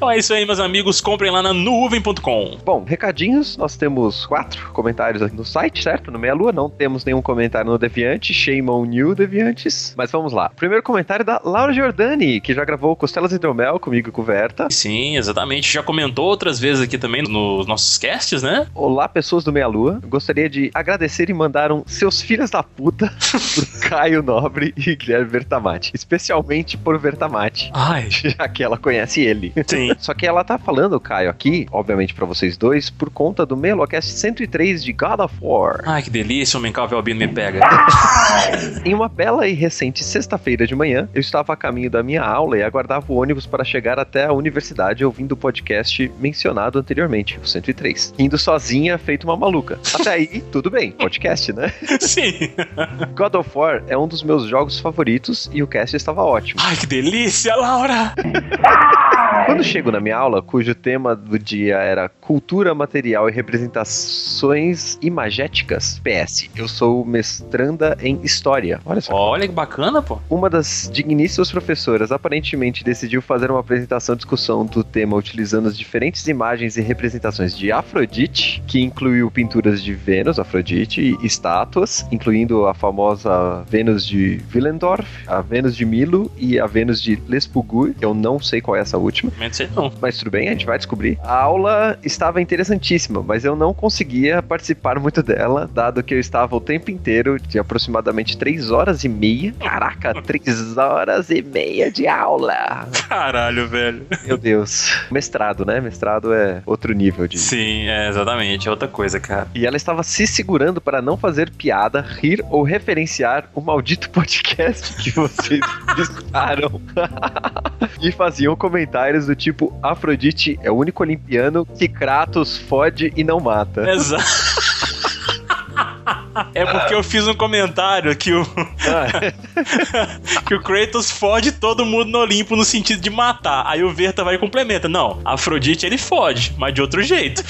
Então é isso aí, meus amigos. Comprem lá na nuvem.com. Bom, recadinhos. Nós temos quatro comentários aqui no site, certo? No Meia Lua. Não temos nenhum comentário no Deviante. Shame on you, Deviantes. Mas vamos lá. Primeiro comentário da Laura Giordani, que já gravou Costelas Hidromel comigo e com o Verta. Sim, exatamente. Já comentou outras vezes aqui também nos nossos casts, né? Olá, pessoas do Meia Lua. Gostaria de agradecer e mandar um seus filhos da puta pro Caio Nobre e Guilherme Vertamati. Especialmente por Vertamati. Ai. Já que ela conhece ele. Sim. Só que ela tá falando, Caio, aqui, obviamente pra vocês dois, por conta do Melocast 103 de God of War. Ai, que delícia, o Mencal Albino me pega. Em uma bela e recente sexta-feira de manhã, eu estava a caminho da minha aula e aguardava o ônibus para chegar até a universidade ouvindo o podcast mencionado anteriormente, o 103. Indo sozinha, feito uma maluca. Até aí, tudo bem, podcast, né? Sim. God of War é um dos meus jogos favoritos e o cast estava ótimo. Ai, que delícia, Laura! Quando chego na minha aula, cujo tema do dia era cultura material e representações imagéticas, PS, eu sou mestranda em História. Olha só. Olha que bacana, pô. Uma das digníssimas professoras aparentemente decidiu fazer uma apresentação discussão do tema utilizando as diferentes imagens e representações de Afrodite, que incluiu pinturas de Vênus, Afrodite, e estátuas, incluindo a famosa Vênus de Willendorf, a Vênus de Milo e a Vênus de Lespugur. Eu não sei qual é essa última. Não sei não. Mas tudo bem, a gente vai descobrir. A aula estava interessantíssima, mas eu não conseguia participar muito dela, dado que eu estava o tempo inteiro, de aproximadamente 3 horas e meia. Caraca, 3 horas e meia de aula. Caralho, velho. Meu Deus. Mestrado, né? Mestrado é outro nível de. Sim, é exatamente, é outra coisa, cara. E ela estava se segurando para não fazer piada, rir ou referenciar o maldito podcast que vocês disseram. e faziam comentários do tipo: Afrodite é o único olimpiano que Kratos fode e não mata. Exato. É porque eu fiz um comentário que o. que o Kratos fode todo mundo no Olimpo no sentido de matar. Aí o Verta vai e complementa. Não, Afrodite ele fode, mas de outro jeito.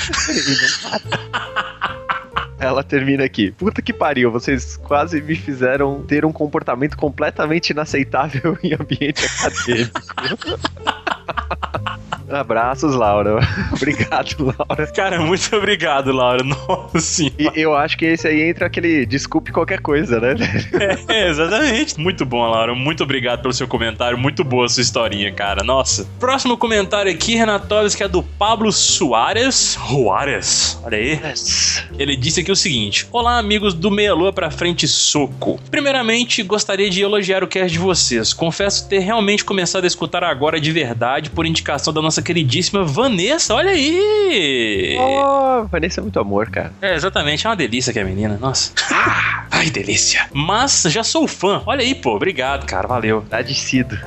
Ela termina aqui. Puta que pariu, vocês quase me fizeram ter um comportamento completamente inaceitável em ambiente acadêmico. ha ha ha Abraços, Laura. obrigado, Laura. Cara, muito obrigado, Laura. Nossa senhora. E eu acho que esse aí entra aquele desculpe qualquer coisa, né? É, exatamente. Muito bom, Laura. Muito obrigado pelo seu comentário. Muito boa a sua historinha, cara. Nossa. Próximo comentário aqui, Renatórios, que é do Pablo Soares. Juarez. Olha aí. Ele disse aqui o seguinte: Olá, amigos do Meia Lua pra Frente Soco. Primeiramente, gostaria de elogiar o cast de vocês. Confesso ter realmente começado a escutar agora de verdade por indicação da nossa queridíssima Vanessa. Olha aí! Oh, Vanessa é muito amor, cara. É, exatamente. É uma delícia que é a menina. Nossa. Ai, delícia. Mas já sou fã. Olha aí, pô. Obrigado, cara. Valeu. Adicido.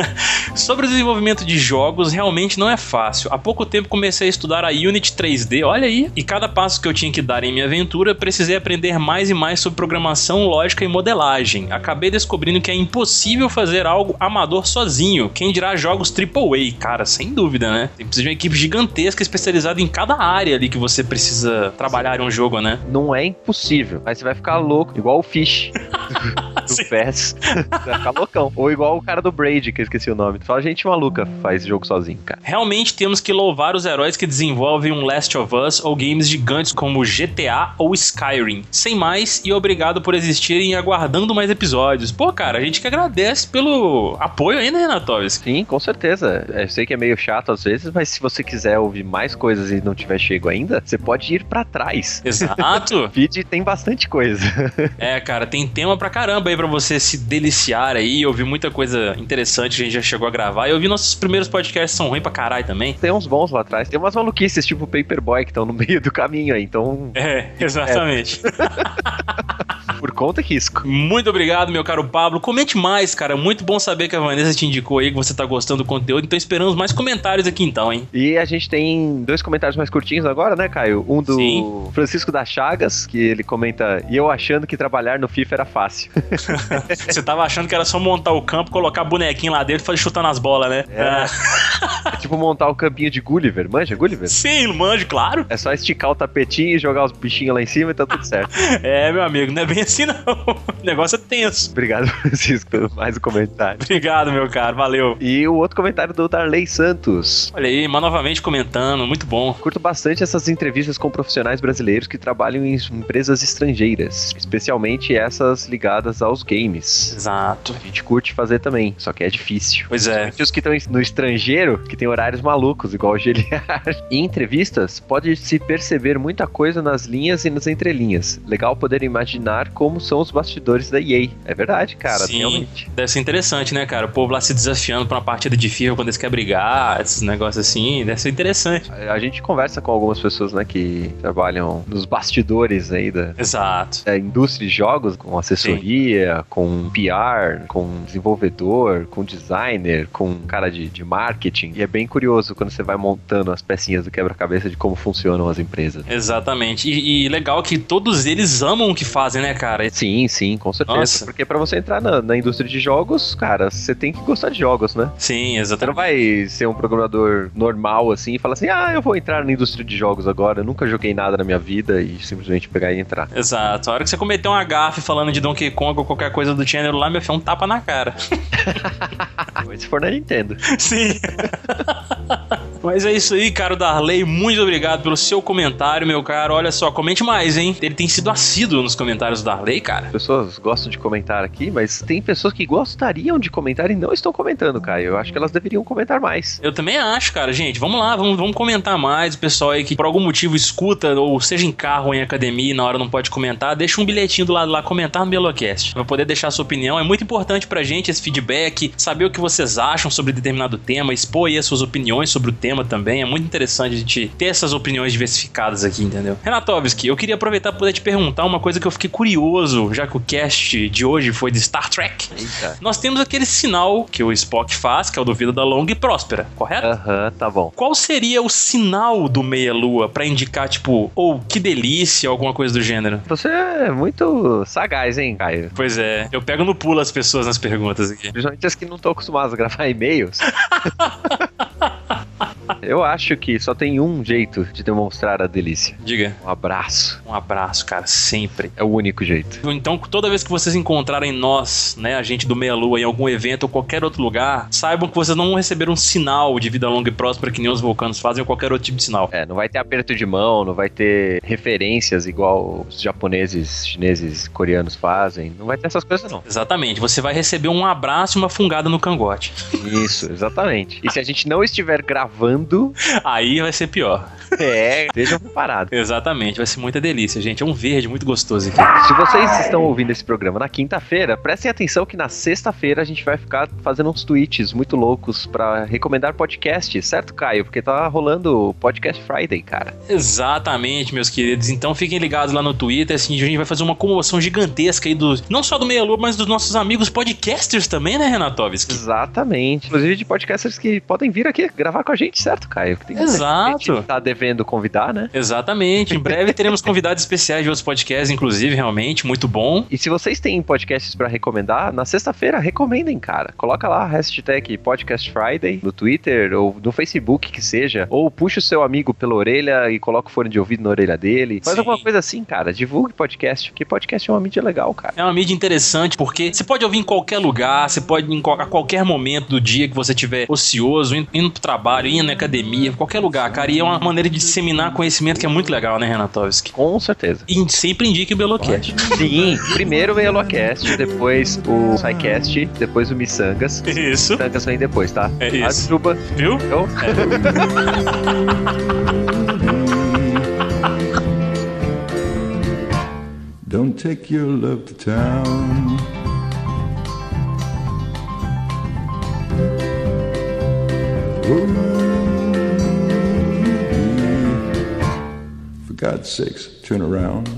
Sobre o desenvolvimento de jogos, realmente não é fácil. Há pouco tempo comecei a estudar a Unity 3D, olha aí. E cada passo que eu tinha que dar em minha aventura, precisei aprender mais e mais sobre programação, lógica e modelagem. Acabei descobrindo que é impossível fazer algo amador sozinho. Quem dirá jogos AAA? Cara, sem dúvida, né? Tem precisa de uma equipe gigantesca especializada em cada área ali que você precisa trabalhar em um jogo, né? Não é impossível, mas você vai ficar louco, igual o Fish do, PES. Ficar loucão. Ou igual o cara do Braid, que eu esqueci o nome. Só gente maluca faz jogo sozinho, cara. Realmente temos que louvar os heróis que desenvolvem um Last of Us ou games gigantes como GTA ou Skyrim. Sem mais, e obrigado por existirem e aguardando mais episódios. Pô, cara, a gente que agradece pelo apoio ainda, Renatovski. Sim, com certeza. Eu sei que é meio chato às vezes, mas se você quiser ouvir mais coisas e não tiver chego ainda, você pode ir pra trás. Exato. Feed tem bastante coisa. É, cara, tem tema pra caramba aí pra você se deliciar aí, ouvir muita coisa interessante que a gente já chegou a gravar. E ouvir nossos primeiros podcasts são ruins pra caralho também. Tem uns bons lá atrás. Tem umas maluquices, tipo Paperboy, que estão no meio do caminho aí, então... É, exatamente. Por conta e risco. Muito obrigado, meu caro Pablo. Comente mais, cara. Muito bom saber que a Vanessa te indicou aí que você tá gostando do conteúdo. Então esperamos mais comentários aqui então, hein? E a gente tem dois comentários mais curtinhos agora, né, Caio? Um do Sim. Francisco da Chagas, que ele comenta: E eu achando que trabalhar no FIFA era fácil. Você tava achando que era só montar o campo, colocar bonequinho lá dentro e fazer chutando as bolas, né? É. É tipo montar o campinho de Gulliver. Manja, Gulliver? Sim, manjo, claro. É só esticar o tapetinho e jogar os bichinhos lá em cima e tá tudo certo. É, meu amigo, não é bem assim não. O negócio é tenso. Obrigado, Francisco, pelo mais um comentário. Obrigado, meu caro. Valeu. E o outro comentário do Darley Santos. Olha aí, mas novamente comentando. Muito bom. Curto bastante essas entrevistas com profissionais brasileiros que trabalham em empresas estrangeiras, especialmente essas ligadas aos games. Exato. A gente curte fazer também, só que é difícil. Pois é. Os que estão no estrangeiro, que tem horários malucos, igual o Geliar. em entrevistas, pode-se perceber muita coisa nas linhas e nas entrelinhas. Legal poder imaginar como são os bastidores da EA. É verdade, cara, Sim, realmente. deve ser interessante, né, cara? O povo lá se desafiando pra uma partida de FIFA quando eles querem brigar, esses negócios assim, deve ser interessante. A gente conversa com algumas pessoas, né, que trabalham nos bastidores aí da, Exato. da indústria de jogos, com assessoria, com PR, com desenvolvedor, com designer, com cara de, de marketing. E é bem curioso quando você vai montando as pecinhas do quebra-cabeça de como funcionam as empresas. Exatamente. E, e legal que todos eles amam o que fazem, né, cara? Sim, sim, com certeza. Nossa. Porque pra você entrar na, na indústria de jogos, cara, você tem que gostar de jogos, né? Sim, Você não exatamente. vai ser um programador normal assim e falar assim: ah, eu vou entrar na indústria de jogos agora, eu nunca joguei nada na minha vida e simplesmente pegar e entrar. Exato. A hora que você cometer um agafe falando de Donkey Kong ou qualquer coisa do gênero lá, meu filho, um tapa na cara. Mas se for na Nintendo. Sim. Mas é isso aí, caro Darley. Muito obrigado pelo seu comentário, meu caro. Olha só, comente mais, hein? Ele tem sido assíduo nos comentários do Darley, cara. As pessoas gostam de comentar aqui, mas tem pessoas que gostariam de comentar e não estão comentando, Caio. Eu acho que elas deveriam comentar mais. Eu também acho, cara. Gente, vamos lá, vamos, vamos comentar mais. O pessoal aí que por algum motivo escuta, ou seja em carro ou em academia e na hora não pode comentar, deixa um bilhetinho do lado lá, comentar no Belocast. Pra poder deixar a sua opinião. É muito importante pra gente esse feedback, saber o que vocês acham sobre determinado tema, expor aí as suas opiniões sobre o tema também. É muito interessante a gente ter essas opiniões diversificadas aqui, entendeu? Renatovski, eu queria aproveitar pra poder te perguntar uma coisa que eu fiquei curioso, já que o cast de hoje foi de Star Trek. Eita. Nós temos aquele sinal que o Spock faz, que é o do Vida da Longa e Próspera, correto? Aham, tá bom. Qual seria o sinal do meia-lua pra indicar, tipo, ou que delícia, alguma coisa do gênero? Você é muito sagaz, hein, Caio? Pois é, eu pego no pulo as pessoas nas perguntas aqui. Principalmente as que não estão acostumadas a gravar e-mails. Eu acho que só tem um jeito de demonstrar a delícia. Diga. Um abraço. Um abraço, cara, sempre. É o único jeito. Então, toda vez que vocês encontrarem nós, né, a gente do Meia Lua, em algum evento ou qualquer outro lugar, saibam que vocês não vão receber um sinal de vida longa e próspera que nem os vulcanos fazem ou qualquer outro tipo de sinal. É, não vai ter aperto de mão, não vai ter referências igual os japoneses, chineses, coreanos fazem. Não vai ter essas coisas, não. Exatamente, você vai receber um abraço e uma fungada no cangote. Isso, exatamente. E se a gente não estiver gravando, Aí vai ser pior. é, estejam preparados. Exatamente, vai ser muita delícia, gente. É um verde muito gostoso aqui. Se vocês estão ouvindo esse programa na quinta-feira, prestem atenção que na sexta-feira a gente vai ficar fazendo uns tweets muito loucos pra recomendar podcast, certo, Caio? Porque tá rolando o Podcast Friday, cara. Exatamente, meus queridos. Então fiquem ligados lá no Twitter, assim, a gente vai fazer uma comoção gigantesca aí do não só do Meia Lua, mas dos nossos amigos podcasters também, né, Renatovski? Exatamente. Inclusive de podcasters que podem vir aqui gravar com a gente, certo, Caio? Tem Exato. gente que tá devendo convidar, né? Exatamente. Em breve teremos convidados especiais de outros podcasts, inclusive, realmente, muito bom. E se vocês têm podcasts pra recomendar, na sexta-feira recomendem, cara. Coloca lá a hashtag Podcast Friday no Twitter ou no Facebook que seja, ou puxa o seu amigo pela orelha e coloca o fone de ouvido na orelha dele. Faz Sim. alguma coisa assim, cara. Divulgue podcast, porque podcast é uma mídia legal, cara. É uma mídia interessante porque você pode ouvir em qualquer lugar, você pode em a qualquer momento do dia que você estiver ocioso, indo, pro trabalho, indo academia, qualquer lugar, cara. E é uma maneira de disseminar conhecimento que é muito legal, né, Renatovski? Com certeza. E sempre indique o Belocast. Sim, primeiro o Elocast, depois o SciCast, depois o Missangas. Isso. Missangas vem depois, tá? É isso. Ajuba. Viu? Então, Don't take your love to town. Ooh, God's sakes, turn around.